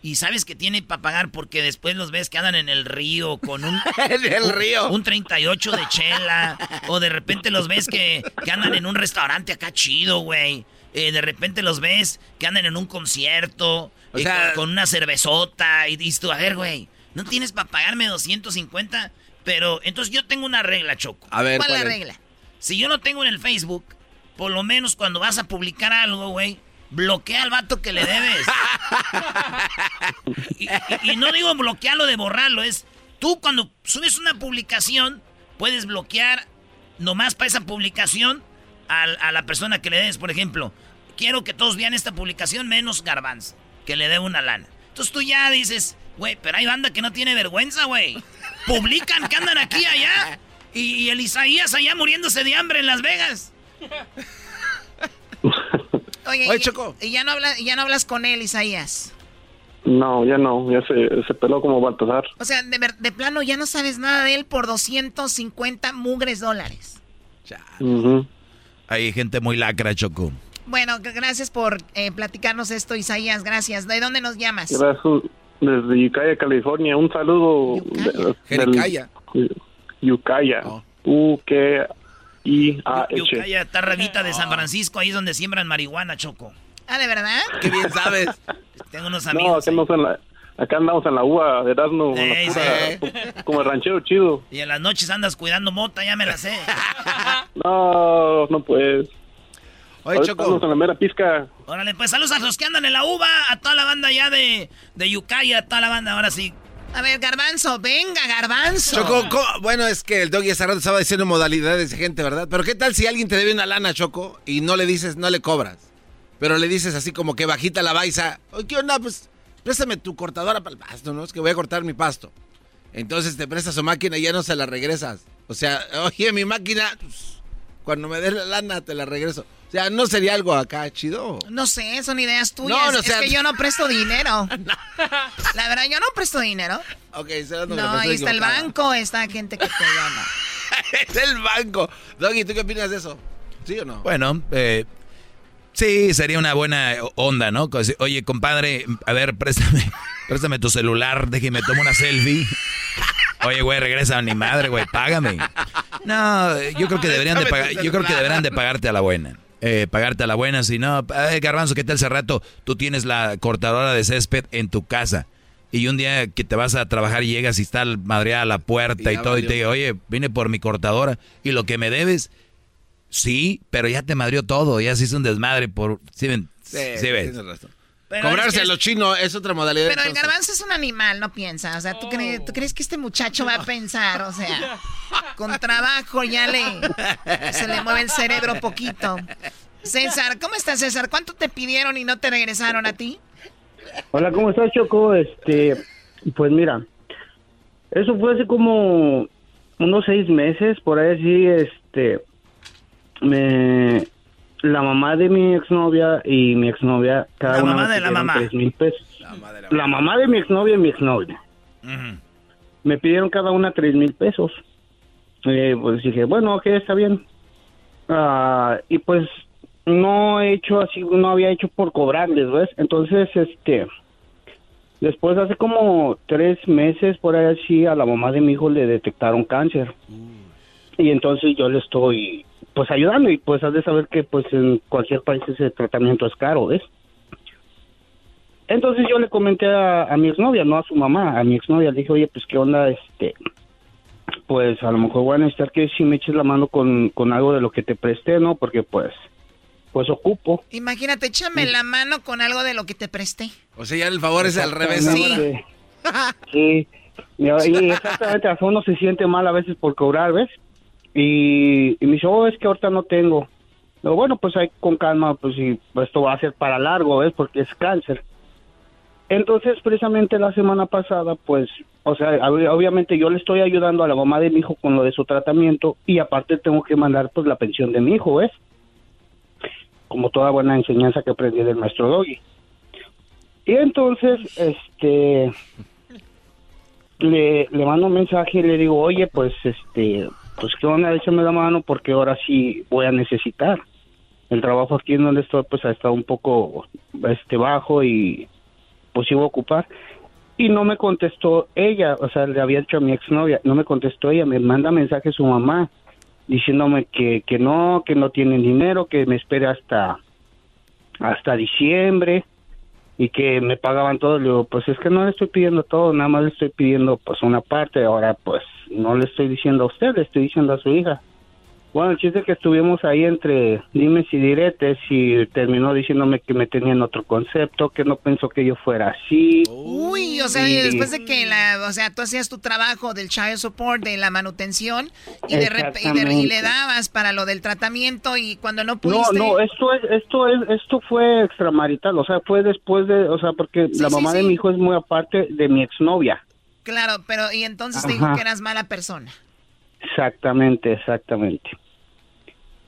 Y sabes que tiene para pagar porque después los ves que andan en el río con un... En el un- río. Un 38 de chela. o de repente los ves que, que andan en un restaurante acá chido, güey. Eh, de repente los ves que andan en un concierto. O eh, sea- con, con una cervezota. Y dices tú, a ver, güey, ¿no tienes para pagarme 250? Pero entonces yo tengo una regla, Choco. A ver, ¿Cuál es la ¿cuál es? regla? Si yo no tengo en el Facebook, por lo menos cuando vas a publicar algo, güey, bloquea al vato que le debes. y, y- y no digo bloquearlo de borrarlo, es tú cuando subes una publicación, puedes bloquear nomás para esa publicación a, la persona que le debes. Por ejemplo, quiero que todos vean esta publicación menos Garbanzo, que le debe una lana. Entonces tú ya dices, güey, pero hay banda que no tiene vergüenza, güey. Publican que andan aquí allá. Y, y el Isaías allá muriéndose de hambre en Las Vegas. Oye, Oye, y- Choco. Y ya no, hablas, ya no hablas con él, Isaías. No, ya no, ya se, se peló como Baltasar. O sea, de, plano ya no sabes nada de él por 250 mugres dólares. Ujú. Hay gente muy lacra, Choco. Bueno, gracias por eh, platicarnos esto, Isaías. Gracias. ¿De dónde nos llamas? Gracias, desde Ucaya, California. Un saludo. de- del-. Ucaya. Oh. Yucaya está de San Francisco, ahí es donde siembran marihuana, Choco. Ah, ¿de verdad? Qué bien sabes. Tengo unos No, amigos. no en la, acá andamos en la uva, Erasmo, en la Sí, pura- como el ranchero chido. Y en las noches andas cuidando mota, ya me la sé. No, no puedes. Oye, Choco. Estamos en la mera pizca. Órale, pues saludos a los que andan en la uva, a toda la banda ya de, de Yucaya, a toda la banda, ahora sí. A ver, Garbanzo, venga, Garbanzo. Choco, bueno, es que el doggy hace rato estaba diciendo modalidades de gente, ¿verdad? Pero ¿qué tal si alguien te debe una lana, Choco, y no le dices, no le cobras? Pero le dices así como que bajita la baisa, oye, ¿qué onda? Pues préstame tu cortadora para el pasto, ¿no? Es que voy a cortar mi pasto. Entonces te prestas su máquina y ya no se la regresas. O sea, oye, mi máquina, pues, cuando me des la lana te la regreso. Sea, ¿no sería algo acá chido? No sé, son ideas tuyas. No, no, es sea- que yo no presto dinero. La verdad, yo no presto dinero. Ok, será donde No, ahí está el banco, está gente que te llama. es el banco. Doggy, ¿tú qué opinas de eso? ¿Sí o no? Bueno, eh, Sí, sería una buena onda, ¿no? Oye, compadre, a ver, préstame, préstame tu celular, déjeme tomo una selfie. Oye, güey, regresa a mi madre, güey, págame. No, yo creo que deberían de pagar, yo creo que deberían de pagarte a la buena. Eh, pagarte a la buena, si no, eh, Garbanzo, ¿qué tal hace rato? Tú tienes la cortadora de césped en tu casa y un día que te vas a trabajar y llegas y está madreada la puerta y, todo y te digo, oye, vine por mi cortadora y lo que me debes, sí, pero ya te madrió todo, ya se hizo un desmadre por... ¿Sí, ven? sí, Cobrarse a los chinos es otra modalidad. Pero el garbanzo es un animal, no piensa. O sea, ¿tú, crees, ¿tú crees que este muchacho va a pensar? O sea, con trabajo ya le se le mueve el cerebro poquito. César, ¿cómo estás, César? ¿Cuánto te pidieron y no te regresaron a ti? Hola, ¿cómo estás, Choco? Este, pues mira, eso fue hace como unos seis meses, por ahí sí, este, me, la mamá de mi exnovia y mi exnovia, cada la una mamá me de la mamá. tres mil pesos. La, mamá de mi exnovia y mi exnovia. Me pidieron cada una tres mil pesos. Eh, pues dije, bueno, ok, está bien. Ah, y pues no he hecho así, no había hecho por cobrarles, ¿ves? Entonces, este, después hace como tres meses por ahí así a la mamá de mi hijo le detectaron cáncer. Y entonces yo le estoy, pues ayudando y pues has de saber que pues en cualquier país ese tratamiento es caro, ¿ves? Entonces yo le comenté a, a mi exnovia, no a su mamá, a mi exnovia, le dije, oye, pues qué onda, este, pues a lo mejor voy a necesitar que si me eches la mano con, con algo de lo que te presté, ¿no? Porque pues, pues ocupo. Imagínate, échame la mano con algo de lo que te presté. O sea, ya el favor es al revés ahora. Sí, y, y exactamente, a uno se siente mal a veces por cobrar, ¿ves? Y, me dice, oh, es que ahorita no tengo. Digo, bueno, pues hay con calma, pues si esto va a ser para largo, ¿ves? Porque es cáncer. Entonces, precisamente la semana pasada, pues, o sea, ob- obviamente yo le estoy ayudando a la mamá de mi hijo con lo de su tratamiento y aparte tengo que mandar, pues, la pensión de mi hijo, ¿ves? Como toda buena enseñanza que aprendí del maestro Doggy. Y entonces, este, le mando un mensaje y le digo, oye, pues, este, pues, ¿qué onda? Échame la mano porque ahora sí voy a necesitar. El trabajo aquí en donde estoy, pues, ha estado un poco, este, bajo y, pues, iba a ocupar. Y no me contestó ella, o sea, le había dicho a mi exnovia, no me contestó ella, me manda mensaje su mamá diciéndome que, que no, que no tienen dinero, que me espere hasta, hasta diciembre y que me pagaban todo. Le digo, pues es que no le estoy pidiendo todo, nada más le estoy pidiendo pues una parte. Ahora pues no le estoy diciendo a usted, le estoy diciendo a su hija. Bueno, el chiste es que estuvimos ahí entre dimes y diretes y terminó diciéndome que me tenían otro concepto, que no pensó que yo fuera así. Uy, o sea, Y- después de que la, o sea, tú hacías tu trabajo del child support, de la manutención, y de, y, de- y le dabas para lo del tratamiento y cuando no No, pudiste. no, esto es, esto es, esto fue extramarital, o sea, fue después de, o sea, porque la sí, mamá de mi hijo es muy aparte de mi exnovia. Claro, pero y entonces te dijo que eras mala persona. Exactamente, exactamente.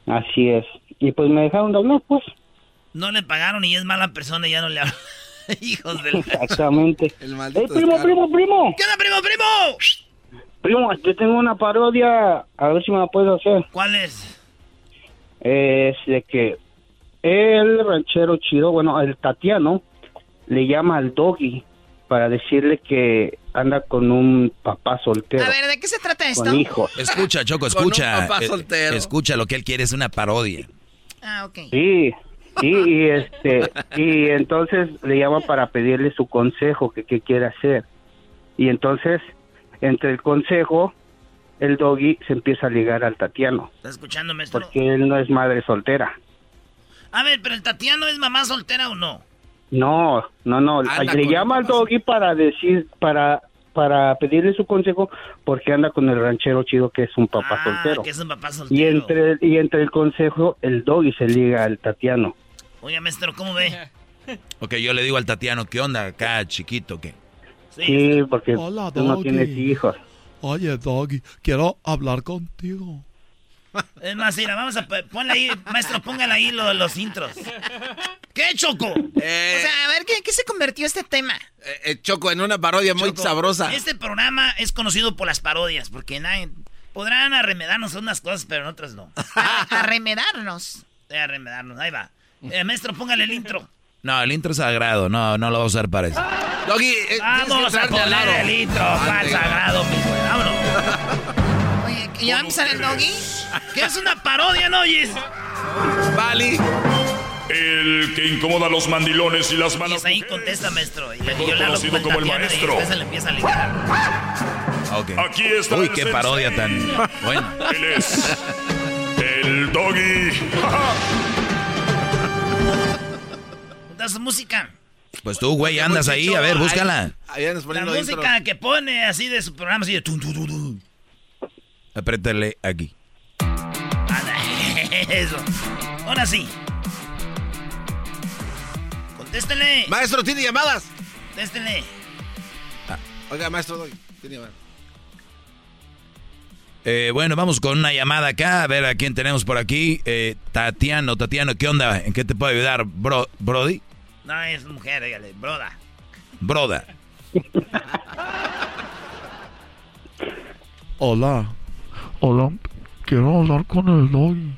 Así es. Y pues me dejaron de hablar, pues. No le pagaron y es mala persona y ya no le hablan. Hijos del... Exactamente. El ¡Eh, primo, primo, primo! ¿Qué onda, primo, primo? Primo, yo tengo una parodia, a ver si me la puedes hacer. ¿Cuál es? Es de que el ranchero chido, bueno, el Tatiano, le llama al doggy para decirle que anda con un papá soltero. A ver, ¿de qué se trata esto? Con hijos. Escucha, Choco, Con un escucha. papá Eh, soltero. escucha, lo que él quiere es una parodia. Ah, ok. Sí, sí, y este, y entonces le llama para pedirle su consejo, que qué quiere hacer. Y entonces, entre el consejo, el doggy se empieza a ligar al Tatiano, ¿Está escuchando, maestro? porque él no es madre soltera. A ver, pero el Tatiano es mamá soltera o no? No, no, no, Anda le llama al doggy para decir, para, para pedirle su consejo, porque anda con el ranchero chido que es un papá soltero. Ah, que es un papá Y soltero. entre, y entre el consejo, el doggy se liga al Tatiano. Oiga, maestro, ¿cómo ve? Ok, yo le digo al Tatiano, ¿qué onda acá, chiquito? ¿Qué? Sí, porque Hola, tú no tienes hijos. Oye, Doggy, quiero hablar contigo. Es más, mira, vamos a... po- Ponle ahí, maestro, póngale ahí lo- los intros. ¿Qué, Choco? O sea, a ver, ¿qué, qué se convirtió este tema? Eh, Choco, en una parodia muy sabrosa. Este programa es conocido por las parodias, porque nadie... Podrán arremedarnos unas cosas, pero en otras no. Arremedarnos. Arremedarnos, ahí va. Eh, maestro, póngale el intro. No, el intro es sagrado. No, no lo voy a usar para eso. Doggy, eh, Vamos a poner el intro. ¿Cuál sagrado, mijo? Vámonos. ¿ya va a empezar el doggy? ¿Qué es una parodia, no oyes? Vale. El que incomoda a los mandilones y las Y manos. ahí contesta, maestro. Y yo conocido como como el y maestro. después se le empieza a ligar. Ok. Aquí está Uy, el qué sensei. parodia tan buena. Él es el doggy. Su música. Pues tú, güey, andas ahí. A ver, búscala. Ahí andas La música intro. que pone así de su programa, así de... Tum, tum, tum, tum. Apriétale aquí. Eso. Ahora sí. Contéstele. Maestro, tiene llamadas. Contéstele. Oiga, maestro, Doggy, tiene llamadas. Eh, bueno, vamos con una llamada acá. A ver a quién tenemos por aquí. Eh, Tatiano, Tatiano, ¿qué onda? ¿En qué te puedo ayudar, bro, Brody? No, es mujer, dígale, broda. Broda. Hola. Hola. Quiero hablar con el doggy.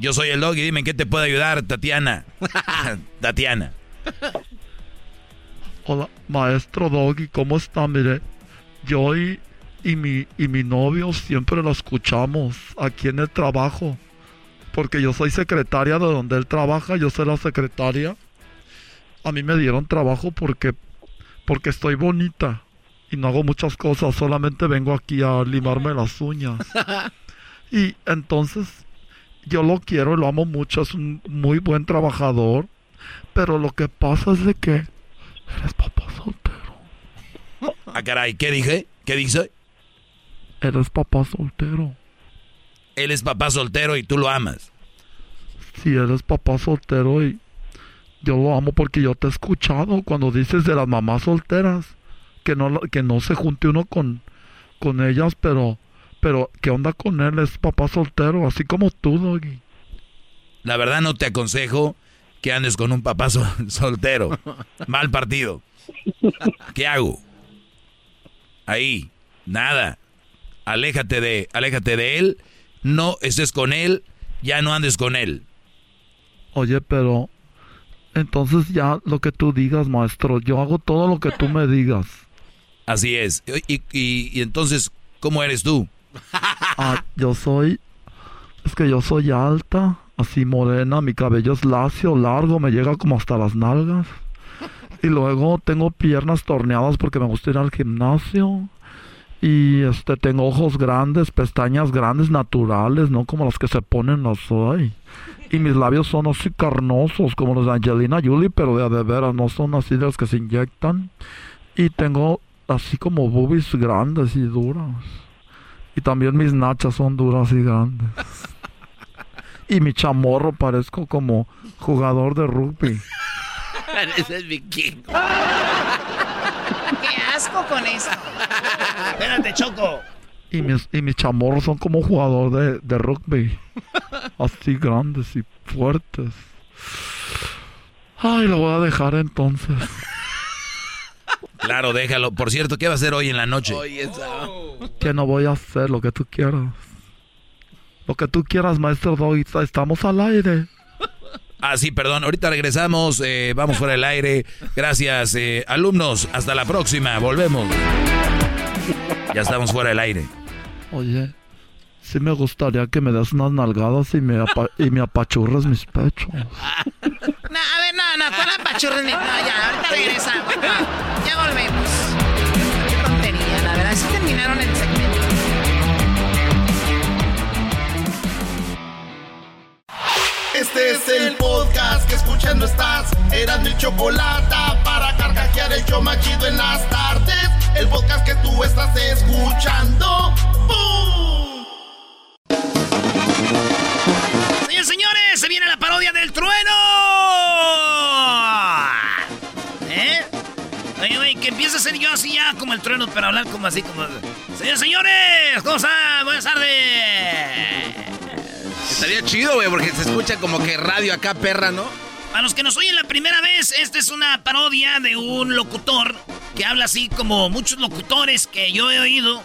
Yo soy el doggy. Dime en qué te puedo ayudar, Tatiana. Tatiana. Hola, maestro Doggy, ¿cómo está? Mire, yo y, y, mi, y mi novio siempre lo escuchamos aquí en el trabajo. Porque yo soy secretaria de donde él trabaja, yo soy la secretaria. A mí me dieron trabajo porque, porque estoy bonita y no hago muchas cosas, solamente vengo aquí a limarme las uñas. Y entonces yo lo quiero y lo amo mucho, es un muy buen trabajador. Pero lo que pasa es de que eres papá soltero. Ah, caray, ¿qué dije? ¿Qué dice? Eres papá soltero. Él es papá soltero y tú lo amas. Si eres papá soltero y yo lo amo porque yo te he escuchado cuando dices de las mamás solteras que no que no se junte uno con con ellas, pero pero qué onda con él es papá soltero, así como tú, Doggy. La verdad no te aconsejo que andes con un papá sol- soltero. Mal partido. ¿Qué hago? Ahí, nada. Aléjate de, aléjate de él. No estés con él. Ya no andes con él. Oye, pero entonces ya lo que tú digas, maestro, yo hago todo lo que tú me digas. Así es. Y, entonces, ¿cómo eres tú? Ah, yo soy. Es que yo soy alta, así morena, mi cabello es lacio, largo, me llega como hasta las nalgas. Y luego tengo piernas torneadas porque me gusta ir al gimnasio. Y este tengo ojos grandes, pestañas grandes, naturales, no como las que se ponen las hoy. Y mis labios son así carnosos, como los de Angelina Jolie, pero de de veras, no son así de los que se inyectan. Y tengo así como boobies grandes y duras. Y también mis nachas son duras y grandes. Y mi chamorro parezco como jugador de rugby. Ese es mi king. Qué asco con eso. Espérate, Choco. Y mis, y mis chamorros son como jugador de, de rugby. Así grandes y fuertes. Ay, lo voy a dejar entonces. Claro, déjalo. Por cierto, ¿qué va a hacer hoy en la noche? Que no voy a hacer lo que tú quieras. Lo que tú quieras, maestro Doggy. Estamos al aire. Ah, sí, perdón. Ahorita regresamos. eh, vamos fuera del aire. Gracias, eh, alumnos. Hasta la próxima. Volvemos. Ya estamos fuera del aire. Oye, sí me gustaría que me des unas nalgadas y me, apa- y me apachurres mis pechos. No, a ver, no, no, con la pachurra. No, ya, ahorita regresamos. No, ya volvemos. Qué tontería, la verdad. Sí terminaron el segmento. Este es el podcast que escuchando estás. Eran mi chocolate para carcajear el yo machido en las tardes. El podcast que tú estás escuchando. ¡Bum! Señores, señores, se viene la parodia del trueno. ¿Eh? Oye, que empiece a ser yo así ya como el trueno, pero hablar como así, como... Señores, señores, ¿cómo están? Buenas tardes. Estaría chido, güey, porque se escucha como que radio acá, perra, ¿no? A los que nos oyen la primera vez, esta es una parodia de un locutor que habla así como muchos locutores que yo he oído,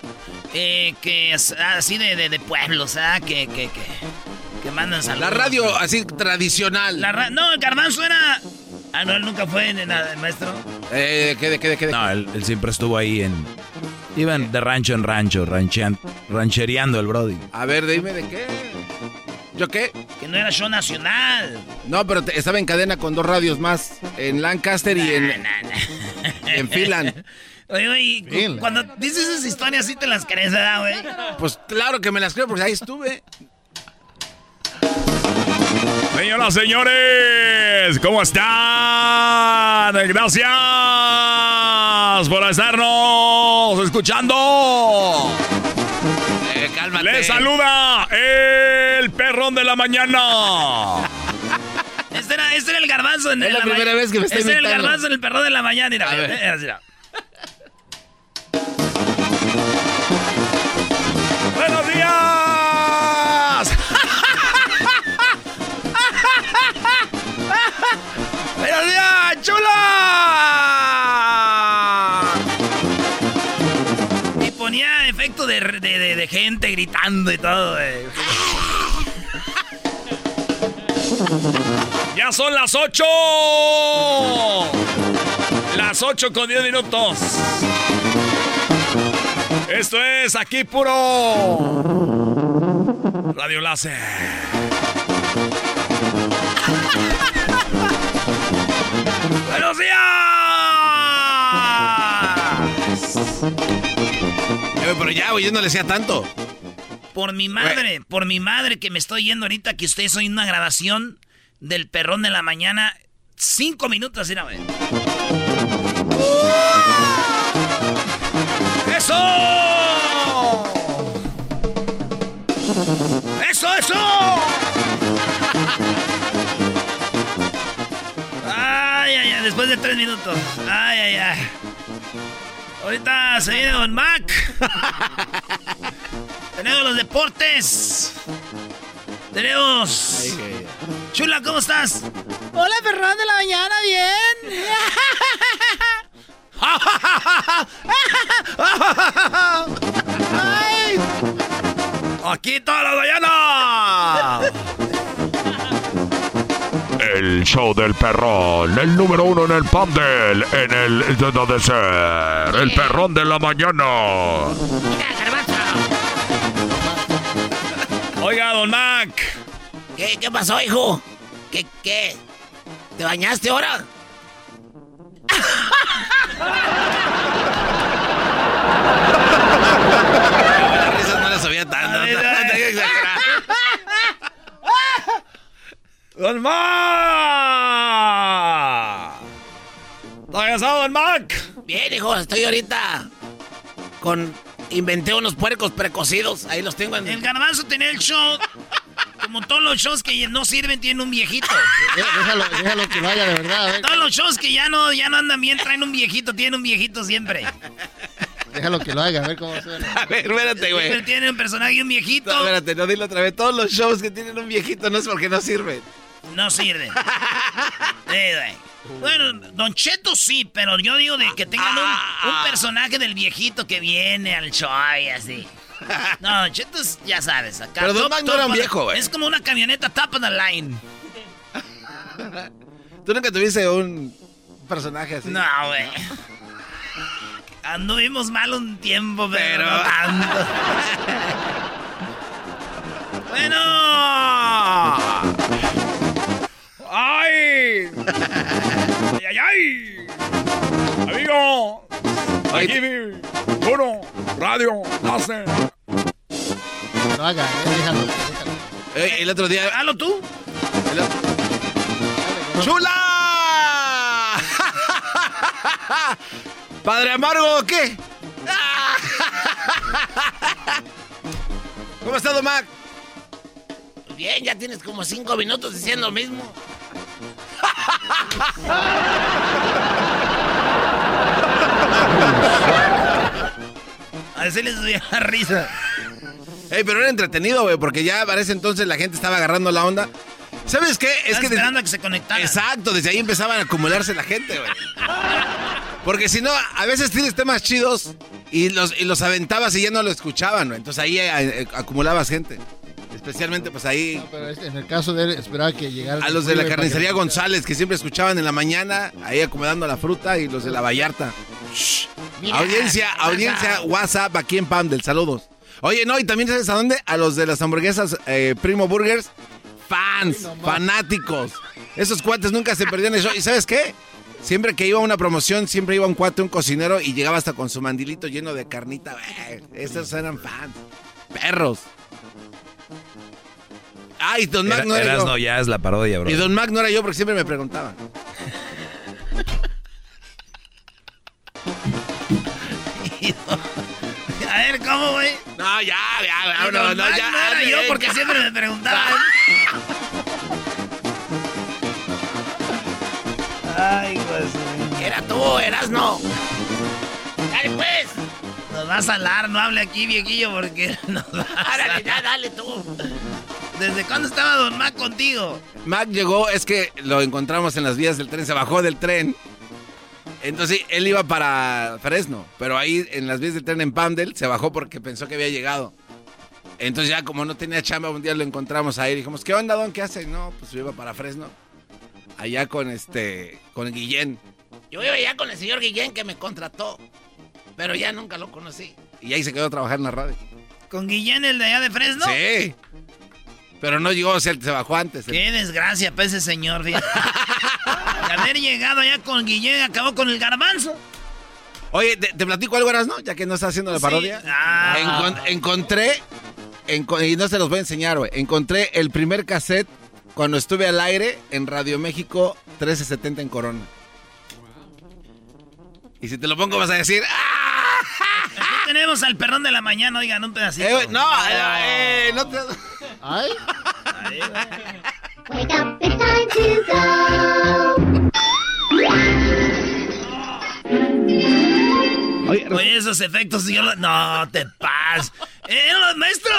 eh, que es así de, de, de pueblos, ¿ah? Que, que, que, Que mandan saludos. La radio así tradicional. La ra- no, el garbanzo era... Ah, no, él nunca fue en nada, maestro. Eh, ¿qué de qué de qué de No, él, él siempre estuvo ahí en... Iban de rancho en rancho, ranchean- ranchereando el Brody. A ver, dime de qué. ¿Yo qué? Que no era show nacional. No, pero te- estaba en cadena con dos radios más. En Lancaster y en, en Finland. Oye, oye, cu- cuando dices esas historias, sí te las crees, ¿verdad, güey? Pues claro que me las creo, porque ahí estuve. Señoras, señores, ¿cómo están? Gracias por estarnos escuchando. Eh, cálmate. Les saluda el perrón de la mañana. Este era, este era el garbanzo en Es la ma- primera vez que me está Este era el garbanzo en el perro de la mañana. Mira, A mira, ver. mira, mira. ¡Buenos días, chula! Y ponía efecto de, de, gente gritando y todo, güey. ¡Ya son las 8! Las 8 con 10 minutos. Esto es aquí puro Radio Láser. Pero ya, güey, yo no le decía tanto. Por mi madre, por mi madre que me estoy yendo ahorita que ustedes oyen una grabación del perrón de la mañana. Cinco minutos, mira, güey. ¡Eso! ¡Eso, eso! Ay, ay, ay, después de tres minutos. Ay, ay, ay. Ahorita se viene Don Mac. Tenemos los deportes. Tenemos. Chula, ¿cómo estás? Hola, Ferran de la mañana, bien. Ay, ¡Aquí toda la mañana! El show del perrón, el número uno en el Pandel, en el de ser, el perrón de la mañana. Oiga, don Mac. ¿Qué, qué pasó, hijo? ¿Qué, qué? ¿Te bañaste ahora? Las risas no las sabía tanto. No, tenía que exagerar. ¡Don Mac! ¿Está cansado, don Mac? Bien, hijo, estoy ahorita con... Inventé unos puercos precocidos, ahí los tengo en... El garbanzo tenía el show, como todos los shows que no sirven tienen un viejito. Déjalo, déjalo que vaya de verdad. Todos los shows que ya no, ya no andan bien traen un viejito, tienen un viejito siempre. déjalo que lo haga, a ver cómo suena. A ver, espérate, güey. Siempre tiene un personaje y un viejito. No, espérate, no dilo otra vez. Todos los shows que tienen un viejito no es porque no sirven. No sirve. Eh. Bueno, Don Cheto sí, pero yo digo de que tengan un, un personaje del viejito que viene al show y así. No, Don Cheto es, ya sabes, acá. Pero Don Mac no era un viejo, güey. Es como una camioneta of the line. ¿Tú nunca tuviste un personaje así? No, güey. Anduvimos mal un tiempo, pero, tanto. bueno. ¡Ay! ¡Ay, ay, ay! Amigo, aquí vi uno, radio, láser. Lo haga, eh, déjalo, déjalo. Eh, el otro día. Hazlo tú. el ¡Chula! ¿Padre Amargo o qué? ¿Cómo está, Don Mac? Bien, ya tienes como cinco minutos diciendo lo mismo. A veces les doy la risa. Ey, pero era entretenido, güey, porque ya parece entonces la gente estaba agarrando la onda. ¿Sabes qué? Es que. esperando a que se conectaran. Exacto, desde ahí empezaban a acumularse la gente, güey. Porque si no, a veces tienes temas chidos y los, y los aventabas y ya no lo escuchaban, güey. Entonces ahí eh, eh, acumulabas gente. Especialmente, pues ahí. No, pero este, en el caso de él, esperaba que llegara. A los de la carnicería González, que siempre escuchaban en la mañana, ahí acomodando la fruta, y los de la Vallarta. Shh. Mira, audiencia, ¿qué pasa? audiencia, WhatsApp aquí en Pam del saludos. Oye, no, y también sabes a dónde? A los de las hamburguesas eh, Primo Burgers, fans, fanáticos. Esos cuates nunca se perdían el show. ¿Y sabes qué? Siempre que iba a una promoción, siempre iba un cuate, un cocinero, y llegaba hasta con su mandilito lleno de carnita. Eh, esos eran fans. Perros. Ay, Don Mac Era- no era yo. Erasno ya es la parodia, bro. Y Don Mac no era yo porque siempre me preguntaban. A ver, ¿cómo, güey? No, ya, ya, Y no, Don no, Mac ya. no era yo porque siempre me preguntaban. Ay, pues. Era tú, eras no. Dale, pues. Nos vas a hablar, no hable aquí, viejillo, porque nos vas a... ya, dale tú. ¿Desde cuándo estaba Don Mac contigo? Mac llegó, es que lo encontramos en las vías del tren, se bajó del tren. Entonces él iba para Fresno, pero ahí en las vías del tren en Pamdel se bajó porque pensó que había llegado. Entonces ya como no tenía chamba, un día lo encontramos ahí. Dijimos, ¿qué onda, Don? ¿Qué hace? No, pues yo iba para Fresno. Allá con este, con Guillén. Yo iba ya con el señor Guillén que me contrató, pero ya nunca lo conocí. Y ahí se quedó a trabajar en la radio. ¿Con Guillén, el de allá de Fresno? Sí. Pero no llegó, o sea, se bajó antes. Qué desgracia para ese señor. De haber llegado allá con Guillén, acabó con el garbanzo. Oye, te, te platico algo, ¿no? Ya que no está haciendo la Sí. parodia. Ah. Encon- encontré, enco- y no se los voy a enseñar, güey. Encontré el primer cassette cuando estuve al aire en Radio México 1370 en Corona. Y si te lo pongo vas a decir, ¡ah! Tenemos al perrón de la mañana, oigan, un pedacito. Eh, no, eh, no te... Ay. Wake up, it's time to go. Oye, esos efectos, yo lo- No, te pas. ¡Eh, maestro!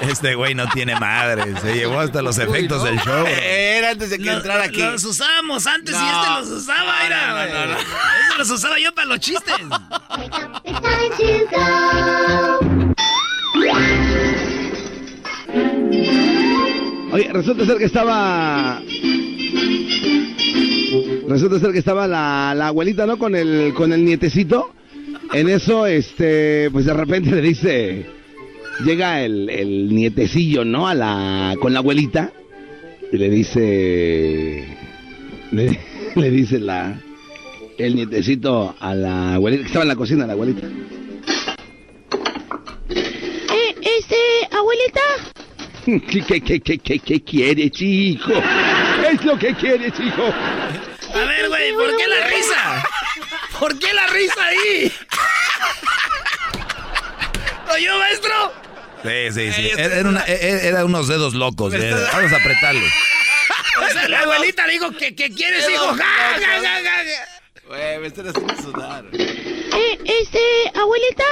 Este güey no tiene madre. Se llevó hasta los efectos del show. Era antes de que Lo- entrara aquí. Los usábamos antes y este los usaba, mira. no, no, no, no. Este los usaba yo para los chistes. Oye, resulta ser que estaba. Resulta ser que estaba la, la abuelita, ¿no? Con el, con el nietecito. En eso, este, pues de repente le dice. Llega el, el nietecillo, ¿no? A la, con la abuelita. Y le dice. Le, le dice la. El nietecito a la abuelita, que estaba en la cocina, la abuelita. Eh, este, abuelita. ¿Qué, qué, qué, qué, qué, qué quieres, hijo? ¿Qué es lo que quieres, hijo? A ver, güey, ¿por qué la risa? ¿Por qué la risa ahí? ¿Oyó, maestro? Sí, sí, sí. Era, era una- era- era unos dedos locos. eh. Vamos a apretarle. O sea, la abuelita le dijo que, que quieres, hijo. Ja, ja, ja, ja, ja. Güey, me están haciendo sudar. Eh, este, abuelita.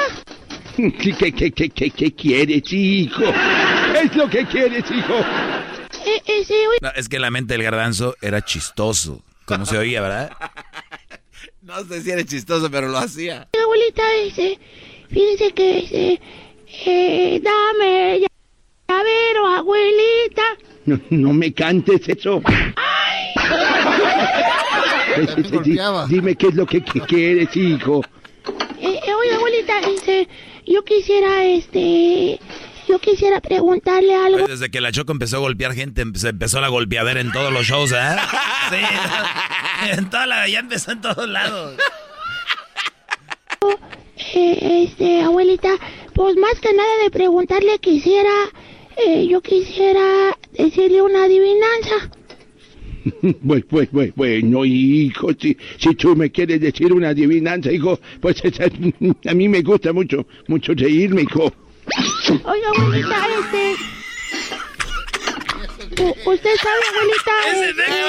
¿Qué, qué, qué, qué, qué, quieres, hijo? ¿Qué es lo que quieres, hijo? Eh, oye, No, es que la mente del garbanzo era chistoso. Como se oía, ¿verdad? No sé si era chistoso, pero lo hacía. abuelita, este, fíjense que, este, eh, dame ya- llavero, abuelita. No, no me cantes eso. Eh, di- Dime qué es lo que, que quieres, hijo. Eh, eh, oye, abuelita, este, yo quisiera, este, yo quisiera preguntarle algo. Pues desde que la Choco empezó a golpear gente, se empezó la golpeadera en todos los shows, ¿eh? Sí, en toda la, ya empezó en todos lados. Eh, este, abuelita, pues más que nada de preguntarle quisiera, eh, yo quisiera decirle una adivinanza. Pues, pues, pues, bueno, hijo, si, si tú me quieres decir una adivinanza, hijo, pues esa- a mí me gusta mucho, mucho reírme, hijo. Oiga, abuelita, este... u- ¿Usted sabe, abuelita? ¿Ese este, efecto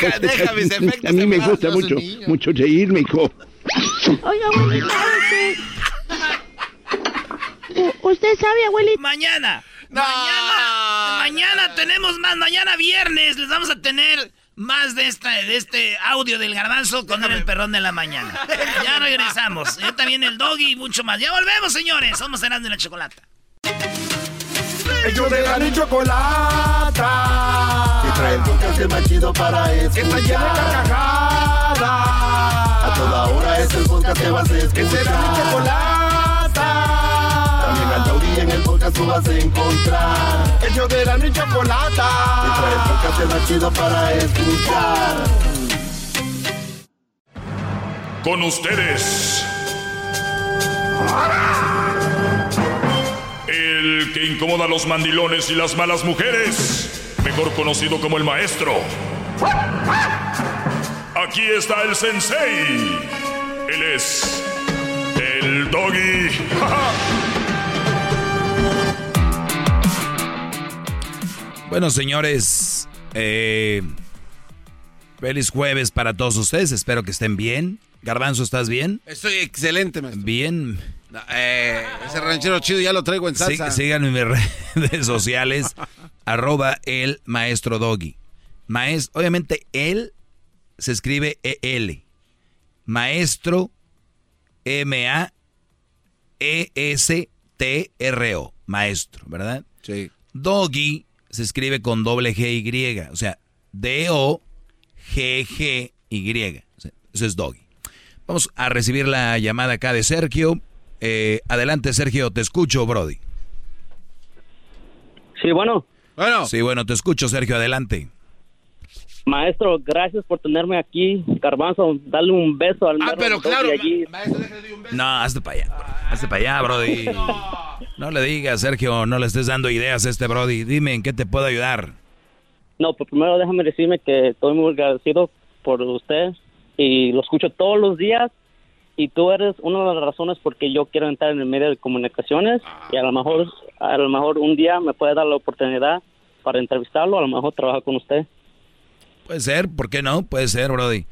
qué? Deja, deja mis efectos. A mí me gusta mucho, mucho reírme, hijo. Oiga, abuelita, este... ¿Usted sabe, abuelita? Mañana. Mañana. Mañana tenemos más. Mañana viernes les vamos a tener más de esta, de este audio del garbanzo con el perrón de la mañana. Ya regresamos. Ya también el doggy y mucho más. Ya volvemos, señores. Somos Herando de la Chocolata. Ellos de la ni chocolata. Que trae el podcast más chido para escuchar. Que está de carcajadas. A toda hora es el podcast que vas a escuchar. Que será mi chocolata. En el podcast tú vas a encontrar. Ellos de la ni chocolata. Que trae el podcast chido para escuchar. Con ustedes. El que incomoda a los mandilones y las malas mujeres. Mejor conocido como el maestro. Aquí está el sensei. Él es el doggy. Bueno, señores, eh, feliz jueves para todos ustedes. Espero que estén bien. Garbanzo, ¿estás bien? Estoy excelente, maestro. Bien. Eh, ese ranchero chido ya lo traigo en Sí, salsa. síganme en mis redes sociales, arroba el maestro doggy. Maes- obviamente, él se escribe EL. Maestro M-A-E-S-T-R-O. Maestro, ¿verdad? Sí. Doggy se escribe con doble G-Y. O sea, D-O-G-G-Y. O sea, eso es doggy. Vamos a recibir la llamada acá de Sergio. Eh, adelante, Sergio, te escucho, Brody. Sí, bueno. Bueno. Sí, bueno, te escucho, Sergio, adelante. Maestro, gracias por tenerme aquí. Garbanzo, dale un beso al Ah, pero claro, allí. No, hazte para allá. Hazte para allá, Brody. No le digas, Sergio, no le estés dando ideas a este Brody. Dime en qué te puedo ayudar. No, pues primero déjame decirme que estoy muy agradecido por usted y lo escucho todos los días y tú eres una de las razones porque yo quiero entrar en el medio de comunicaciones y a lo mejor a lo mejor un día me puede dar la oportunidad para entrevistarlo, a lo mejor trabajar con usted. Puede ser, ¿por qué no? Puede ser, Brody.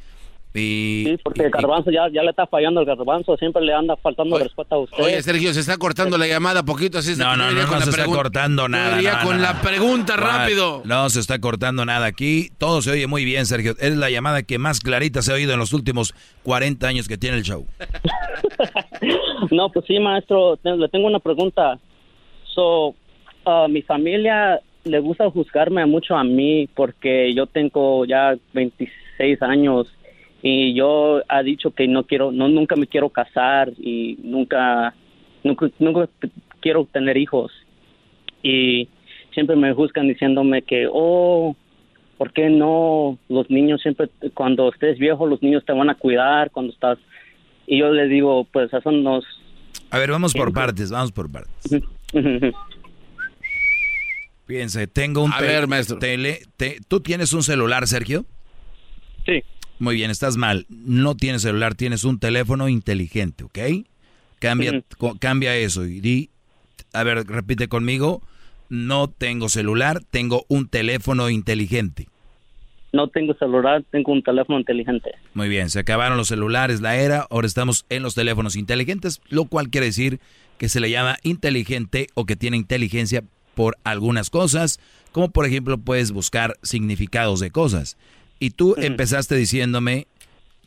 Y, Sí, porque el garbanzo ya, ya le está fallando el garbanzo, siempre le anda faltando respuesta a usted. Oye, Sergio, se está cortando la llamada poquito, así No, no, no, no, se está cortando nada. no, con no, la no. pregunta No, rápido. No, se está cortando nada. Aquí todo se oye muy bien, Sergio. Es la llamada que más clarita se ha oído en los últimos 40 años que tiene el show. No, pues sí, maestro, le tengo una pregunta. So, a mi familia le gusta juzgarme mucho a mí porque yo tengo ya 26 años y yo ha dicho que no quiero, no nunca me quiero casar y nunca, nunca, nunca quiero tener hijos y siempre me juzgan diciéndome que, oh, ¿por qué no? Los niños siempre, cuando estés viejo, los niños te van a cuidar cuando estás y yo le digo, pues eso nos... A ver, vamos por partes, vamos por partes. Fíjense, tengo un... A te- ver, maestro. tele- te- ¿Tú tienes un celular, Sergio? Sí. Muy bien, estás mal. No tienes celular, tienes un teléfono inteligente, ¿ok? Cambia, cambia eso y di... A ver, repite conmigo. No tengo celular, tengo un teléfono inteligente. No tengo celular, tengo un teléfono inteligente. Muy bien, se acabaron los celulares, la era, ahora estamos en los teléfonos inteligentes, lo cual quiere decir que se le llama inteligente o que tiene inteligencia por algunas cosas, como por ejemplo puedes buscar significados de cosas. Y tú empezaste diciéndome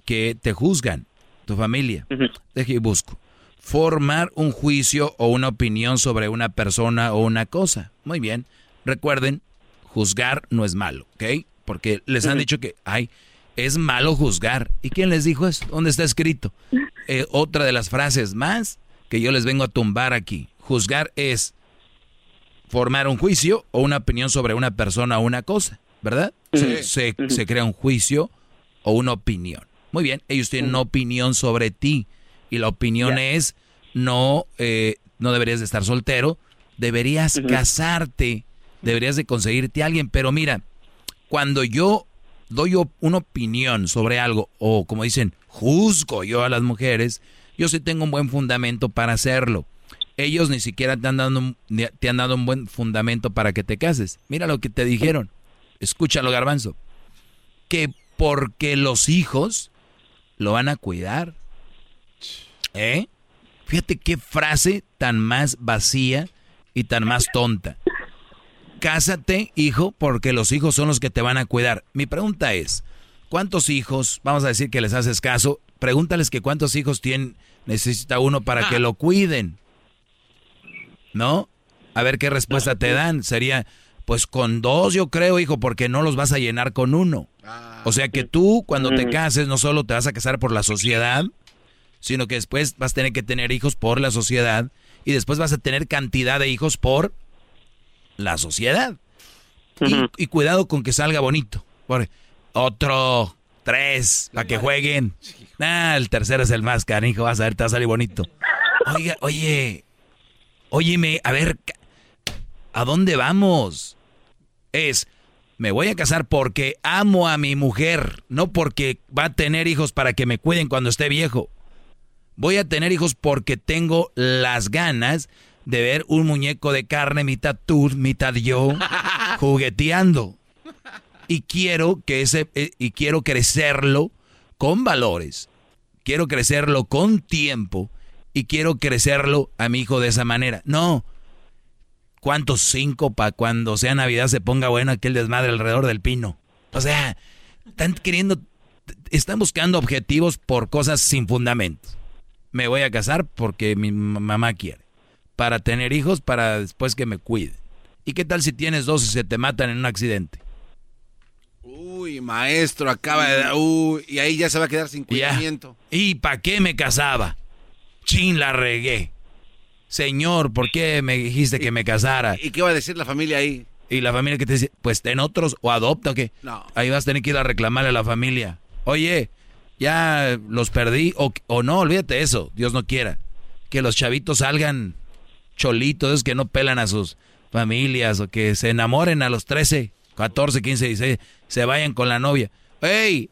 que te juzgan, tu familia. Deje y busco. Formar un juicio o una opinión sobre una persona o una cosa. Muy bien. Recuerden, juzgar no es malo, ¿ok? Porque les han dicho que, ay, es malo juzgar. ¿Y quién les dijo eso? ¿Dónde está escrito? Eh, otra de las frases más que yo les vengo a tumbar aquí. Juzgar es formar un juicio o una opinión sobre una persona o una cosa, ¿verdad? Se, se- se crea un juicio o una opinión. Muy bien, ellos tienen una opinión sobre ti y la opinión es no, eh, no deberías de estar soltero, deberías casarte, deberías de conseguirte a alguien, pero mira, cuando yo doy una opinión sobre algo, o como dicen, juzgo yo a las mujeres, yo sí tengo un buen fundamento para hacerlo. Ellos ni siquiera te han dado un, te han dado un buen fundamento para que te cases. Mira lo que te dijeron. Escúchalo, garbanzo. Que porque los hijos lo van a cuidar. ¿Eh? Fíjate qué frase tan más vacía y tan más tonta. Cásate, hijo, porque los hijos son los que te van a cuidar. Mi pregunta es, ¿cuántos hijos, vamos a decir que les haces caso, pregúntales que cuántos hijos tienen, necesita uno para que lo cuiden? ¿No? A ver qué respuesta te dan. Sería, pues con dos yo creo, hijo, porque no los vas a llenar con uno. O sea que tú cuando te cases no solo te vas a casar por la sociedad, sino que después vas a tener que tener hijos por la sociedad y después vas a tener cantidad de hijos por la sociedad. Y, y cuidado con que salga bonito. Por otro, tres, para que jueguen. Ah, el tercero es el más canijo, vas a ver, te va a salir bonito. Oiga, oye, óyeme, a ver, ¿a dónde vamos? Es, me voy a casar porque amo a mi mujer, no porque va a tener hijos para que me cuiden cuando esté viejo. Voy a tener hijos porque tengo las ganas de ver un muñeco de carne, mitad tú, mitad yo, jugueteando. Y quiero que ese, eh, y quiero crecerlo con valores. Quiero crecerlo con tiempo. Y quiero crecerlo a mi hijo de esa manera. No. ¿Cuántos cinco para cuando sea Navidad se ponga bueno aquel desmadre alrededor del pino? O sea, están queriendo, están buscando objetivos por cosas sin fundamentos. Me voy a casar porque mi mamá quiere para tener hijos para después que me cuide. ¿Y qué tal si tienes dos y se te matan en un accidente? Uy, maestro, acaba de... Uy, y ahí ya se va a quedar sin cuidamiento. ¿Y para qué me casaba? Chin, la regué. Señor, ¿por qué me dijiste que me casara? ¿Y qué va a decir la familia ahí? Y la familia que te dice, pues ten otros o adopta o qué. No. Ahí vas a tener que ir a reclamarle a la familia. Oye, ya los perdí o, o no, olvídate eso, Dios no quiera. Que los chavitos salgan cholitos, es que no pelan a sus familias o que se enamoren a los 13, 14, 15, 16, se vayan con la novia. ¡Ey!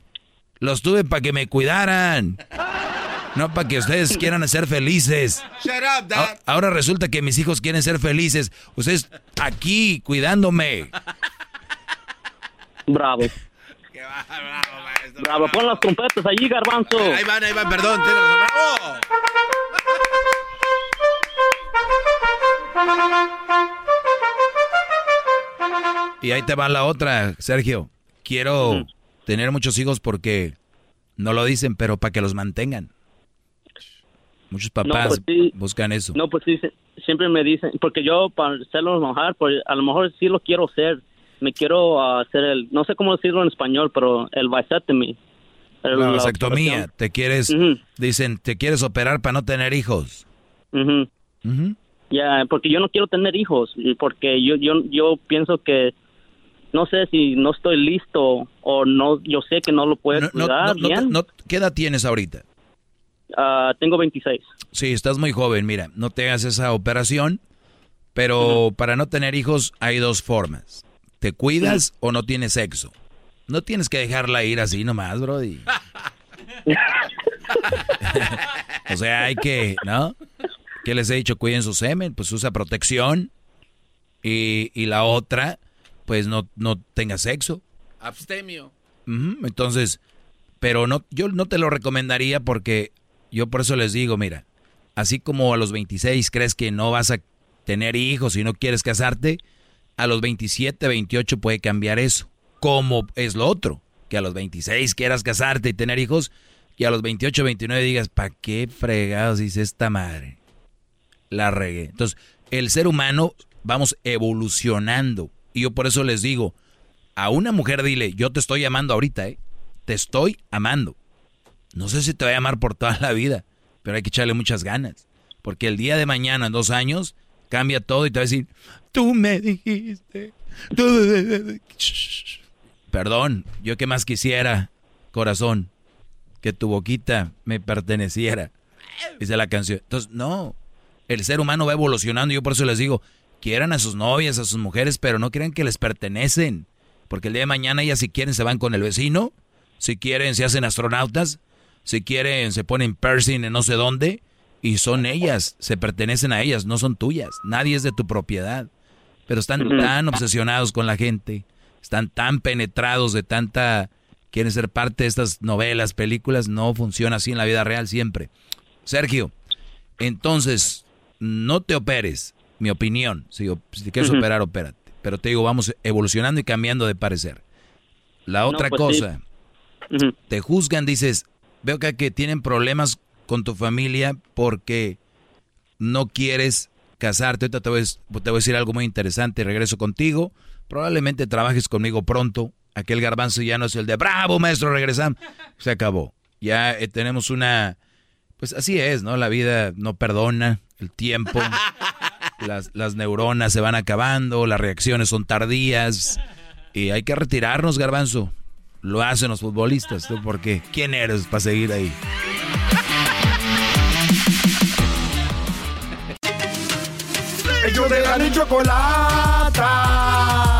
Los tuve para que me cuidaran. No para que ustedes quieran ser felices. Shut up, Dad. Ahora resulta que mis hijos quieren ser felices. Ustedes aquí cuidándome. Bravo. Bravo, pon las trompetas allí, garbanzo. Ahí van, ahí van, perdón, tienes razón, bravo. Y ahí te va la otra, Sergio. Quiero tener muchos hijos porque no lo dicen, pero para que los mantengan. Muchos papás pues sí. buscan eso. No, pues sí, siempre me dicen, porque yo para hacerlo mojar, pues a lo mejor sí lo quiero hacer. Me quiero ah, hacer el, no sé cómo decirlo en español, pero el vasectomy. La vasectomía. Te quieres, dicen, te quieres operar para no tener hijos. Ya, porque yo no quiero tener hijos, porque yo, yo, yo pienso que no sé si no estoy listo o no, yo sé que no lo puedo No, cuidar no, no, bien. ¿Qué edad tienes ahorita? Ah, tengo 26. Sí, estás muy joven. Mira, no te hagas esa operación, pero para no tener hijos hay dos formas. ¿Te cuidas o no tienes sexo? No tienes que dejarla ir así nomás, Brody. o sea, hay que, ¿no? ¿Qué les he dicho? Cuiden su semen, pues usa protección. Y, y la otra, pues no, no tenga sexo. Abstemio. Entonces, pero no, yo no te lo recomendaría porque yo por eso les digo, mira, así como a los 26 crees que no vas a tener hijos y no quieres casarte, a los 27, 28 puede cambiar eso. Como es lo otro, que a los 26 quieras casarte y tener hijos y a los 28, 29 digas, ¿para qué fregados dice esta madre? La regué. Entonces, el ser humano vamos evolucionando y yo por eso les digo, a una mujer dile, yo te estoy amando ahorita, ¿eh? Te estoy amando. No sé si te va a amar por toda la vida, pero hay que echarle muchas ganas. Porque el día de mañana, en dos años, cambia todo y te va a decir, tú me dijiste. tú-". Perdón, yo que más quisiera, corazón, que tu boquita me perteneciera. Dice la canción. Entonces, no, el ser humano va evolucionando. Yo por eso les digo, quieran a sus novias, a sus mujeres, pero no crean que les pertenecen. Porque el día de mañana ellas si quieren se van con el vecino, si quieren se hacen astronautas, si quieren se ponen piercing en no sé dónde, y son ellas, se pertenecen a ellas, no son tuyas. Nadie es de tu propiedad. Pero están tan obsesionados con la gente, están tan penetrados de tanta... Quieren ser parte de estas novelas, películas, no funciona así en la vida real siempre. Sergio, entonces, no te operes, mi opinión. Si, si te quieres operar, opérate. Pero te digo, vamos evolucionando y cambiando de parecer. La No, otra pues sí. cosa, te juzgan, dices, veo acá que tienen problemas con tu familia porque no quieres casarte. Ahorita te voy, a- te voy a decir algo muy interesante. Regreso contigo. Probablemente trabajes conmigo pronto. Aquel garbanzo ya no es el de bravo, maestro, regresamos. Se acabó. Ya eh, tenemos una. Pues así es, ¿no? La vida no perdona. El tiempo. Las, las neuronas se van acabando. Las reacciones son tardías. Y hay que retirarnos, garbanzo. Lo hacen los futbolistas. ¿Tú por qué? ¿Quién eres para seguir ahí? Ellos de la ni chocolata.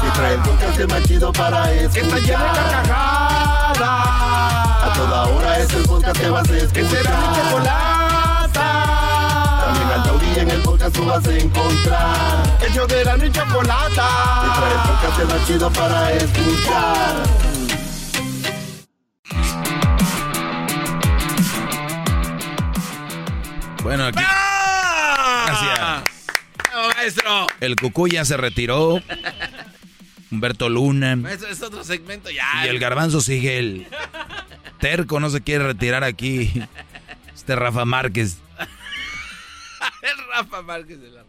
Que trae el podcast más chido para escuchar. Que está llena de carcajadas. A toda hora es el podcast que vas a escuchar. Que será mi chocolata. También al taurí en el podcast tú vas a encontrar. Ellos de la ni chocolata. Que trae el podcast más chido para escuchar. Bueno, aquí. Gracias. maestro! El cucú ya se retiró. Humberto Luna. Maestro, es otro segmento ya. Y el garbanzo sigue el terco, no se quiere retirar aquí. Este Rafa Márquez. el Rafa Márquez de la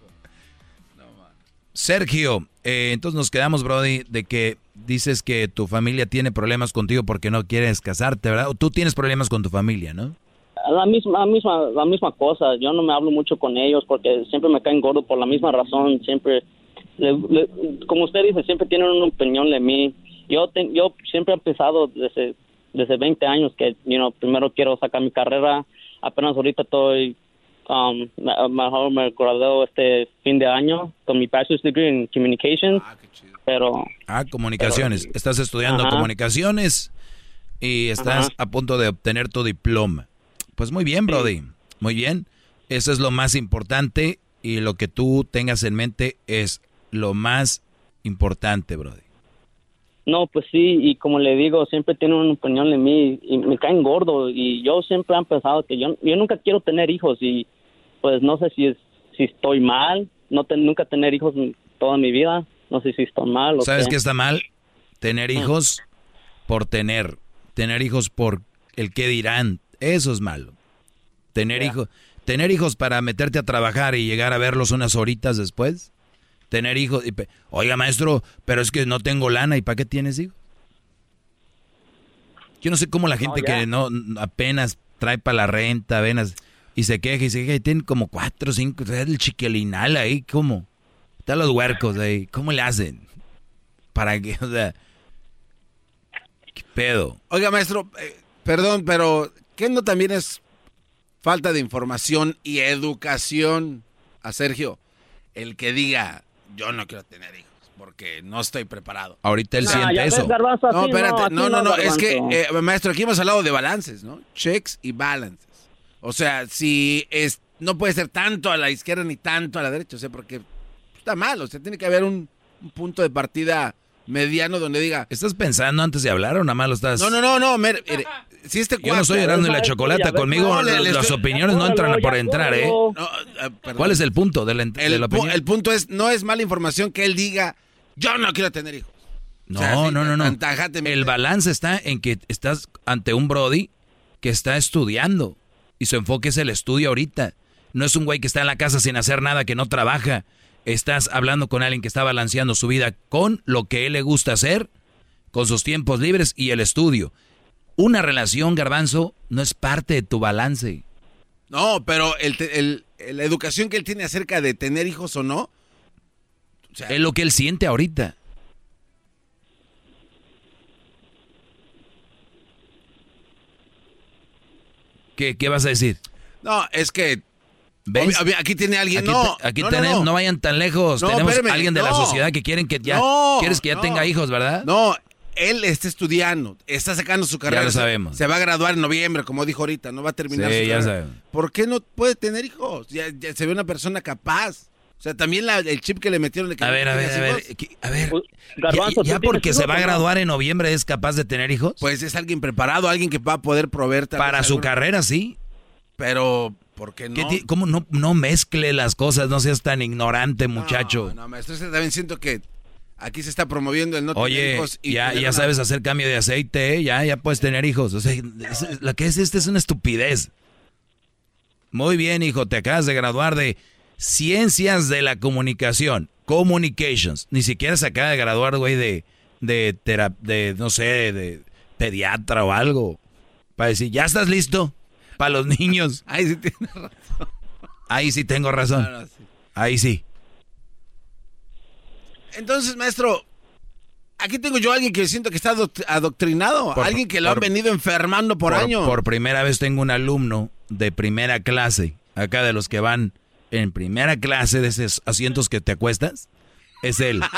Sergio, eh, entonces nos quedamos, Brody, de que dices que tu familia tiene problemas contigo porque no quieres casarte, ¿verdad? O tú tienes problemas con tu familia, ¿no? La misma, la misma, la misma cosa. Yo no me hablo mucho con ellos porque siempre me caen gordo por la misma razón. Siempre, le- le- como usted dice, siempre tienen una opinión de mí. Yo, te- yo siempre he pensado desde, desde 20 años que, you know, primero quiero sacar mi carrera. Apenas ahorita estoy, um, me- mejor me gradué este fin de año con mi bachelor's degree en communications. Pero Ah, comunicaciones. Estás estudiando Ajá. comunicaciones y estás Ajá. a punto de obtener tu diploma. Pues muy bien, Brody. Muy bien. Eso es lo más importante y lo que tú tengas en mente es lo más importante, Brody. No, pues sí, y como le digo, siempre tienen una opinión de mí y me caen gordo y yo siempre he pensado que yo, yo nunca quiero tener hijos y pues no sé si es, si estoy mal, no ten- nunca tener hijos toda mi vida, no sé si estoy mal o ¿Sabes qué. qué está mal? Tener hijos por tener. Tener hijos por el que dirán. Eso es malo. Tener hijos. Tener hijos para meterte a trabajar y llegar a verlos unas horitas después. Tener hijos. y pe- Oiga, maestro, pero es que no tengo lana. ¿Y para qué tienes hijos? Yo no sé cómo la gente que no apenas trae para la renta, apenas, y se queja y se queja y tienen como cuatro o cinco, o sea, el chiquelinal ahí, ¿cómo? Están los huercos ahí, ¿cómo le hacen? Para que, o sea, ¿qué pedo? Oiga, maestro, eh, perdón, pero ¿qué no también es falta de información y educación a Sergio? El que diga, yo no quiero tener hijos porque no estoy preparado. Ahorita él No, siente eso. Garbanzo, No, no, espérate, no, no, no, no, es que, eh, maestro, aquí hemos hablado de balances, ¿no? Checks y balances. O sea, si es, no puede ser tanto a la izquierda ni tanto a la derecha, o sea, porque está mal, o sea, tiene que haber un, un punto de partida mediano donde diga... ¿Estás pensando antes de hablar o nada más lo estás...? No, no, no, no, mire, mire, si este Yo no soy Erasmo y la Chocolata, conmigo No, le- le las estoy- opiniones no entran por entrar, ¿eh? No, eh. ¿Cuál es el punto de la, de El, la opinión? el punto es, no es mala información que él diga, yo no quiero tener hijos. No, O sea, sí, no, no, no. El balance está en que estás ante un Brody que está estudiando y su enfoque es el estudio ahorita. No es un güey que está en la casa sin hacer nada, que no trabaja. Estás hablando con alguien que está balanceando su vida con lo que él le gusta hacer, con sus tiempos libres y el estudio. Una relación, garbanzo, no es parte de tu balance. No, pero el, te- el- la educación que él tiene acerca de tener hijos o no, es lo que él siente ahorita. ¿Qué, qué vas a decir? no, es que Aquí tiene alguien, Aquí, no, aquí no, no, tenemos, no, no. vayan tan lejos. No, tenemos alguien de la sociedad que quieren que ya No, quieres que ya no. tenga hijos, ¿verdad? No, él está estudiando, está sacando su carrera. lo se- sabemos. Se va a graduar en noviembre, como dijo ahorita, no va a terminar Sí, su ya carrera. sabemos. ¿Por qué no puede tener hijos? Ya, ya se ve una persona capaz. O sea, también la- el chip que le metieron de que A ver, a ver, a ver, a ver. Garbanzo, ¿Ya, ya ¿tú tienes porque se va a graduar en noviembre es capaz de tener hijos? Pues es alguien preparado, alguien que va a poder proveer. Para su alguna- carrera, sí. Pero, ¿por qué no? ¿Qué ti- ¿Cómo no, no mezcle las cosas? No seas tan ignorante, muchacho. No, maestro, ese también siento que aquí se está promoviendo el no tener Oye, hijos. y ya, tener ya una- sabes hacer cambio de aceite, ¿eh? ya, ya puedes tener hijos. O sea, es- lo que es este es una estupidez. Muy bien, hijo, te acabas de graduar de ciencias de la comunicación, communications. Ni siquiera se acaba de graduar, güey, de, de, de, no sé, de pediatra o algo. Para decir, ¿ya estás listo? Para los niños. Ahí sí tienes razón. Ahí sí tengo razón. Claro, sí. Ahí sí. Entonces, maestro, aquí tengo yo a alguien que siento que está adoct- adoctrinado. Por- alguien que lo por- han venido enfermando por, años. Por primera vez tengo un alumno de primera clase, acá de los que van en primera clase de esos asientos que te acuestas. Es él.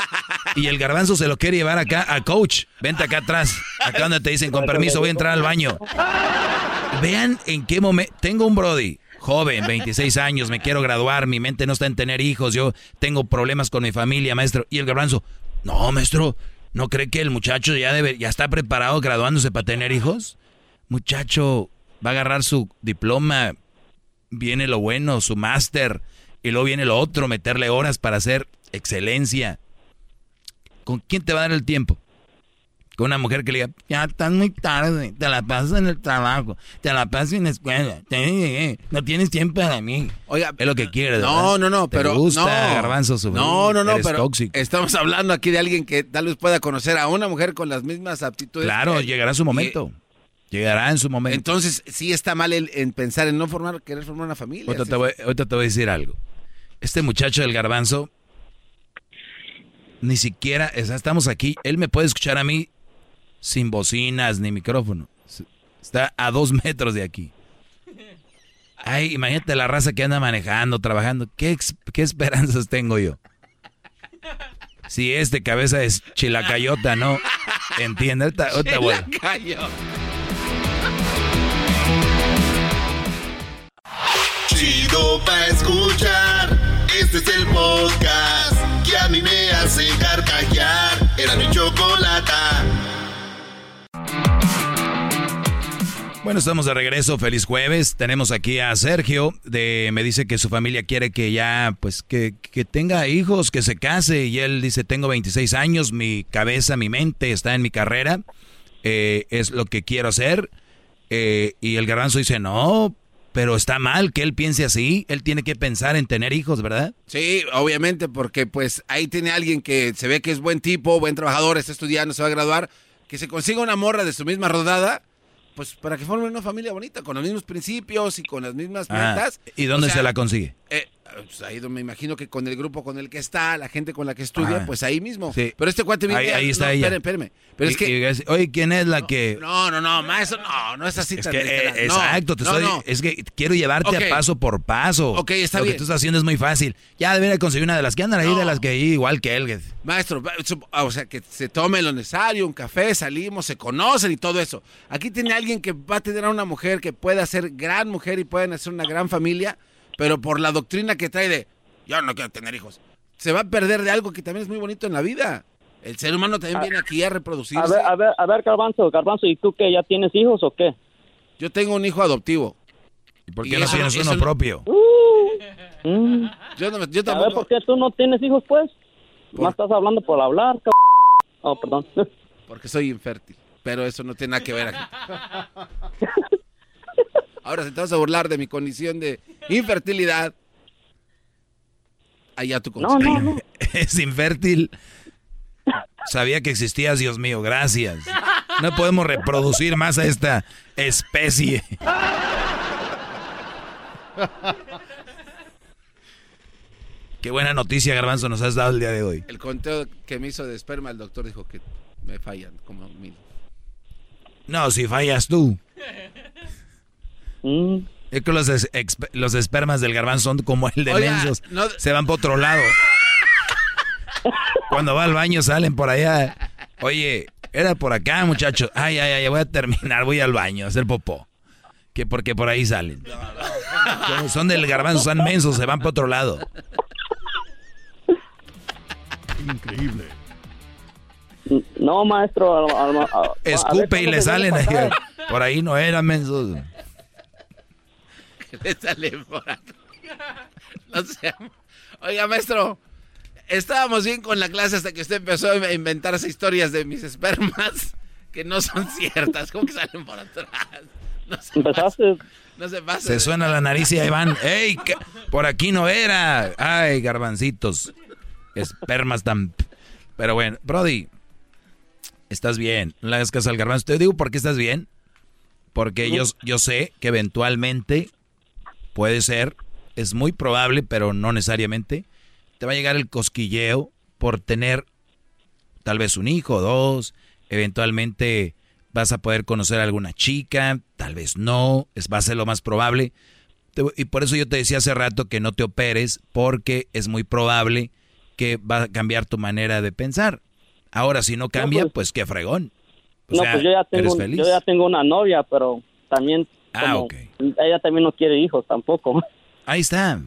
Y el garbanzo se lo quiere llevar acá a coach. Vente acá atrás. Acá donde te dicen, con permiso, voy a entrar al baño. Vean en qué momento. Tengo un Brody, joven, 26 años, me quiero graduar, mi mente no está en tener hijos, yo tengo problemas con mi familia, maestro. Y el garbanzo, no, maestro, ¿no cree que el muchacho ya, debe, ya está preparado graduándose para tener hijos? Muchacho, va a agarrar su diploma, viene lo bueno, su máster, y luego viene lo otro, meterle horas para hacer excelencia. ¿Con quién te va a dar el tiempo? Con una mujer que le diga, ya estás muy tarde, te la pasas en el trabajo, te la pasas en la escuela, te- no tienes tiempo para mí. Oiga, es lo que quieres. No, ¿verdad? no, no, ¿Te pero gusta, no. garbanzo? No, no, no, pero tóxico. estamos hablando aquí de alguien que tal vez pueda conocer a una mujer con las mismas aptitudes. Claro, que llegará su momento. Llegará en su momento. Entonces, sí está mal el- en pensar en no formar, querer formar una familia. Ahorita Sí. te, voy, ahorita te voy a decir algo. Este muchacho del garbanzo, ni siquiera, estamos aquí, él me puede escuchar a mí sin bocinas ni micrófono. Está a dos metros de aquí. Ay, imagínate la raza que anda manejando, trabajando. ¿Qué, qué esperanzas tengo yo? Si es de cabeza de chilacayota, ¿no? ¿Entiendes? Ahorita- ahorita voy. Chido pa' escuchar. Este es el podcast que a mí me hace carcajear. Era mi chocolata. Bueno, estamos de regreso. Feliz jueves. Tenemos aquí a Sergio. De, me dice que su familia quiere que ya, pues, que, que tenga hijos, que se case. Y él dice, tengo 26 años, mi cabeza, mi mente está en mi carrera. eh, es lo que quiero hacer. Eh, y el garbanzo dice, no, pero está mal que él piense así. Él tiene que pensar en tener hijos, ¿verdad? Sí, obviamente, porque pues ahí tiene alguien que se ve que es buen tipo, buen trabajador, está estudiando, se va a graduar, que se consiga una morra de su misma rodada, pues para que formen una familia bonita, con los mismos principios y con las mismas Ah, metas. ¿Y dónde O sea, se la consigue? eh, pues ahí donde me imagino que con el grupo con el que está, la gente con la que estudia, Ajá. pues ahí mismo. Sí. Pero este cuate vive... Ahí- ahí está no, ella. Espérame, espérame. Pero es que... Oye, ¿quién es la que...? No, no, no, maestro, no, no es así Es tan que, literal. eh, No, exacto, te estoy- es que quiero llevarte a paso por paso. Ok, está Lo bien. que tú estás haciendo es muy fácil. Ya debería conseguir una de las que andan ahí, de las que ahí, igual que él. Maestro, su- o sea, que se tome lo necesario, un café, salimos, se conocen y todo eso. Aquí tiene alguien que va a tener a una mujer que pueda ser gran mujer y pueden hacer una gran familia, pero por la doctrina que trae de yo no quiero tener hijos, se va a perder de algo que también es muy bonito en la vida. El ser humano también viene aquí a reproducirse. A ver, a ver, a ver, Garbanzo, Garbanzo, ¿y tú qué? ¿Ya tienes hijos o qué? Yo tengo un hijo adoptivo. ¿Y por Y qué no eso- tienes uno no- propio? Mm. Yo, no, yo A ver, tampoco. ¿por qué tú no tienes hijos, pues? Más estás hablando por hablar, cab- Oh, perdón. Porque soy infértil. Pero eso no tiene nada que ver aquí. Ahora, si te vas a burlar de mi condición de infertilidad, allá tu No, no, no. es infértil. Sabía que existías, Dios mío, gracias. No podemos reproducir más a esta especie. Qué buena noticia, Garbanzo, nos has dado el día de hoy. El conteo que me hizo de esperma, el doctor dijo que me fallan como mil. No, si fallas tú. Mm. Es que los, es- los espermas del garbanzo son como el de mensos. no- Se van por otro lado. Cuando va al baño salen por allá. Oye, era por acá, muchachos. Ay, ay, ay, voy a terminar, voy al baño a hacer popó. Que porque por ahí salen. Son del garbanzo, son mensos, se van por otro lado. Increíble. No, maestro. Escupe y ¿cómo le salen. para? Por ahí no eran mensos. Le sale por acá. No sé. Oiga, maestro, estábamos bien con la clase hasta que usted empezó a inventarse historias de mis espermas que no son ciertas. ¿Cómo que salen por atrás? Empezaste. No se pasa. Se suena la nariz y ahí van. ¡Ey! Por aquí no era. ¡Ay, garbancitos! Espermas tan. Pero bueno, Brody, estás bien. No le hagas caso al garbanzo. Te digo por qué estás bien. Porque yo, yo sé que eventualmente puede ser, es muy probable, pero no necesariamente, te va a llegar el cosquilleo por tener tal vez un hijo, dos, eventualmente vas a poder conocer a alguna chica, tal vez no, es, va a ser lo más probable. Te- Y por eso yo te decía hace rato que no te operes, porque es muy probable que va a cambiar tu manera de pensar. Ahora, si no cambia, pues- pues, qué fregón. O no, sea, pues yo ya, tengo, yo ya tengo una novia, pero también. Ah, como ok. Ella también no quiere hijos tampoco. Ahí está.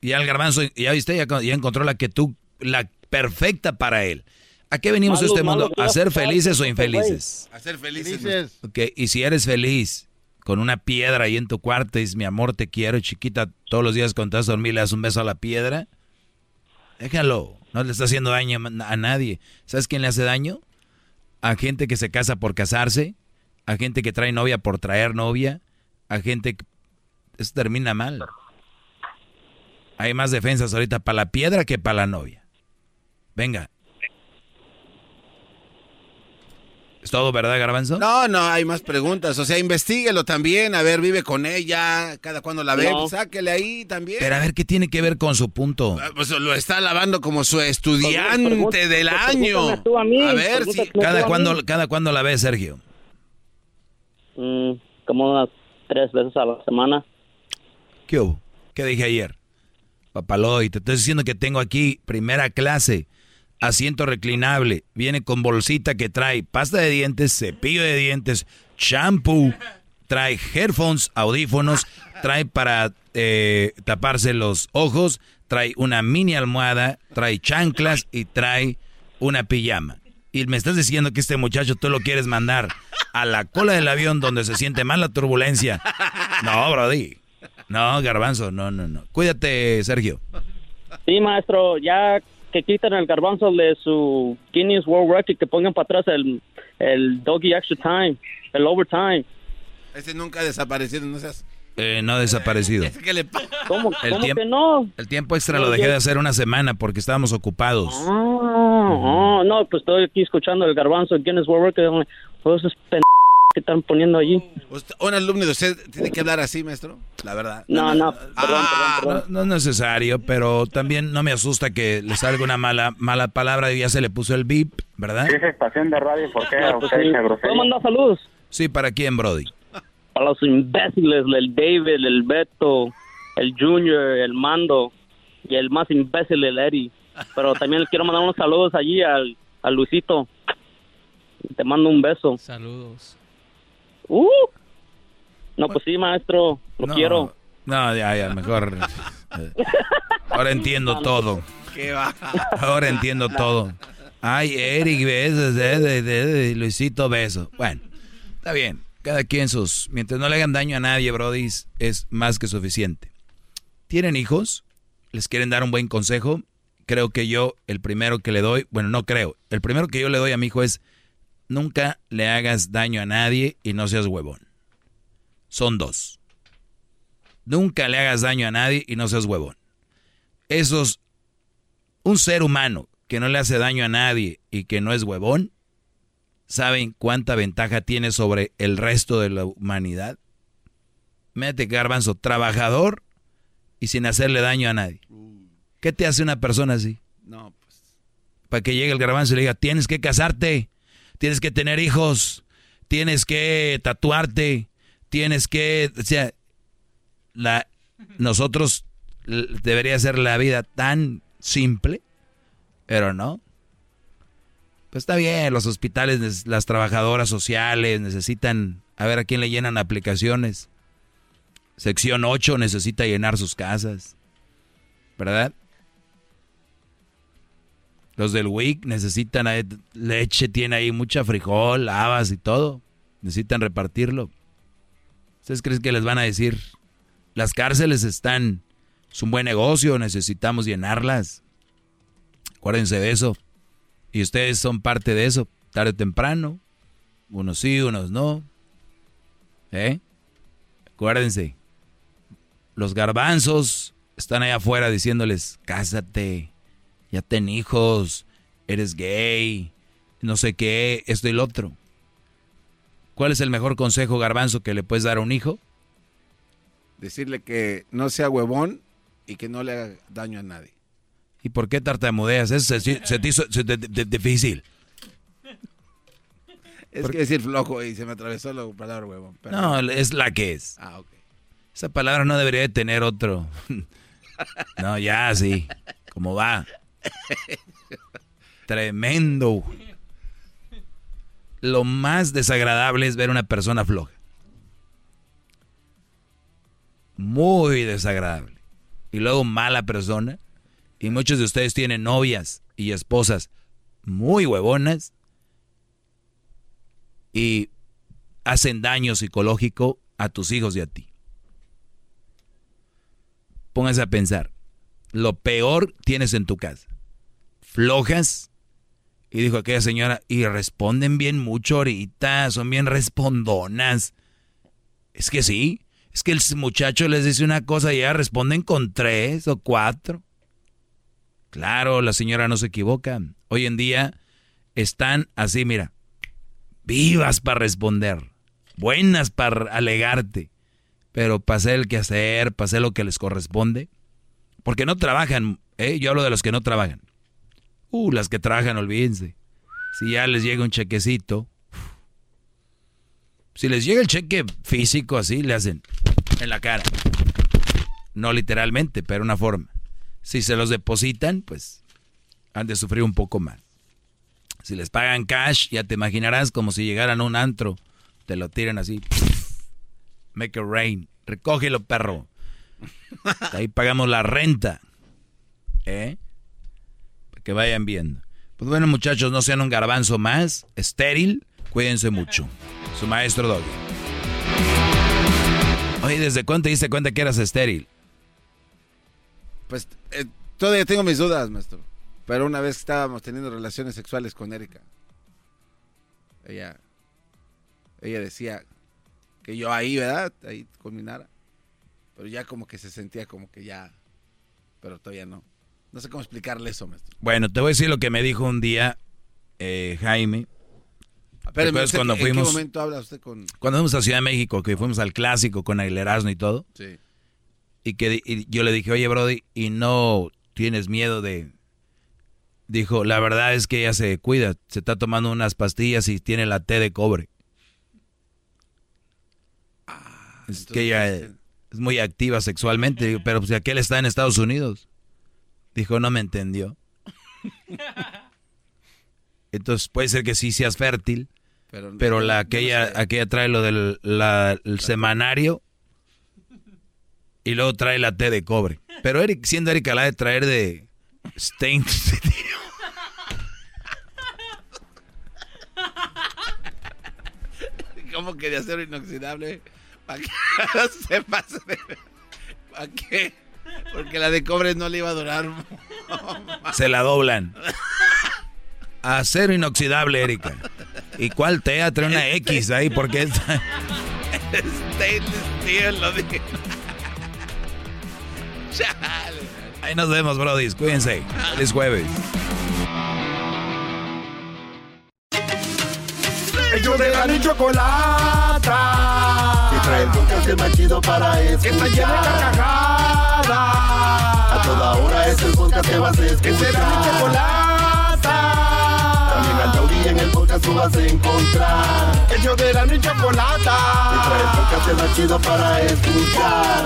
Y al garbanzo, ya viste, ya, ya encontró la que tú, la perfecta para él. ¿A qué venimos a este malo mundo? ¿A ser felices o infelices? A ser felices. Ok, y si eres feliz con una piedra ahí en tu cuarto y dices, mi amor, te quiero, chiquita, todos los días cuando te vas a dormir le das un beso a la piedra, déjalo, no le está haciendo daño a nadie. ¿Sabes quién le hace daño? A gente que se casa por casarse, a gente que trae novia por traer novia, a gente que... Eso termina mal. Hay más defensas ahorita para la piedra que para la novia. Venga. ¿Es todo verdad, Garbanzo? No, no, hay más preguntas. O sea, investíguelo también. A ver, vive con ella. Cada cuando la ve, No. pues, sáquele ahí también. Pero a ver, ¿qué tiene que ver con su punto? Pues lo está alabando como su estudiante Pregunta- del pues, año. tú a mí, a ver si. tú a ¿Cada mí. cuándo- cada cuándo la ves, Sergio? Mm, como unas tres veces a la semana. ¿Qué hubo? ¿Qué dije ayer? Papaloy, te estoy diciendo que tengo aquí primera clase, asiento reclinable, viene con bolsita que trae pasta de dientes, cepillo de dientes, shampoo, trae headphones, audífonos, trae para eh, taparse los ojos, trae una mini almohada, trae chanclas y trae una pijama. Y me estás diciendo que este muchacho tú lo quieres mandar a la cola del avión donde se siente mal la turbulencia. No, Brody. No, garbanzo, no, no, no. Cuídate, Sergio. Sí, maestro, ya que quiten el garbanzo de su Guinness World Record, que pongan para atrás el, el doggy extra time, el overtime. Ese nunca ha desaparecido, no seas. Eh, no ha desaparecido. ¿Qué le pasa? ¿Cómo, El cómo tiempo, que no? el tiempo extra lo dejé de hacer una semana porque estábamos ocupados. Ah, ah, no, pues estoy aquí escuchando el garbanzo, el Guinness World Record, todos esos pen... que están poniendo allí. Un alumno de usted tiene que hablar así, maestro. La verdad. No, no, Ah, no, no es necesario, pero también no me asusta que le salga una mala mala palabra y ya se le puso el beep, ¿verdad? esa estación de radio, ¿por qué No, pues usted sí. dice ¿Puedo mandar saludos? Sí, ¿para quién, Brody? A los imbéciles, el David, el Beto, el Junior, el Mando y el más imbécil, el Eddie. Pero también le quiero mandar unos saludos allí al, al Luisito. Te mando un beso. Saludos. Uh. No, pues sí, maestro, lo No, quiero. No, ya, ya, mejor. eh, Ahora entiendo todo. ¿Qué va? Ahora entiendo todo. Ay, Eric, besos, de, de, de, de, Luisito, beso. Bueno, está bien. Cada quien sus... Mientras no le hagan daño a nadie, Brody, es más que suficiente. ¿Tienen hijos? ¿Les quieren dar un buen consejo? Creo que yo, el primero que le doy... Bueno, no creo. El primero que yo le doy a mi hijo es... Nunca le hagas daño a nadie y no seas huevón. Son dos. Nunca le hagas daño a nadie y no seas huevón. Esos... Un ser humano que no le hace daño a nadie y que no es huevón, ¿saben cuánta ventaja tiene sobre el resto de la humanidad? Mete garbanzo, trabajador y sin hacerle daño a nadie. ¿Qué te hace una persona así? No, Para que llegue el garbanzo y le diga, tienes que casarte, tienes que tener hijos, tienes que tatuarte, tienes que... O sea, la, nosotros debería ser la vida tan simple, pero no. Pues está bien, los hospitales, las trabajadoras sociales necesitan, a ver a quién le llenan aplicaciones. Sección 8 necesita llenar sus casas, ¿verdad? Los del WIC necesitan eh, leche, tiene ahí mucha frijol, habas y todo. Necesitan repartirlo. ¿Ustedes creen que les van a decir? Las cárceles están, es un buen negocio, necesitamos llenarlas. Acuérdense de eso. Y ustedes son parte de eso, tarde o temprano. Unos sí, unos no. ¿Eh? Acuérdense, los garbanzos están allá afuera diciéndoles, cásate, ya ten hijos, eres gay, no sé qué, esto y lo otro. ¿Cuál es el mejor consejo, garbanzo, que le puedes dar a un hijo? Decirle que no sea huevón y que no le haga daño a nadie. ¿Y por qué tartamudeas? Eso se, se te hizo se te- de- difícil. Es ¿Por que decir flojo y se me atravesó la palabra huevón. No, es la que es. Ah, ok. Esa palabra no debería de tener otro. No, ya sí. ¿Cómo va? Tremendo. Lo más desagradable es ver una persona floja. Muy desagradable. Y luego mala persona. Y muchos de ustedes tienen novias y esposas muy huevonas. Y hacen daño psicológico a tus hijos y a ti. Pónganse a pensar. Lo peor tienes en tu casa. Flojas. Y dijo aquella señora, y responden bien mucho ahorita, son bien respondonas. Es que sí, es que el muchacho les dice una cosa y ya responden con tres o cuatro. Claro, la señora no se equivoca. Hoy en día están así, mira, vivas para responder, buenas para alegarte, pero para hacer el que hacer, para hacer lo que les corresponde. Porque no trabajan, ¿eh? yo hablo de los que no trabajan. Uh, las que trabajan, olvídense. Si ya les llega un chequecito, si les llega el cheque físico así, le hacen en la cara. No literalmente, pero una forma. Si se los depositan, pues han de sufrir un poco más. Si les pagan cash, ya te imaginarás como si llegaran a un antro, te lo tiran así. Make it rain. Recógelo, perro. Ahí pagamos la renta. ¿Eh? Para que vayan viendo. Pues bueno, muchachos, no sean un garbanzo más. Estéril. Cuídense mucho. Su maestro Doggy. Oye, ¿desde cuándo te diste cuenta que eras estéril? Pues eh, todavía tengo mis dudas, maestro. Pero una vez que estábamos teniendo relaciones sexuales con Erika, ella, ella decía que yo ahí, ¿verdad? Ahí culminara. Pero ya como que se sentía como que ya, pero todavía no. No sé cómo explicarle eso, maestro. Bueno, te voy a decir lo que me dijo un día eh, Jaime. ¿Te Espéreme, acuerdas ¿usted cuando ¿En fuimos, qué momento habla usted con...? cuando fuimos a Ciudad de México, que fuimos al clásico con el Erasmo y todo? Sí. Y que y yo le dije, oye, Brody, ¿y no tienes miedo de...? Dijo, la verdad es que ella se cuida, se está tomando unas pastillas y tiene la T de cobre. es que ella eh, es muy activa sexualmente, Digo, pero pues aquel está en Estados Unidos. Dijo, no me entendió. Entonces puede ser que sí seas fértil, Pero- pero, la no aquella, sé. aquella trae lo del la- el semanario y luego trae la T de cobre. Pero Eric, siendo Erika la de traer de Stain ¿Cómo que de acero inoxidable? ¿Para qué no se pase de... ¿Para qué? Porque la de cobre no le iba a durar. se la doblan. Acero inoxidable, Erika. ¿Y cuál T? Ah, Trae una X ahí porque es... Stainless steel, lo dije. Chale. Ahí nos vemos, brodis. Cuídense. Feliz jueves. Ellos de la ni chocolata. Que trae el podcast más chido para escuchar. Que está llena de carcajadas. A toda hora es el podcast que vas a escuchar. Que será mi chocolata. También al taurí en el podcast tú vas a encontrar. Ellos de la ni chocolata. Que trae el podcast más chido para escuchar.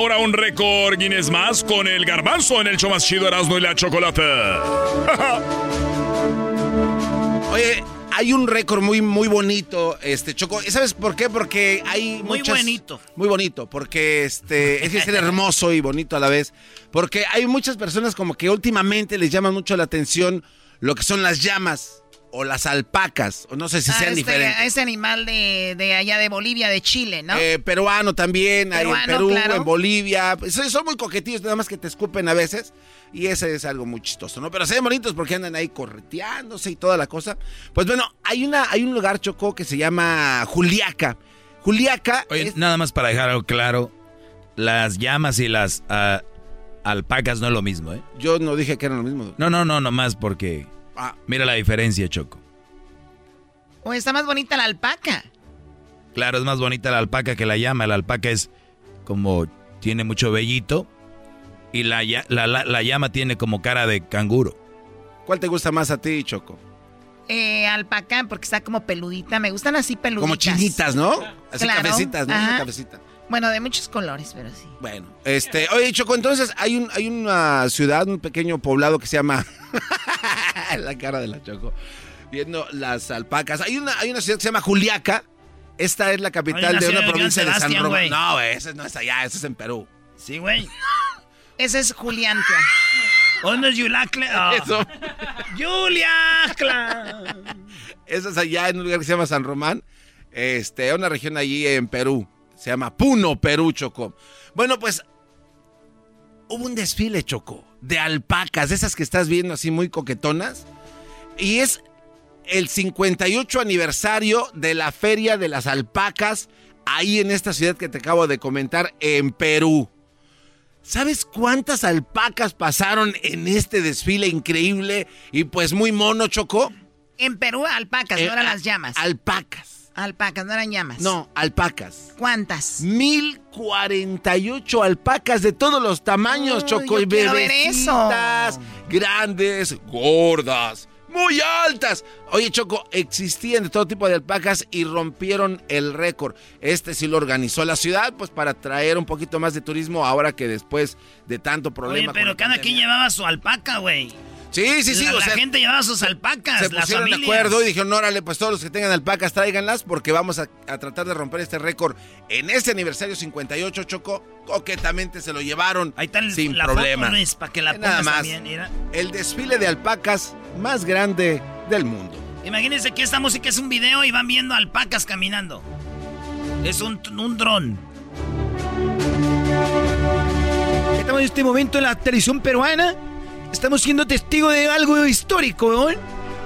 Ahora un récord Guinness más con el garbanzo en el show más chido Erasmo y la Chocolata. Oye, hay un récord muy, muy bonito, este, Choco. ¿Sabes por qué? Porque hay Muy muchas- bonito. Muy bonito, porque este, es que ser hermoso y bonito a la vez. Porque hay muchas personas como que últimamente les llama mucho la atención lo que son las llamas. O las alpacas. O no sé si Ah, sean este, diferentes. Ese animal de, de allá de Bolivia, de Chile, ¿no? Eh, peruano también, hay en Peruano, Perú, claro. en Bolivia. Pues, Son son muy coquetillos, nada más que te escupen a veces. Y ese es algo muy chistoso, ¿no? Pero se ven bonitos porque andan ahí correteándose y toda la cosa. Pues bueno, hay, una, hay un lugar, Choco, que se llama Juliaca. Juliaca Oye, nada más para dejar algo claro, las llamas y las ah, alpacas no es lo mismo, ¿eh? Yo no dije que eran lo mismo. No, no, no, nomás porque... Ah. Mira la diferencia, Choco. O está más bonita la alpaca. Claro, es más bonita la alpaca que la llama. La alpaca es como... Tiene mucho vellito. Y la, la, la- la llama tiene como cara de canguro. ¿Cuál te gusta más a ti, Choco? Eh, alpaca, porque está como peludita. Me gustan así peluditas. Como chinitas, ¿no? Así Claro, cafecitas, ¿no? cafecita. Bueno, de muchos colores, pero sí. Bueno, este, oye, Choco, entonces hay un, hay una ciudad, un pequeño poblado que se llama la cara de la Choco, viendo las alpacas. Hay una, hay una ciudad que se llama Juliaca. Esta es la capital una de una provincia de San Román. No, güey, ese no es allá, ese es en Perú. Sí, güey. Ese es Juliantla. ¿Dónde es Yulacla? Ah. Eso. Juliacla. Eso es allá en un lugar que se llama San Román. Este, una región allí en Perú. Se llama Puno, Perú, Choco. Bueno, pues hubo un desfile, Choco, de alpacas, de esas que estás viendo así muy coquetonas. Y es el 58 aniversario de la Feria de las Alpacas, ahí en esta ciudad que te acabo de comentar, en Perú. ¿Sabes cuántas alpacas pasaron en este desfile increíble y pues muy mono, Choco? En Perú, alpacas, Eh, no eran a- las llamas. Alpacas. Alpacas, no eran llamas. No, alpacas. ¿Cuántas? 1048 alpacas de todos los tamaños, Choco. yo y ver eso. bebecitas, grandes, gordas, muy altas. Oye, Choco, existían de todo tipo de alpacas y rompieron el récord. Este sí lo organizó la ciudad, pues para traer un poquito más de turismo ahora que después de tanto Oye, problema. con pero cada quien llevaba su alpaca, güey. Sí, sí, sí. La, o la sea, gente llevaba sus alpacas, se las pusieron de acuerdo y dijeron, órale, pues todos los que tengan alpacas, tráiganlas porque vamos a, a tratar de romper este récord. En este aniversario 58, Choco, coquetamente se lo llevaron Ahí está el- sin la problema. foto, Luis, para que la Nada más. también. El desfile de alpacas más grande del mundo. Imagínense que esta música es un video y van viendo alpacas caminando. Es un, un dron. Estamos en este momento en la televisión peruana. Estamos siendo testigos de algo histórico, ¿no?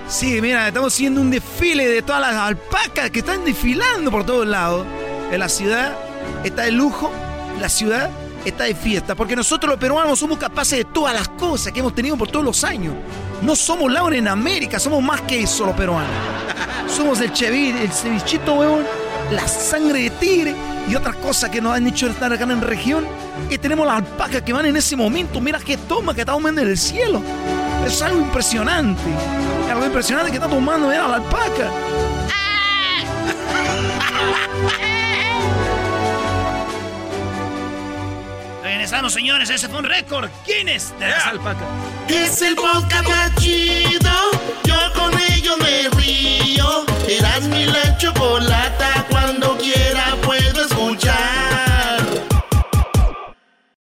Sí, mira, estamos haciendo un desfile de todas las alpacas que están desfilando por todos lados. En la ciudad está de lujo, la ciudad está de fiesta, porque nosotros los peruanos somos capaces de todas las cosas que hemos tenido por todos los años. No somos Laura en América, somos más que eso los peruanos. Somos el chevir, el cevichito, huevón, la sangre de tigre y otras cosas que nos han hecho estar acá en la región. Y tenemos las alpacas que van en ese momento. Mira qué toma que está tomando en el cielo. Es algo impresionante. Es algo impresionante que está tomando, mira la alpaca. Regresamos, señores. Ese fue un récord. Guinness de las alpacas. Es el podcast más chido. Yo con ello me río. Eras mi la chocolata. Cuando quiera puedo